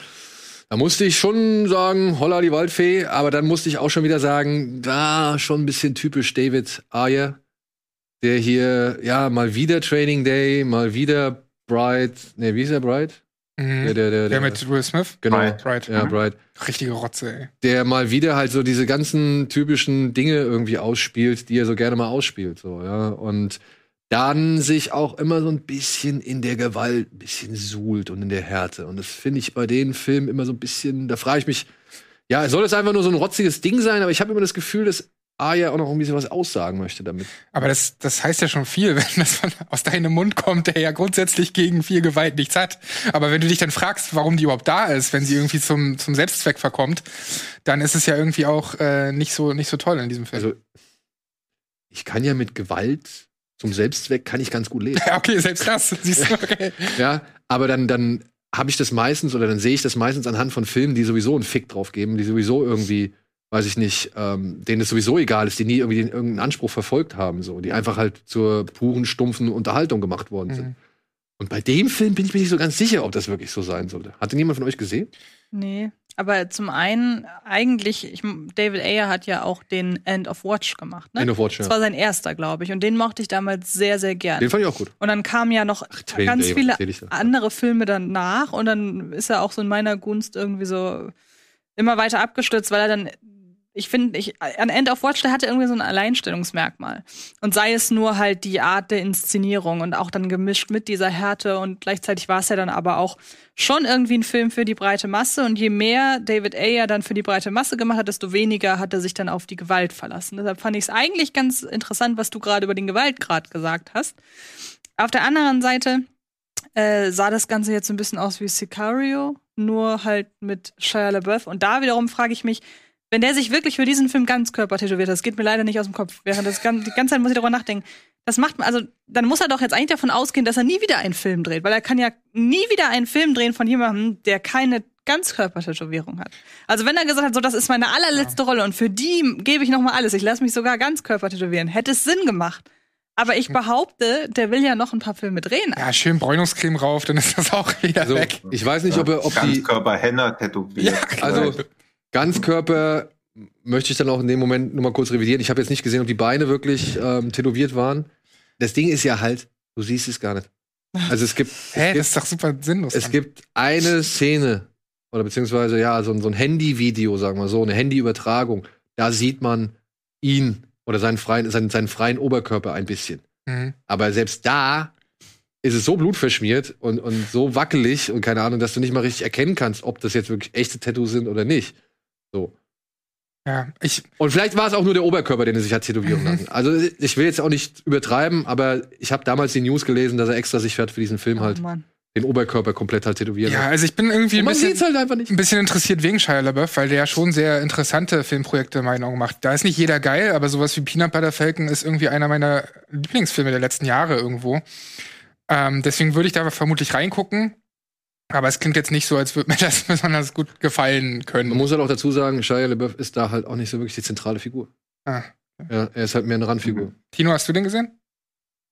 da musste ich schon sagen, holla die Waldfee, aber dann musste ich auch schon wieder sagen, da schon ein bisschen typisch David Ayer, der hier, ja, mal wieder Training Day, mal wieder Bright, ne, wie ist er, Bright? Mhm. Der, der, der, Der mit Will Smith? Genau, Bright. Bright. ja, Mhm. Bright. Richtige Rotze, ey. Der mal wieder halt so diese ganzen typischen Dinge irgendwie ausspielt, die er so gerne mal ausspielt, so, ja, und dann sich auch immer so ein bisschen in der Gewalt ein bisschen suhlt und in der Härte. Und das finde ich bei den Filmen immer so ein bisschen, da frage ich mich, ja, soll es einfach nur so ein rotziges Ding sein, aber ich habe immer das Gefühl, dass Aya auch noch ein bisschen was aussagen möchte damit. Aber das, das heißt ja schon viel, *laughs* wenn das von, aus deinem Mund kommt, der ja grundsätzlich gegen viel Gewalt nichts hat. Aber wenn du dich dann fragst, warum die überhaupt da ist, wenn sie irgendwie zum, zum Selbstzweck verkommt, dann ist es ja irgendwie auch äh, nicht, so, nicht so toll in diesem Film. Also, ich kann ja mit Gewalt zum Selbstzweck kann ich ganz gut leben. Ja, *laughs* okay, selbst das, siehst du, okay. *laughs* Ja, aber dann, dann habe ich das meistens oder dann sehe ich das meistens anhand von Filmen, die sowieso einen Fick drauf geben, die sowieso irgendwie, weiß ich nicht, ähm, denen es sowieso egal ist, die nie irgendwie den, irgendeinen Anspruch verfolgt haben, so, die einfach halt zur puren, stumpfen Unterhaltung gemacht worden sind. Mhm. Und bei dem Film bin ich mir nicht so ganz sicher, ob das wirklich so sein sollte. Hat den jemand von euch gesehen? Nee. Aber zum einen, eigentlich, ich, David Ayer hat ja auch den End of Watch gemacht, ne? End of Watch, ja. Das war sein erster, glaube ich. Und den mochte ich damals sehr, sehr gern. Den fand ich auch gut. Und dann kamen ja noch Training ganz Day, viele andere Filme danach. Und dann ist er auch so in meiner Gunst irgendwie so immer weiter abgestürzt, weil er dann, ich finde, ich, an End of Watch, der hatte irgendwie so ein Alleinstellungsmerkmal. Und sei es nur halt die Art der Inszenierung und auch dann gemischt mit dieser Härte. Und gleichzeitig war es ja dann aber auch schon irgendwie ein Film für die breite Masse. Und je mehr David Ayer dann für die breite Masse gemacht hat, desto weniger hat er sich dann auf die Gewalt verlassen. Deshalb fand ich es eigentlich ganz interessant, was du gerade über den Gewaltgrad gesagt hast. Auf der anderen Seite äh, sah das Ganze jetzt ein bisschen aus wie Sicario, nur halt mit Shia LaBeouf. Und da wiederum frage ich mich, wenn der sich wirklich für diesen Film Ganzkörper tätowiert hat, das geht mir leider nicht aus dem Kopf. Während das gan- die ganze Zeit muss ich darüber nachdenken. Das macht man, also dann muss er doch jetzt eigentlich davon ausgehen, dass er nie wieder einen Film dreht, weil er kann ja nie wieder einen Film drehen von jemandem, der keine Ganzkörpertätowierung hat. Also wenn er gesagt hat, so das ist meine allerletzte Rolle und für die gebe ich noch mal alles, ich lasse mich sogar Ganzkörper tätowieren, hätte es Sinn gemacht. Aber ich behaupte, der will ja noch ein paar Filme drehen. Ja, schön Bräunungscreme rauf, dann ist das auch wieder Also, weg. ich weiß nicht, ob, er, ob die. Ganzkörper-Henna tätowiert. Also Ganzkörper möchte ich dann auch in dem Moment nur mal kurz revidieren. Ich habe jetzt nicht gesehen, ob die Beine wirklich ähm, tätowiert waren. Das Ding ist ja halt, du siehst es gar nicht. Also es gibt, Hä, es das gibt, ist doch super sinnlos. es dann. gibt eine Szene oder beziehungsweise ja so, ein- so ein Handyvideo, sagen wir so, eine Handyübertragung. Da sieht man ihn oder seinen freien, seinen, seinen freien Oberkörper ein bisschen. Mhm. Aber selbst da ist es so blutverschmiert und, und so wackelig und keine Ahnung, dass du nicht mal richtig erkennen kannst, ob das jetzt wirklich echte Tattoos sind oder nicht. So. Ja, ich, Und vielleicht war es auch nur der Oberkörper, den er sich hat tätowieren Mhm. lassen. Also ich will jetzt auch nicht übertreiben, aber ich habe damals die News gelesen, dass er extra sich für diesen Film halt Oh Mann. den Oberkörper komplett halt tätowiert Ja, hat. also ich bin irgendwie ein bisschen, halt ein bisschen interessiert wegen Shia LaBeouf, weil der schon sehr interessante Filmprojekte in meinen Augen macht. Da ist nicht jeder geil, aber sowas wie Peanut Butter Falcon ist irgendwie einer meiner Lieblingsfilme der letzten Jahre irgendwo. Ähm, deswegen würde ich da vermutlich reingucken. Aber es klingt jetzt nicht so, als würde mir *laughs* das besonders gut gefallen können. Man muss halt auch dazu sagen, Shia LaBeouf ist da halt auch nicht so wirklich die zentrale Figur. Ah. Ja, er ist halt mehr eine Randfigur. Tino, hast du den gesehen?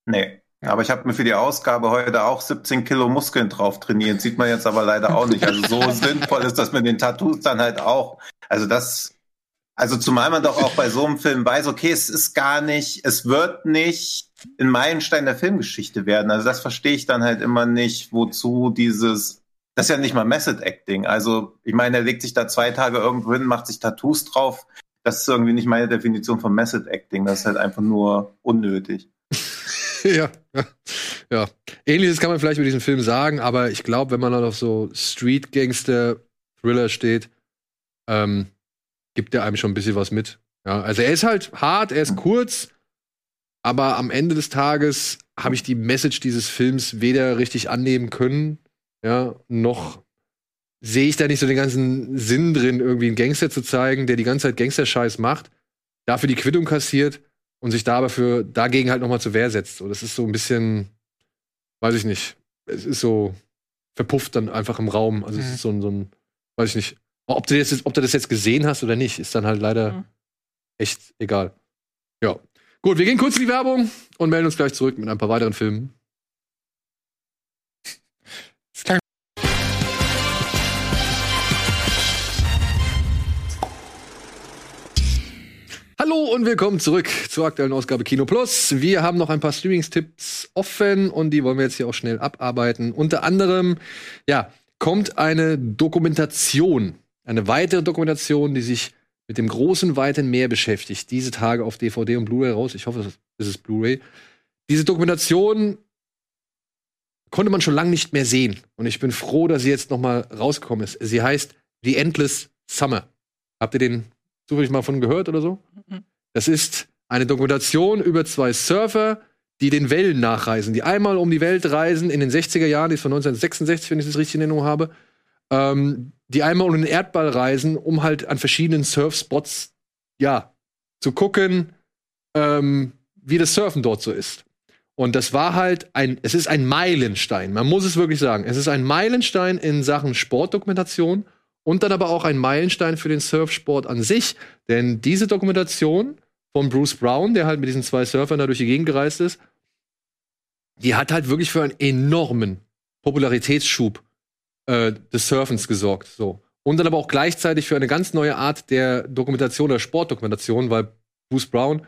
Nee. Aber ich habe mir für die Ausgabe heute auch 17 Kilo Muskeln drauf trainiert. Sieht man jetzt aber leider auch nicht. Also so *laughs* sinnvoll ist das mit den Tattoos dann halt auch. Also das, also zumal man doch auch bei so einem Film weiß, okay, es ist gar nicht, es wird nicht ein Meilenstein der Filmgeschichte werden. Also das verstehe ich dann halt immer nicht, wozu dieses, das ist ja nicht mal Method Acting. Also ich meine, er legt sich da zwei Tage irgendwo hin, macht sich Tattoos drauf. Das ist irgendwie nicht meine Definition von Method Acting. Das ist halt einfach nur unnötig. *laughs* ja, ja, ja. Ähnliches kann man vielleicht über diesen Film sagen, aber ich glaube, wenn man dann auf so Street-Gangster-Thriller steht, ähm, gibt er einem schon ein bisschen was mit. Ja, also er ist halt hart, er ist kurz, aber am Ende des Tages habe ich die Message dieses Films weder richtig annehmen können, ja, noch sehe ich da nicht so den ganzen Sinn drin, irgendwie einen Gangster zu zeigen, der die ganze Zeit Gangster-Scheiß macht, dafür die Quittung kassiert und sich da aber für dagegen halt nochmal zur Wehr setzt. So, das ist so ein bisschen, weiß ich nicht, es ist so verpufft dann einfach im Raum. Also es Mhm. ist so ein, so ein, weiß ich nicht. Ob du, jetzt, ob du das jetzt gesehen hast oder nicht, ist dann halt leider Mhm. echt egal. Ja. Gut, wir gehen kurz in die Werbung und melden uns gleich zurück mit ein paar weiteren Filmen. Hallo und willkommen zurück zur aktuellen Ausgabe Kino Plus. Wir haben noch ein paar Streamingstipps offen und die wollen wir jetzt hier auch schnell abarbeiten. Unter anderem, ja, kommt eine Dokumentation, eine weitere Dokumentation, die sich mit dem großen, weiten Meer beschäftigt. Diese Tage auf DVD und Blu-ray raus. Ich hoffe, es ist Blu-ray. Diese Dokumentation konnte man schon lange nicht mehr sehen. Und ich bin froh, dass sie jetzt noch mal rausgekommen ist. Sie heißt The Endless Summer. Habt ihr den zufällig mal von gehört oder so? Das ist eine Dokumentation über zwei Surfer, die den Wellen nachreisen, die einmal um die Welt reisen in den 60er Jahren, die ist von 1966, wenn ich das richtig in Erinnerung habe, ähm, die einmal um den Erdball reisen, um halt an verschiedenen Surfspots, ja, zu gucken, ähm, wie das Surfen dort so ist. Und das war halt ein, es ist ein Meilenstein, man muss es wirklich sagen. Es ist ein Meilenstein in Sachen Sportdokumentation und dann aber auch ein Meilenstein für den Surfsport an sich. Denn diese Dokumentation von Bruce Brown, der halt mit diesen zwei Surfern da durch die Gegend gereist ist, die hat halt wirklich für einen enormen Popularitätsschub äh, des Surfens gesorgt. So. Und dann aber auch gleichzeitig für eine ganz neue Art der Dokumentation, der Sportdokumentation, weil Bruce Brown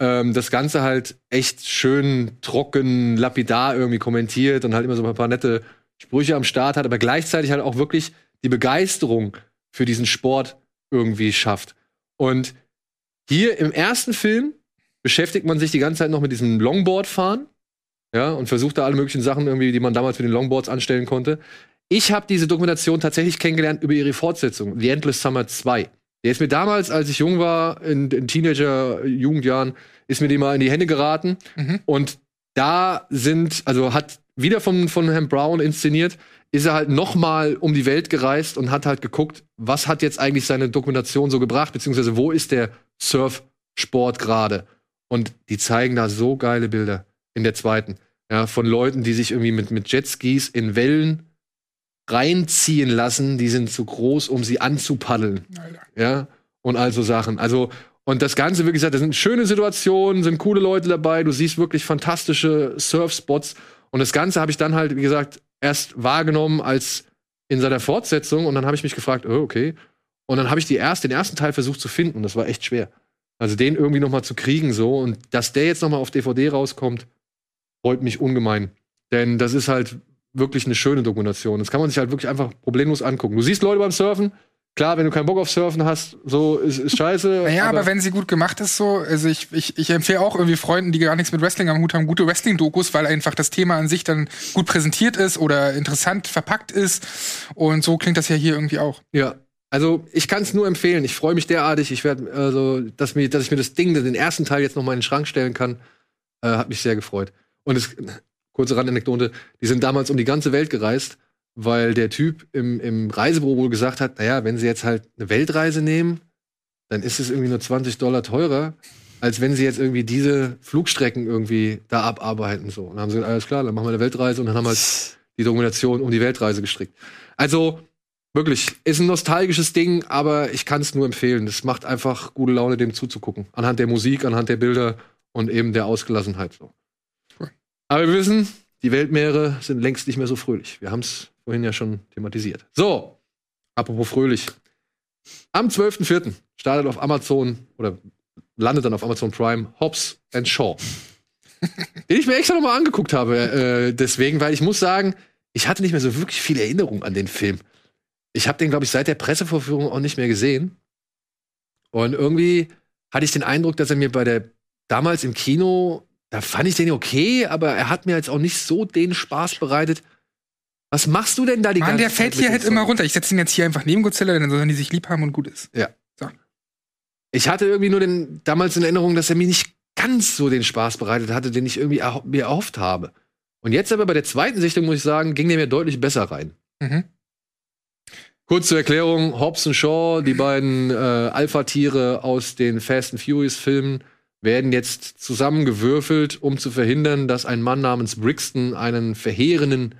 ähm, das Ganze halt echt schön trocken, lapidar irgendwie kommentiert und halt immer so ein paar nette Sprüche am Start hat, aber gleichzeitig halt auch wirklich die Begeisterung für diesen Sport irgendwie schafft. Und hier im ersten Film beschäftigt man sich die ganze Zeit noch mit diesem Longboard-Fahren, ja, und versucht da alle möglichen Sachen irgendwie, die man damals für den Longboards anstellen konnte. Ich habe diese Dokumentation tatsächlich kennengelernt über ihre Fortsetzung, The Endless Summer 2. Der ist mir damals, als ich jung war, in, in Teenager-Jugendjahren, ist mir die mal in die Hände geraten. Mhm. Und da sind, also hat wieder von, von Herrn Brown inszeniert, ist er halt noch mal um die Welt gereist und hat halt geguckt, was hat jetzt eigentlich seine Dokumentation so gebracht, beziehungsweise wo ist der Surfsport gerade. Und die zeigen da so geile Bilder in der zweiten. Ja, von Leuten, die sich irgendwie mit, mit Jetskis in Wellen reinziehen lassen, die sind zu groß, um sie anzupaddeln. Ja, und also Sachen. Also, und das Ganze, wie gesagt, das sind schöne Situationen, sind coole Leute dabei, du siehst wirklich fantastische Surfspots. Und das Ganze habe ich dann halt, wie gesagt, erst wahrgenommen als in seiner Fortsetzung und dann habe ich mich gefragt, oh, okay. Und dann habe ich die erst, den ersten Teil versucht zu finden und das war echt schwer. Also den irgendwie noch mal zu kriegen so und dass der jetzt noch mal auf DVD rauskommt, freut mich ungemein. Denn das ist halt wirklich eine schöne Dokumentation. Das kann man sich halt wirklich einfach problemlos angucken. Du siehst Leute beim Surfen, klar, wenn du keinen Bock auf Surfen hast, so ist, ist scheiße. *laughs* Naja, aber, wenn sie gut gemacht ist, so, also ich, ich, ich empfehle auch irgendwie Freunden, die gar nichts mit Wrestling am Hut haben, gute Wrestling-Dokus, weil einfach das Thema an sich dann gut präsentiert ist oder interessant verpackt ist. Und so klingt das ja hier irgendwie auch. Ja. Also ich kann es nur empfehlen. Ich freue mich derartig. Ich werde also, dass, mir, dass ich mir das Ding, den ersten Teil jetzt noch mal in den Schrank stellen kann, äh, hat mich sehr gefreut. Und es, kurze Randanekdote, die sind damals um die ganze Welt gereist, weil der Typ im, im Reisebüro wohl gesagt hat, naja, wenn sie jetzt halt eine Weltreise nehmen, dann ist es irgendwie nur 20 Dollar teurer, als wenn sie jetzt irgendwie diese Flugstrecken irgendwie da abarbeiten. So. Und dann haben sie gesagt, alles klar, dann machen wir eine Weltreise und dann haben wir halt die Dokumentation um die Weltreise gestrickt. Also, wirklich, ist ein nostalgisches Ding, aber ich kann es nur empfehlen. Es macht einfach gute Laune, dem zuzugucken. Anhand der Musik, anhand der Bilder und eben der Ausgelassenheit. So. Aber wir wissen, die Weltmeere sind längst nicht mehr so fröhlich. Wir haben es vorhin ja schon thematisiert. So, apropos fröhlich. Am 12.04. startet auf Amazon oder landet dann auf Amazon Prime Hobbs and Shaw. *laughs* den ich mir extra nochmal angeguckt habe, äh, deswegen, weil ich muss sagen, ich hatte nicht mehr so wirklich viel Erinnerung an den Film. Ich habe den, glaube ich, seit der Pressevorführung auch nicht mehr gesehen. Und irgendwie hatte ich den Eindruck, dass er mir bei der damals im Kino, da fand ich den okay, aber er hat mir jetzt auch nicht so den Spaß bereitet. Was machst du denn da die Mann, ganze der fällt Zeit hier mit halt dem immer runter. Ich setze ihn jetzt hier einfach neben Godzilla, dann sollen die sich lieb haben und gut ist. Ja. So. Ich hatte irgendwie nur den, damals in Erinnerung, dass er mir nicht ganz so den Spaß bereitet hatte, den ich irgendwie erho mir erhofft habe. Und jetzt aber bei der zweiten Sichtung, muss ich sagen, ging der mir deutlich besser rein. Mhm. Kurz zur Erklärung: Hobbs und Shaw, die beiden äh, Alpha-Tiere aus den Fast and Furious-Filmen, werden jetzt zusammengewürfelt, um zu verhindern, dass ein Mann namens Brixton einen verheerenden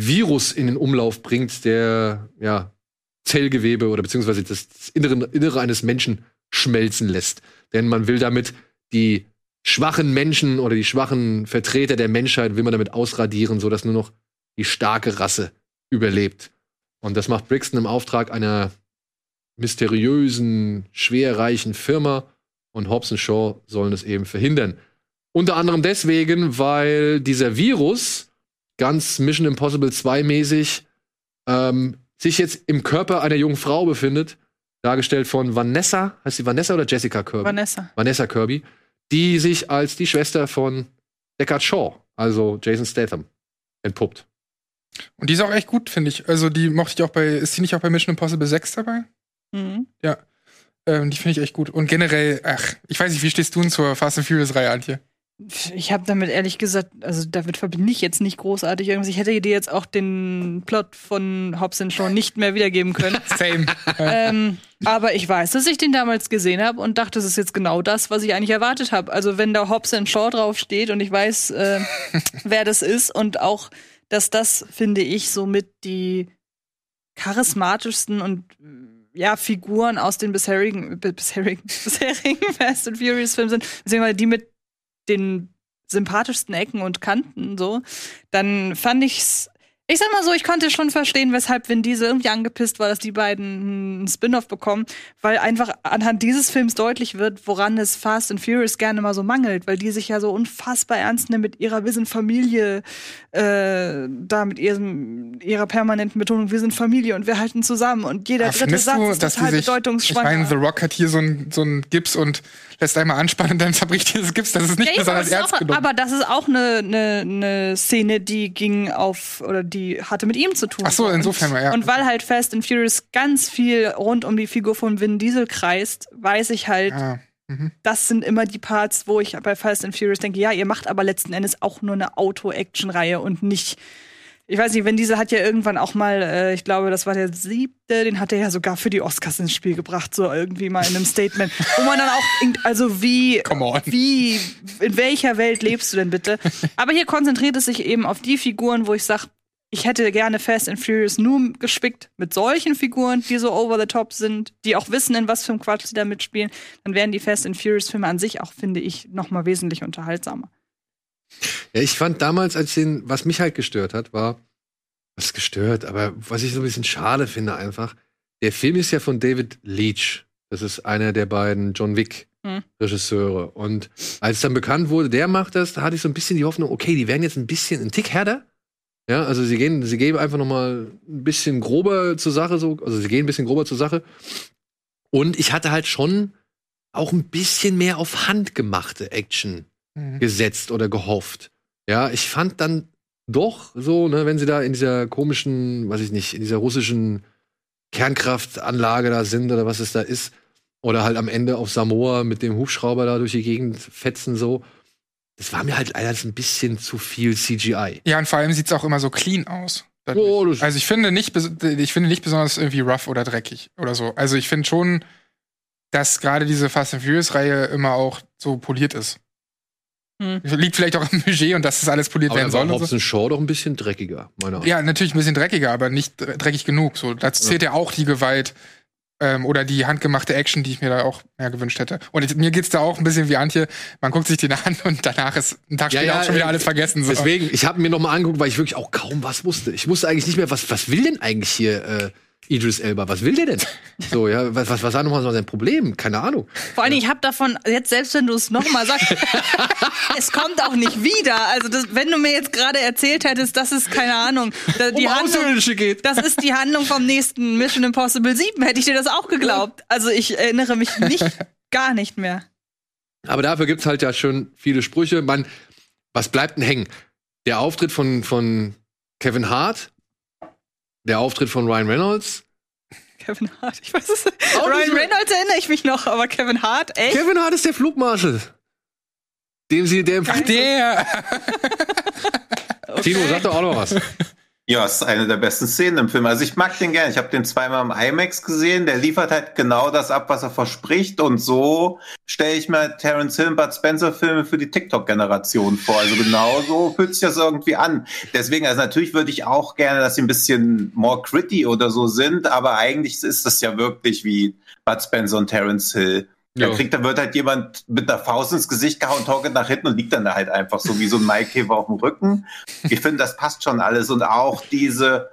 Virus in den Umlauf bringt, der ja Zellgewebe oder beziehungsweise das, Innere, Innere eines Menschen schmelzen lässt. Denn man will damit die schwachen Menschen oder die schwachen Vertreter der Menschheit will man damit ausradieren, sodass nur noch die starke Rasse überlebt. Und das macht Brixton im Auftrag einer mysteriösen, schwerreichen Firma und Hobbs und Shaw sollen es eben verhindern. Unter anderem deswegen, weil dieser Virus ganz Mission Impossible 2 mäßig ähm, sich jetzt im Körper einer jungen Frau befindet, dargestellt von Vanessa, heißt sie Vanessa oder Jessica Kirby? Vanessa. Vanessa Kirby, die sich als die Schwester von Deckard Shaw, also Jason Statham, entpuppt. Und die ist auch echt gut, finde ich. Also die mochte ich auch bei, ist die nicht auch bei Mission Impossible 6 dabei? Mhm. Ja. Ähm, die finde ich echt gut. Und generell, ach, ich weiß nicht, wie stehst du denn zur Fast and Furious Reihe, Antje? Ich habe damit ehrlich gesagt, also damit verbinde ich jetzt nicht großartig irgendwas. Ich hätte dir jetzt auch den Plot von Hobbs Shaw nicht mehr wiedergeben können. *laughs* Same. ähm, aber ich weiß, dass ich den damals gesehen habe und dachte, das ist jetzt genau das, was ich eigentlich erwartet habe. Also wenn da Hobbs Shaw draufsteht und ich weiß, äh, *laughs* wer das ist und auch, dass das, finde ich, somit die charismatischsten und ja, Figuren aus den bisherigen, bisherigen, *laughs* bisherigen Fast and Furious Filmen sind, beziehungsweise die mit den sympathischsten Ecken und Kanten so, dann fand ich's ich sag mal so, ich konnte schon verstehen, weshalb Vin Diesel irgendwie angepisst war, dass die beiden einen Spin-off bekommen, weil einfach anhand dieses Films deutlich wird, woran es Fast and Furious gerne mal so mangelt, weil die sich ja so unfassbar ernst nehmen mit ihrer Wir sind Familie, äh, da mit ihrem, ihrer permanenten Betonung, wir sind Familie und wir halten zusammen und jeder Aber dritte Satz du, ist dass total sich, ich bedeutungsschwanger. meine, The Rock hat hier so ein, so ein Gips und lässt einmal anspannen und dann *laughs* zerbricht dieses Gips. Das ist nicht Ja, besonders aber, ernst auch, genommen. aber das ist auch eine, eine, eine Szene, die ging auf oder die hatte mit ihm zu tun. Ach so, insofern, und, ja. Und weil halt Fast and Furious ganz viel rund um die Figur von Vin Diesel kreist, weiß ich halt, Ah, mhm. das sind immer die Parts, wo ich bei Fast and Furious denke, ja, ihr macht aber letzten Endes auch nur eine Auto-Action-Reihe und nicht. Ich weiß nicht, Vin Diesel hat ja irgendwann auch mal, äh, ich glaube, das war der siebte, den hat er ja sogar für die Oscars ins Spiel gebracht, so irgendwie mal in einem Statement, wo man dann auch, also wie, wie, in welcher Welt lebst du denn bitte? Aber hier konzentriert es sich eben auf die Figuren, wo ich sage, ich hätte gerne Fast and Furious nur gespickt mit solchen Figuren, die so over the top sind, die auch wissen, in was für einem Quatsch sie da mitspielen. Dann wären die Fast and Furious Filme an sich auch, finde ich, noch mal wesentlich unterhaltsamer. Ja, ich fand damals, als den, was mich halt gestört hat, war, was gestört, aber was ich so ein bisschen schade finde einfach, der Film ist ja von David Leach. Das ist einer der beiden John Wick Hm. Regisseure. Und als dann bekannt wurde, der macht das, da hatte ich so ein bisschen die Hoffnung, okay, die werden jetzt ein bisschen ein Tick härter. Ja, also sie gehen, sie gehen einfach noch mal ein bisschen grober zur Sache, so, also sie gehen ein bisschen grober zur Sache. Und ich hatte halt schon auch ein bisschen mehr auf handgemachte Action Mhm. gesetzt oder gehofft. Ja, ich fand dann doch so, ne, wenn sie da in dieser komischen, weiß ich nicht, in dieser russischen Kernkraftanlage da sind oder was es da ist, oder halt am Ende auf Samoa mit dem Hubschrauber da durch die Gegend fetzen so. Das war mir halt alles ein bisschen zu viel CGI. Ja, und vor allem sieht's auch immer so clean aus. Oh, also ich finde nicht, ich finde nicht besonders irgendwie rough oder dreckig oder so. Also ich finde schon, dass gerade diese Fast and Furious Reihe immer auch so poliert ist. Hm. Liegt vielleicht auch im Budget und dass das alles poliert Aber werden soll. Und Hobbs so. Shaw doch ein bisschen dreckiger, meiner Meinung Ja, natürlich ein bisschen dreckiger, aber nicht dre- dreckig genug. So, dazu zählt ja auch die Gewalt ähm, oder die handgemachte Action, die ich mir da auch mehr gewünscht hätte. Und mir geht's da auch ein bisschen wie Antje. Man guckt sich den *laughs* an und danach ist ein Tag Ja, später ja, auch schon wieder äh, alles vergessen. So. Deswegen, ich habe mir noch mal angeguckt, weil ich wirklich auch kaum was wusste. Ich wusste eigentlich nicht mehr, was, was will denn eigentlich hier äh, Idris Elba? Was will der denn? *laughs* So, ja, was, was, was war nochmal so sein Problem? Keine Ahnung. Vor allem, ich habe davon, jetzt selbst wenn du es nochmal sagst, *laughs* es kommt auch nicht wieder. Also, das, wenn du mir jetzt gerade erzählt hättest, das ist, keine Ahnung, da, die Um Handlung, geht. das ist die Handlung vom nächsten Mission Impossible 7, hätte ich dir das auch geglaubt. Also, ich erinnere mich nicht, *laughs* gar nicht mehr. Aber dafür gibt's halt ja schon viele Sprüche. Man, was bleibt denn hängen? Der Auftritt von, von Kevin Hart, der Auftritt von Ryan Reynolds. Kevin Hart, ich weiß es. Nicht Ryan. Reynolds erinnere ich mich noch, aber Kevin Hart, echt? Kevin Hart ist der Flugmarschall. Dem sie, der im Ach, der! Tino, sag doch auch noch was. *laughs* Ja, ist eine der besten Szenen im Film. Also ich mag den gerne. Ich habe den zweimal im IMAX gesehen. Der liefert halt genau das ab, was er verspricht. Und so stelle ich mir Terence Hill und Bud Spencer Filme für die TikTok-Generation vor. Also genau so fühlt sich das irgendwie an. Deswegen, also natürlich würde ich auch gerne, dass sie ein bisschen more gritty oder so sind. Aber eigentlich ist das ja wirklich wie Bud Spencer und Terence Hill. Da kriegt, da wird halt jemand mit der Faust ins Gesicht gehauen, torkelt nach hinten und liegt dann da halt einfach so wie so ein Maikäfer auf dem Rücken. Ich finde, das passt schon alles und auch diese,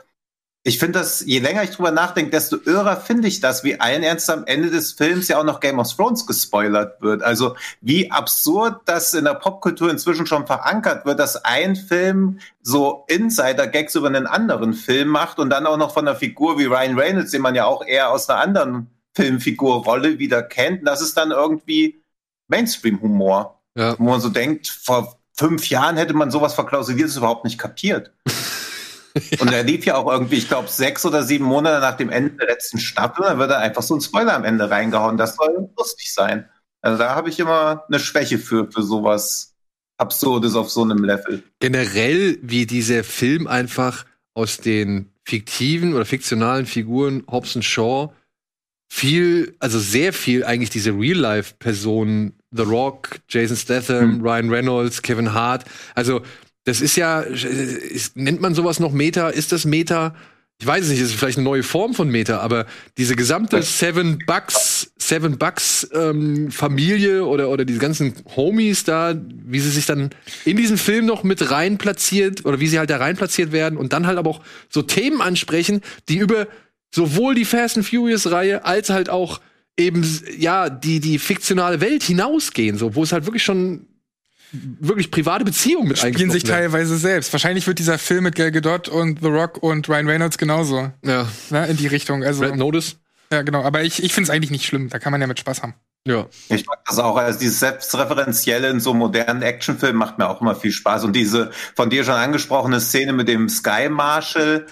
ich finde das, je länger ich drüber nachdenke, desto irrer finde ich das, wie allen Ernst am Ende des Films ja auch noch Game of Thrones gespoilert wird. Also wie absurd das in der Popkultur inzwischen schon verankert wird, dass ein Film so Insider-Gags über einen anderen Film macht und dann auch noch von einer Figur wie Ryan Reynolds, den man ja auch eher aus einer anderen Filmfigurrolle wieder kennt. Das ist dann irgendwie Mainstream-Humor. Ja. Wo man so denkt, vor fünf Jahren hätte man sowas verklausuliert, das überhaupt nicht kapiert. *laughs* Und er lief ja auch irgendwie, ich glaube, sechs oder sieben Monate nach dem Ende der letzten Staffel, dann wird er einfach so ein Spoiler am Ende reingehauen. Das soll lustig sein. Also da habe ich immer eine Schwäche für, für sowas Absurdes auf so einem Level. Generell, wie dieser Film einfach aus den fiktiven oder fiktionalen Figuren Hobbs und Shaw viel, also sehr viel eigentlich diese Real-Life-Personen, The Rock, Jason Statham, Ryan Reynolds, Kevin Hart, also das ist ja, ist, nennt man sowas noch Meta? Ist das Meta? Ich weiß es nicht, es ist vielleicht eine neue Form von Meta, aber diese gesamte Seven Bucks, Seven Bucks ähm, Familie oder, oder diese ganzen Homies da, wie sie sich dann in diesen Film noch mit rein platziert oder wie sie halt da rein platziert werden und dann halt aber auch so Themen ansprechen, die über sowohl die Fast and Furious Reihe als halt auch eben ja die die fiktionale Welt hinausgehen, so wo es halt wirklich schon wirklich private Beziehungen mit Spielen sich werden. teilweise selbst. Wahrscheinlich wird dieser Film mit Gal Gadot und The Rock und Ryan Reynolds genauso. Ja. Ne, in die Richtung. Also, Red Notice. Ja, genau. Aber ich, ich finde es eigentlich nicht schlimm. Da kann man ja mit Spaß haben. Ja. Ich mag das auch. Also dieses Selbstreferenzielle in so modernen Actionfilmen macht mir auch immer viel Spaß. Und diese von dir schon angesprochene Szene mit dem Sky Marshal,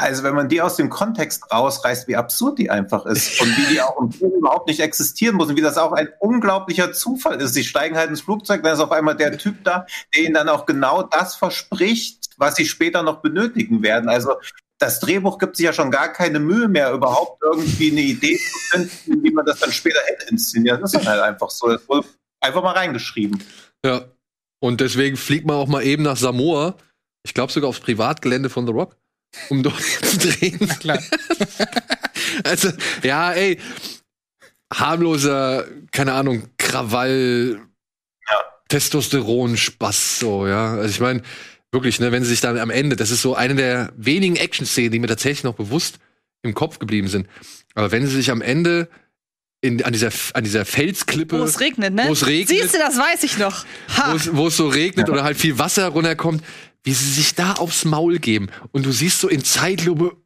also wenn man die aus dem Kontext rausreißt, wie absurd die einfach ist *laughs* und wie die auch im Film überhaupt nicht existieren muss und wie das auch ein unglaublicher Zufall ist. Sie steigen halt ins Flugzeug, dann ist auf einmal der Typ da, der ihnen dann auch genau das verspricht, was sie später noch benötigen werden. Also das Drehbuch gibt sich ja schon gar keine Mühe mehr, überhaupt irgendwie eine Idee zu finden, wie man das dann später hätte inszeniert. Das ist dann halt einfach so. Das wurde einfach mal reingeschrieben. Ja. Und deswegen fliegt man auch mal eben nach Samoa. Ich glaube sogar aufs Privatgelände von The Rock, um dort *laughs* zu drehen. klar. *laughs* also, ja, ey, harmloser, keine Ahnung, Krawall, Testosteron, Spaß, so, ja. Also ich meine, wirklich, ne, wenn sie sich dann am Ende, das ist so eine der wenigen Action-Szenen, die mir tatsächlich noch bewusst im Kopf geblieben sind. Aber wenn sie sich am Ende in, an, dieser, an dieser Felsklippe. Wo es regnet, ne? Wo es regnet. Siehst du, das weiß ich noch. Ha. wo es, wo es so regnet oder halt viel Wasser runterkommt, wie sie sich da aufs Maul geben. Und du siehst so in Zeitlupe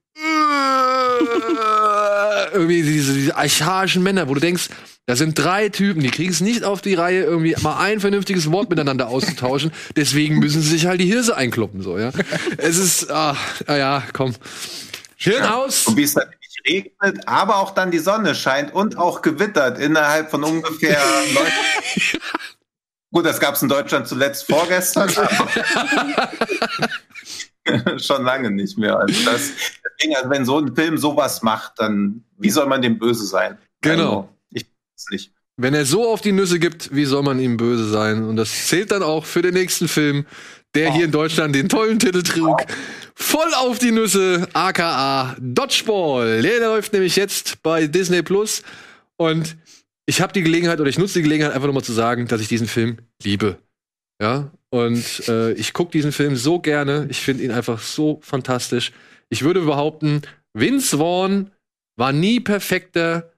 irgendwie diese, diese archaischen Männer, wo du denkst, da sind drei Typen, die kriegen es nicht auf die Reihe, irgendwie mal ein vernünftiges Wort miteinander auszutauschen. Deswegen müssen sie sich halt die Hirse einkloppen, so, ja. Es ist, ah, ah ja, komm. Hirn aus! Und wie es dann nicht regnet, aber auch dann die Sonne scheint und auch gewittert innerhalb von ungefähr *laughs* neun Gut, das gab es in Deutschland zuletzt vorgestern. aber *laughs* Schon lange nicht mehr. Also das, deswegen, also wenn so ein Film sowas macht, dann wie soll man dem böse sein? Genau. Also, ich weiß nicht. Wenn er so auf die Nüsse gibt, wie soll man ihm böse sein? Und das zählt dann auch für den nächsten Film, der hier in Deutschland den tollen Titel trug. Voll auf die Nüsse, aka Dodgeball. Der läuft nämlich jetzt bei Disney Plus. Und ich habe die Gelegenheit, oder ich nutze die Gelegenheit, einfach nochmal zu sagen, dass ich diesen Film liebe. Ja, und äh, ich gucke diesen Film so gerne. Ich finde ihn einfach so fantastisch. Ich würde behaupten, Vince Vaughn war nie perfekter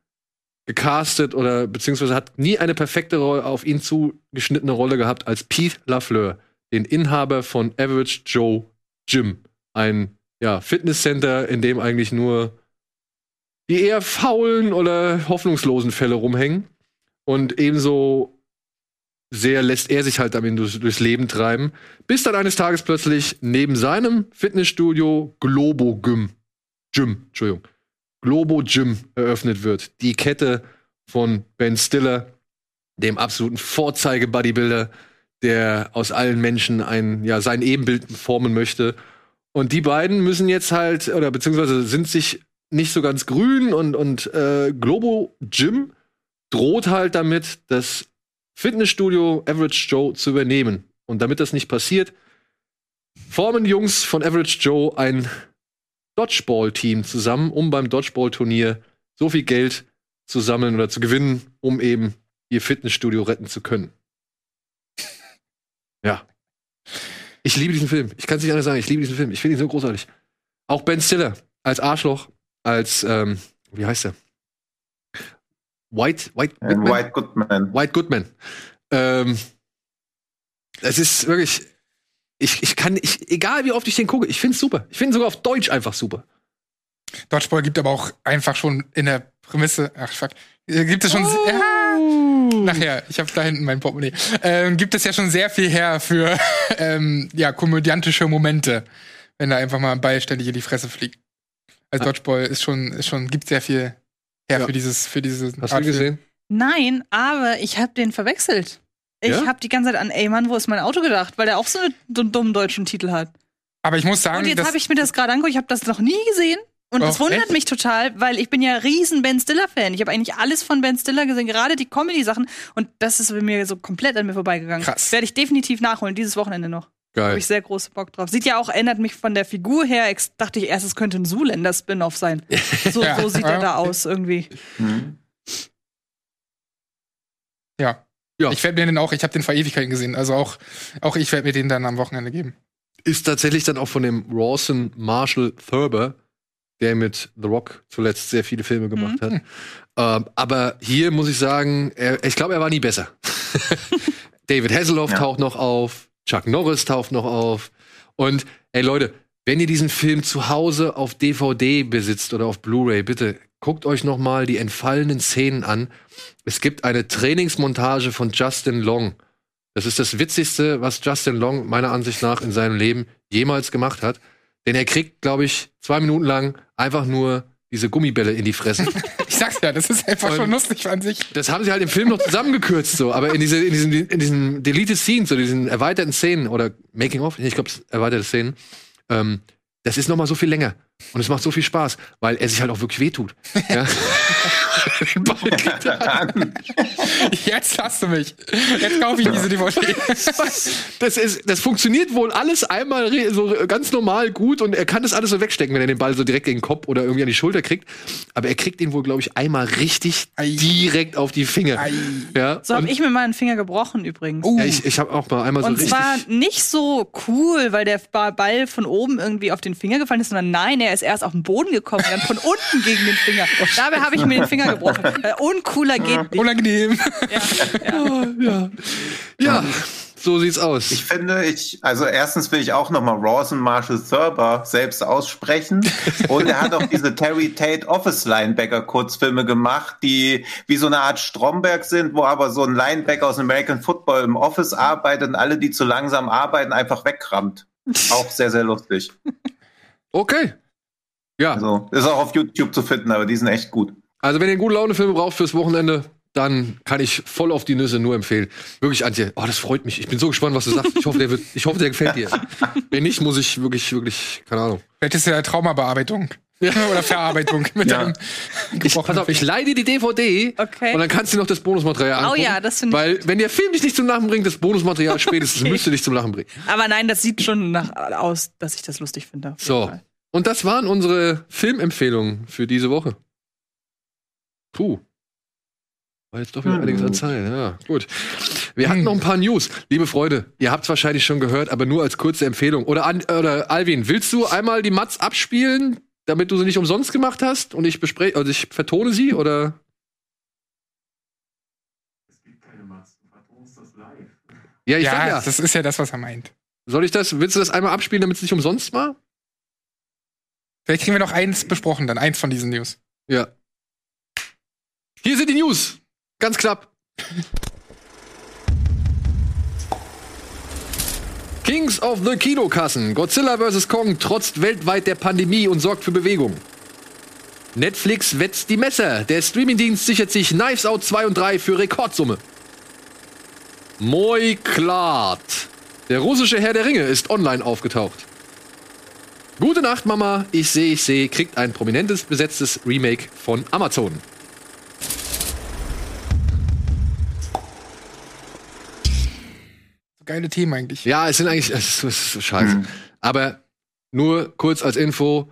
gecastet oder beziehungsweise hat nie eine perfekte Rolle auf ihn zugeschnittene Rolle gehabt als Pete Lafleur, den Inhaber von Average Joe Gym, ein ja, Fitnesscenter, in dem eigentlich nur die eher faulen oder hoffnungslosen Fälle rumhängen. Und ebenso sehr lässt er sich halt damit durchs, Leben treiben, bis dann eines Tages plötzlich neben seinem Fitnessstudio Globo Gym, Gym, Entschuldigung, Globo Gym eröffnet wird. Die Kette von Ben Stiller, dem absoluten Vorzeige-Bodybuilder, der aus allen Menschen ein, ja, sein Ebenbild formen möchte. Und die beiden müssen jetzt halt, oder beziehungsweise sind sich nicht so ganz grün und, und äh, Globo Gym droht halt damit, das Fitnessstudio Average Joe zu übernehmen. Und damit das nicht passiert, formen Jungs von Average Joe ein Dodgeball-Team zusammen, um beim Dodgeball-Turnier so viel Geld zu sammeln oder zu gewinnen, um eben ihr Fitnessstudio retten zu können. Ja. Ich liebe diesen Film. Ich kann es nicht anders sagen. Ich liebe diesen Film. Ich finde ihn so großartig. Auch Ben Stiller als Arschloch, als, ähm, wie heißt er? White, White, Ein Whitman? White Goodman. White Goodman. Ähm, es ist wirklich, ich, ich kann, ich, egal wie oft ich den gucke, ich finde es super. Ich finde sogar auf Deutsch einfach super. Dodgeball gibt aber auch einfach schon in der Prämisse, ach fuck, äh, gibt es schon, Oh. ja, nachher, ich habe da hinten mein Portemonnaie, ähm, gibt es ja schon sehr viel her für, *laughs* ähm, ja, komödiantische Momente, wenn da einfach mal ein Ball ständig in die Fresse fliegt. Also Dodgeball ist schon, ist schon, gibt sehr viel her Ja. für dieses, für diese Hast du Art gesehen? Nein, aber ich habe den verwechselt. Ich Ja? habe die ganze Zeit an Ey Mann, wo ist mein Auto gedacht, weil der auch so, eine, so einen dummen deutschen Titel hat. Aber ich muss sagen, Und jetzt habe ich mir das gerade angeguckt, ich habe das noch nie gesehen. Und das Oh, wundert echt? mich total, weil ich bin ja riesen Ben Stiller-Fan. Ich habe eigentlich alles von Ben Stiller gesehen, gerade die Comedy-Sachen. Und das ist bei mir so komplett an mir vorbeigegangen. Krass. Werde ich definitiv nachholen, dieses Wochenende noch. Geil. Habe ich sehr großen Bock drauf. Sieht ja auch, erinnert mich von der Figur her. Ex dachte ich erst, es könnte ein Zoolander-Spin-Off sein. *laughs* So, Ja. so sieht er da aus irgendwie. ja. Ja. Ich werde mir den auch, ich habe den vor Ewigkeiten gesehen, also auch, auch ich werde mir den dann am Wochenende geben. Ist tatsächlich dann auch von dem Rawson Marshall Thurber, der mit The Rock zuletzt sehr viele Filme gemacht hat. Ähm, aber hier muss ich sagen, er, ich glaube, er war nie besser. *laughs* David Hasselhoff Ja. taucht noch auf, Chuck Norris taucht noch auf. Und ey Leute, wenn ihr diesen Film zu Hause auf DVD besitzt oder auf Blu-ray, bitte guckt euch noch mal die entfallenen Szenen an. Es gibt eine Trainingsmontage von Justin Long. Das ist das Witzigste, was Justin Long meiner Ansicht nach in seinem Leben jemals gemacht hat. Denn er kriegt, glaube ich, zwei Minuten lang einfach nur diese Gummibälle in die Fresse. *laughs* Ich sag's ja, das ist einfach Und- schon lustig an sich. Das haben sie halt im Film noch zusammengekürzt, so. Aber in, diese, in, diesen, in diesen Deleted Scenes, so diesen erweiterten Szenen oder Making of, ich glaube, erweiterte Szenen, ähm, das ist noch mal so viel länger. Und es macht so viel Spaß, weil er sich halt auch wirklich wehtut. Ja? *laughs* *laughs* Jetzt hast du mich. Jetzt kaufe ich diese DVD. Das, ist, das funktioniert wohl alles einmal so ganz normal gut und er kann das alles so wegstecken, wenn er den Ball so direkt gegen den Kopf oder irgendwie an die Schulter kriegt. Aber er kriegt ihn wohl, glaube ich, einmal richtig direkt auf die Finger. Ja, So habe und- ich mir mal einen Finger gebrochen übrigens. ja, ich, ich habe auch mal einmal so Und richtig. zwar nicht so cool, weil der Ba- Ball von oben irgendwie auf den Finger gefallen ist, sondern nein, er ist erst auf den Boden gekommen, dann von unten gegen den Finger. *laughs* Dabei habe ich mir den Finger gebrochen. Äh, uncooler geht nicht. Unangenehm. Oh, ja. ja, so sieht's aus. Ich finde, ich, also erstens will ich auch nochmal Rawson Marshall Thurber selbst aussprechen. Und er hat auch diese Terry Tate Office Linebacker Kurzfilme gemacht, die wie so eine Art Stromberg sind, wo aber so ein Linebacker aus American Football im Office arbeitet und alle, die zu langsam arbeiten, einfach wegrammt. Auch sehr, sehr lustig. Okay. Ja. Also, ist auch auf YouTube zu finden, aber die sind echt gut. Also, wenn ihr gute Laune-Filme braucht fürs Wochenende, dann kann ich voll auf die Nüsse nur empfehlen. Wirklich, Antje, oh, das freut mich. Ich bin so gespannt, was du sagst. Ich hoffe, der, wird, ich hoffe, der gefällt dir. Wenn nicht, muss ich wirklich, wirklich, keine Ahnung. Vielleicht ist ja Traumabearbeitung. *laughs* Oder Verarbeitung mit Ja. einem Ich, gebrochenen pass auf, ich leih dir die DVD Okay. und dann kannst du noch das Bonusmaterial Oh angucken. ja, das finde ich Weil, wenn der Film dich nicht zum Lachen bringt, das Bonusmaterial *laughs* spätestens Okay. müsste dich zum Lachen bringen. Aber nein, das sieht schon nach, aus, dass ich das lustig finde. So. Und das waren unsere Filmempfehlungen für diese Woche. Puh. War jetzt doch wieder Hm. einiges an Zeit. Ja, gut. Wir hatten noch ein paar News. Liebe Freunde, ihr habt es wahrscheinlich schon gehört, aber nur als kurze Empfehlung. Oder, An oder Alvin, willst du einmal die Mats abspielen, damit du sie nicht umsonst gemacht hast und ich bespreche, also ich vertone sie oder? Ja, ich ja, sag ja. das ist ja das, was er meint. Soll ich das, willst du das einmal abspielen, damit es nicht umsonst war? Vielleicht kriegen wir noch eins besprochen, dann eins von diesen News. Ja. Hier sind die News. Ganz knapp. Kings of the Kinokassen. Godzilla vs. Kong trotzt weltweit der Pandemie und sorgt für Bewegung. Netflix wetzt die Messer. Der Streamingdienst sichert sich Knives Out 2 und 3 für Rekordsumme. Moi Klart. Der russische Herr der Ringe ist online aufgetaucht. Gute Nacht, Mama. Ich sehe, ich sehe, kriegt ein prominentes besetztes Remake von Amazon. Geile Themen eigentlich. Ja, es sind eigentlich, es ist, es ist so scheiße. Aber nur kurz als Info: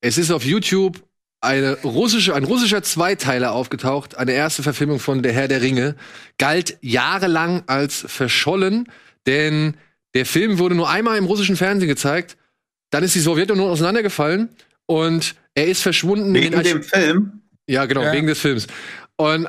Es ist auf YouTube eine russische, ein russischer Zweiteiler aufgetaucht, eine erste Verfilmung von Der Herr der Ringe, galt jahrelang als verschollen, denn der Film wurde nur einmal im russischen Fernsehen gezeigt, dann ist die Sowjetunion auseinandergefallen und er ist verschwunden Wegen dem Film? Ja, genau, Ja. wegen des Films. Und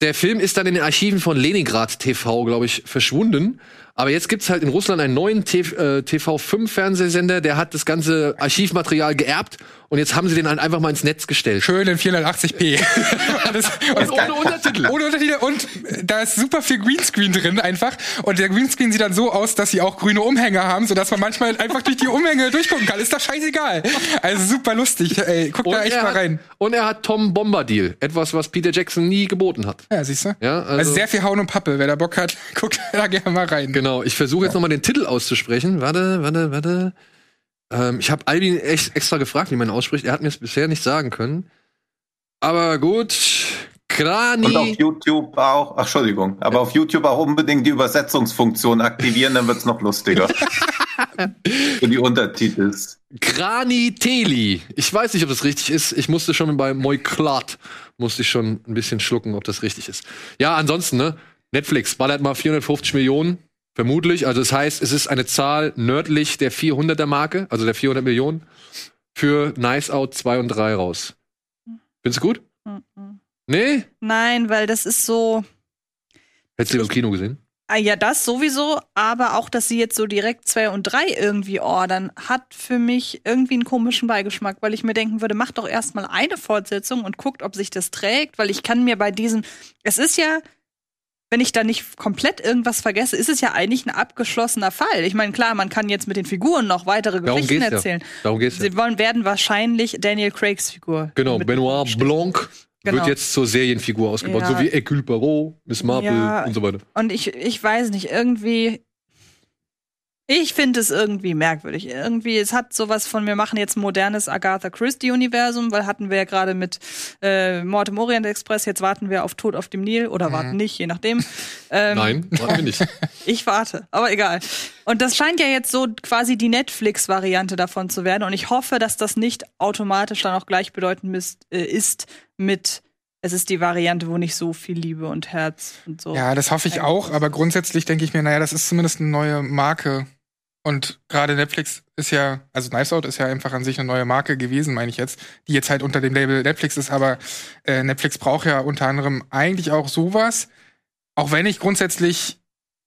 der Film ist dann in den Archiven von Leningrad TV, glaube ich, verschwunden. Aber jetzt gibt's halt in Russland einen neuen äh, TV5-Fernsehsender, der hat das ganze Archivmaterial geerbt und jetzt haben sie den halt einfach mal ins Netz gestellt. Schön in 480p. *laughs* das, Und ohne Untertitel. Ohne Untertitel. Und da ist super viel Greenscreen drin einfach. Und der Greenscreen sieht dann so aus, dass sie auch grüne Umhänge haben, sodass man manchmal einfach durch die Umhänge durchgucken kann. Ist doch scheißegal. Also super lustig. Ey, guck da echt mal hat, rein. Und er hat Tom Bombadil, etwas, was Peter Jackson nie geboten hat. Ja, siehst du? Ja, Also, also, sehr viel Hauen und Pappe. Wer da Bock hat, *laughs* guckt da gerne mal rein. Genau, ich versuche jetzt noch mal den Titel auszusprechen. Warte, warte, warte. Ähm, ich habe Albin echt extra gefragt, wie man ausspricht. Er hat mir es bisher nicht sagen können. Aber gut. Krani. Und auf YouTube auch, ach, Entschuldigung, aber auf YouTube auch unbedingt die Übersetzungsfunktion aktivieren, dann wird's noch lustiger. *laughs* Für die Untertitel. Krani Teli. Ich weiß nicht, ob das richtig ist. Ich musste schon bei Moiklat musste ich schon ein bisschen schlucken, ob das richtig ist. Ja, ansonsten, ne? Netflix ballert mal 450 Millionen. Vermutlich. Also, das heißt, es ist eine Zahl nördlich der 400er Marke, also der 400 Millionen, für Nice Out 2 und 3 raus. Findest du gut? Nee? Nein, weil das ist so. Hättest du im Kino gesehen? Ah, ja, das sowieso, aber auch, dass sie jetzt so direkt zwei und drei irgendwie ordern, hat für mich irgendwie einen komischen Beigeschmack, weil ich mir denken würde, macht doch erstmal eine Fortsetzung und guckt, ob sich das trägt, weil ich kann mir bei diesem, es ist ja, wenn ich da nicht komplett irgendwas vergesse, ist es ja eigentlich ein abgeschlossener Fall. Ich meine, klar, man kann jetzt mit den Figuren noch weitere Darum Geschichten geht's ja. erzählen. Darum geht's ja. Sie wollen, werden wahrscheinlich Daniel Craigs Figur. Genau, Benoit Blanc Genau. wird jetzt zur Serienfigur ausgebaut, Ja. so wie Hercule Poirot, Miss Marple Ja. und so weiter. Und ich, ich weiß nicht, irgendwie. Ich finde es irgendwie merkwürdig. Irgendwie, es hat sowas von, wir machen jetzt ein modernes Agatha Christie-Universum, weil hatten wir ja gerade mit äh, Mord im Orient Express, jetzt warten wir auf Tod auf dem Nil oder warten nicht, je nachdem. Ähm, Nein, warten wir nicht. *laughs* ich warte, aber egal. Und das scheint ja jetzt so quasi die Netflix-Variante davon zu werden. Und ich hoffe, dass das nicht automatisch dann auch gleichbedeutend ist, äh, ist mit, es ist die Variante, wo nicht so viel Liebe und Herz und so. Ja, das hoffe ich auch, aber grundsätzlich denke ich mir, naja, das ist zumindest eine neue Marke. Und gerade Netflix ist ja, also Knives Out ist ja einfach an sich eine neue Marke gewesen, meine ich jetzt, die jetzt halt unter dem Label Netflix ist, aber äh, Netflix braucht ja unter anderem eigentlich auch sowas, auch wenn ich grundsätzlich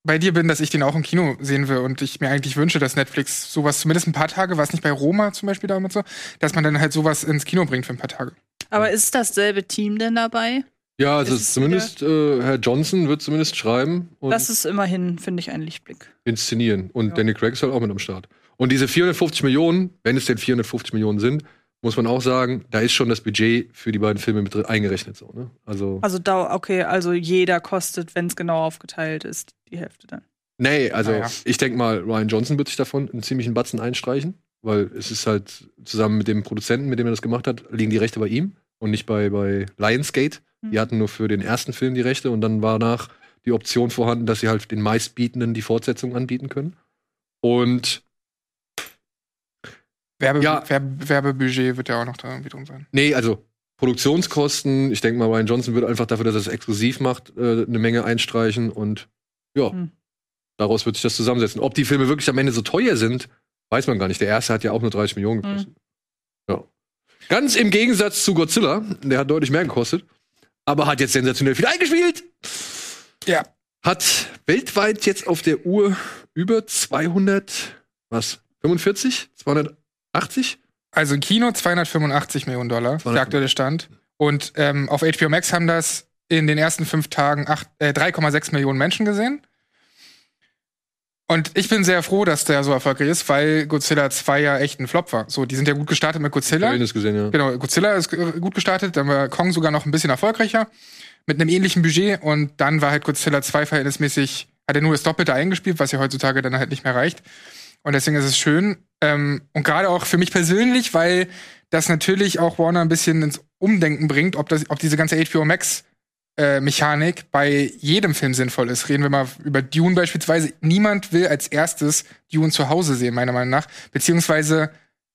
bei dir bin, dass ich den auch im Kino sehen will und ich mir eigentlich wünsche, dass Netflix sowas zumindest ein paar Tage, war es nicht bei Roma zum Beispiel damals so, dass man dann halt sowas ins Kino bringt für ein paar Tage. Aber ist dasselbe Team denn dabei? Ja, also zumindest äh, Herr Johnson wird zumindest schreiben und Das ist immerhin, finde ich, ein Lichtblick. inszenieren. Und Danny Craig ist halt auch mit am Start. Und diese 450 Millionen, wenn es denn 450 Millionen sind, muss man auch sagen, da ist schon das Budget für die beiden Filme mit drin eingerechnet. So, ne? Also, Also da, okay, also jeder kostet, wenn es genau aufgeteilt ist, die Hälfte dann. nee, also Naja. ich denke mal, Ryan Johnson wird sich davon einen ziemlichen Batzen einstreichen, weil es ist halt zusammen mit dem Produzenten, mit dem er das gemacht hat, liegen die Rechte bei ihm und nicht bei, bei Lionsgate. Die hatten nur für den ersten Film die Rechte und dann war nach die Option vorhanden, dass sie halt den meistbietenden die Fortsetzung anbieten können. Und Werbe Ja. Werbe Werbebudget wird ja auch noch da irgendwie drin sein. Nee, also Produktionskosten, ich denke mal, Ryan Johnson wird einfach dafür, dass er es exklusiv macht, äh, eine Menge einstreichen und ja, Hm. daraus wird sich das zusammensetzen. Ob die Filme wirklich am Ende so teuer sind, weiß man gar nicht. Der erste hat ja auch nur 30 Millionen gekostet. Ja. Ganz im Gegensatz zu Godzilla, der hat deutlich mehr gekostet, aber hat jetzt sensationell viel eingespielt. Ja. Hat weltweit jetzt auf der Uhr über 200, was, 45? 280? Also Kino 285 Millionen Dollar, der aktuelle Stand. Und ähm, auf HBO Max haben das in den ersten fünf Tagen äh, 3,6 Millionen Menschen gesehen. Und ich bin sehr froh, dass der so erfolgreich ist, weil Godzilla 2 ja echt ein Flop war. So, die sind ja gut gestartet mit Godzilla. Ich das gesehen, ja. Genau, Godzilla ist äh, gut gestartet, dann war Kong sogar noch ein bisschen erfolgreicher mit einem ähnlichen Budget und dann war halt Godzilla 2 verhältnismäßig, hat er nur das Doppelte eingespielt, was ja heutzutage dann halt nicht mehr reicht. Und deswegen ist es schön. Ähm, und gerade auch für mich persönlich, weil das natürlich auch Warner ein bisschen ins Umdenken bringt, ob, das, ob diese ganze HBO Max äh, Mechanik bei jedem Film sinnvoll ist. Reden wir mal über Dune beispielsweise. Niemand will als erstes Dune zu Hause sehen, meiner Meinung nach. Beziehungsweise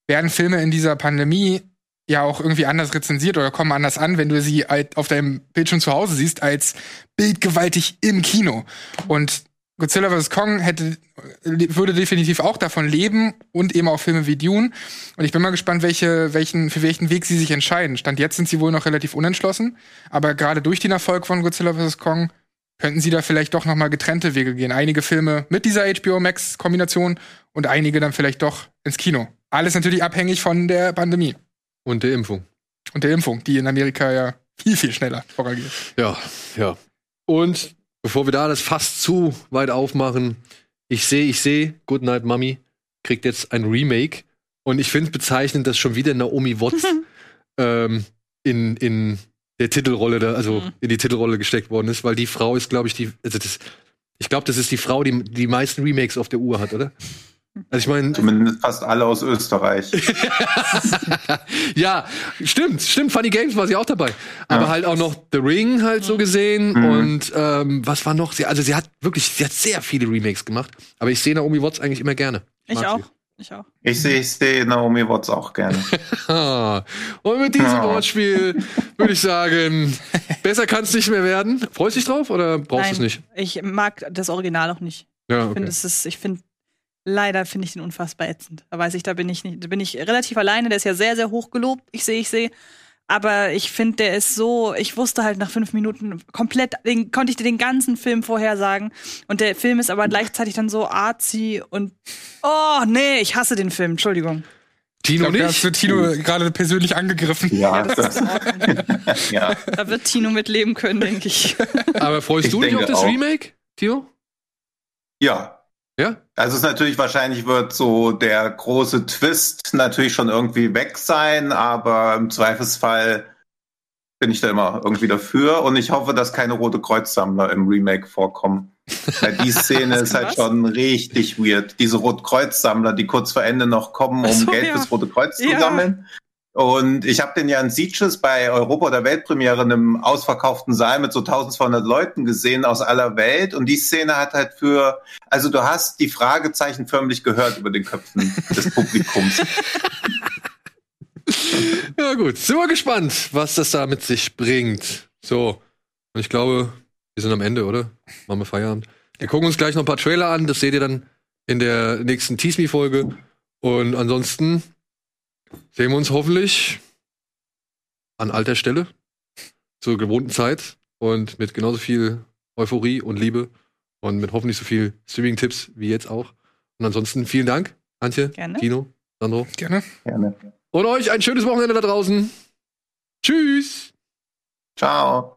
werden Filme in dieser Pandemie ja auch irgendwie anders rezensiert oder kommen anders an, wenn du sie auf deinem Bildschirm zu Hause siehst, als bildgewaltig im Kino. Und Godzilla vs. Kong hätte, würde definitiv auch davon leben und eben auch Filme wie Dune. Und ich bin mal gespannt, welche, welchen, für welchen Weg sie sich entscheiden. Stand jetzt sind sie wohl noch relativ unentschlossen. Aber gerade durch den Erfolg von Godzilla vs. Kong könnten sie da vielleicht doch noch mal getrennte Wege gehen. Einige Filme mit dieser HBO Max Kombination und einige dann vielleicht doch ins Kino. Alles natürlich abhängig von der Pandemie. Und der Impfung. Und der Impfung, die in Amerika ja viel, viel schneller vorangeht. Ja, ja. Und bevor wir da das fast zu weit aufmachen, ich sehe, ich sehe, Goodnight Mommy kriegt jetzt ein Remake. Und ich finde es bezeichnend, dass schon wieder Naomi Watts *laughs* ähm, in, in der Titelrolle, da, also in die Titelrolle gesteckt worden ist, weil die Frau ist, glaube ich, die, also das, ich glaube, das ist die Frau, die die meisten Remakes auf der Uhr hat, oder? Also ich meine, Zumindest fast alle aus Österreich. *laughs* ja, stimmt, stimmt. Funny Games war sie auch dabei. Aber Ja. halt auch noch The Ring halt so gesehen. Mhm. Und ähm, was war noch? Sie, also sie hat wirklich, sie hat sehr viele Remakes gemacht. Aber ich sehe Naomi Watts eigentlich immer gerne. Ich Mag auch. Ich auch. Ich sehe ich sehe Naomi Watts auch gerne. *laughs* Und mit diesem Ja. Wortspiel würde ich sagen, *laughs* besser kann es nicht mehr werden. Freust du dich drauf oder brauchst du es nicht? Ich mag das Original auch nicht. Ja, Ich finde, okay. es ist, ich finde, leider finde ich den unfassbar ätzend. Da weiß ich, da bin ich nicht, da bin ich relativ alleine. Der ist ja sehr, sehr hoch gelobt. Ich sehe, ich sehe. Aber ich finde, der ist so, ich wusste halt nach fünf Minuten komplett, den, konnte ich dir den ganzen Film vorhersagen. Und der Film ist aber gleichzeitig dann so artsy und, oh, nee, ich hasse den Film, Entschuldigung. Tino ich glaub, da nicht? hast du Tino gerade persönlich angegriffen. Ja, das ist *laughs* ja. Da wird Tino mit leben können, denke ich. Aber freust Ich du dich auf das auch. Remake, Tino? Ja. Ja? Also es ist natürlich wahrscheinlich wird so der große Twist natürlich schon irgendwie weg sein, aber im Zweifelsfall bin ich da immer irgendwie dafür und ich hoffe, dass keine rote Kreuzsammler im Remake vorkommen. Weil die *laughs* Szene ist halt Was? schon richtig weird. Diese Rotkreuzsammler, die kurz vor Ende noch kommen, um so, Geld ja. fürs Rote Kreuz zu Ja. sammeln. Und ich habe den ja in Sieges bei Europa oder Weltpremiere in einem ausverkauften Saal mit so 1200 Leuten gesehen aus aller Welt. Und die Szene hat halt für, also du hast die Fragezeichen förmlich gehört über den Köpfen des *laughs* Publikums. Ja, gut. Sind wir gespannt, was das da mit sich bringt. So. Und ich glaube, wir sind am Ende, oder? Machen wir Feierabend. Wir gucken uns gleich noch ein paar Trailer an. Das seht ihr dann in der nächsten Tease Me Folge. Und ansonsten sehen wir uns hoffentlich an alter Stelle zur gewohnten Zeit und mit genauso viel Euphorie und Liebe und mit hoffentlich so viel Streaming-Tipps wie jetzt auch. Und ansonsten vielen Dank, Antje, Gerne. Tino, Sandro. Gerne. Gerne. Und euch ein schönes Wochenende da draußen. Tschüss. Ciao.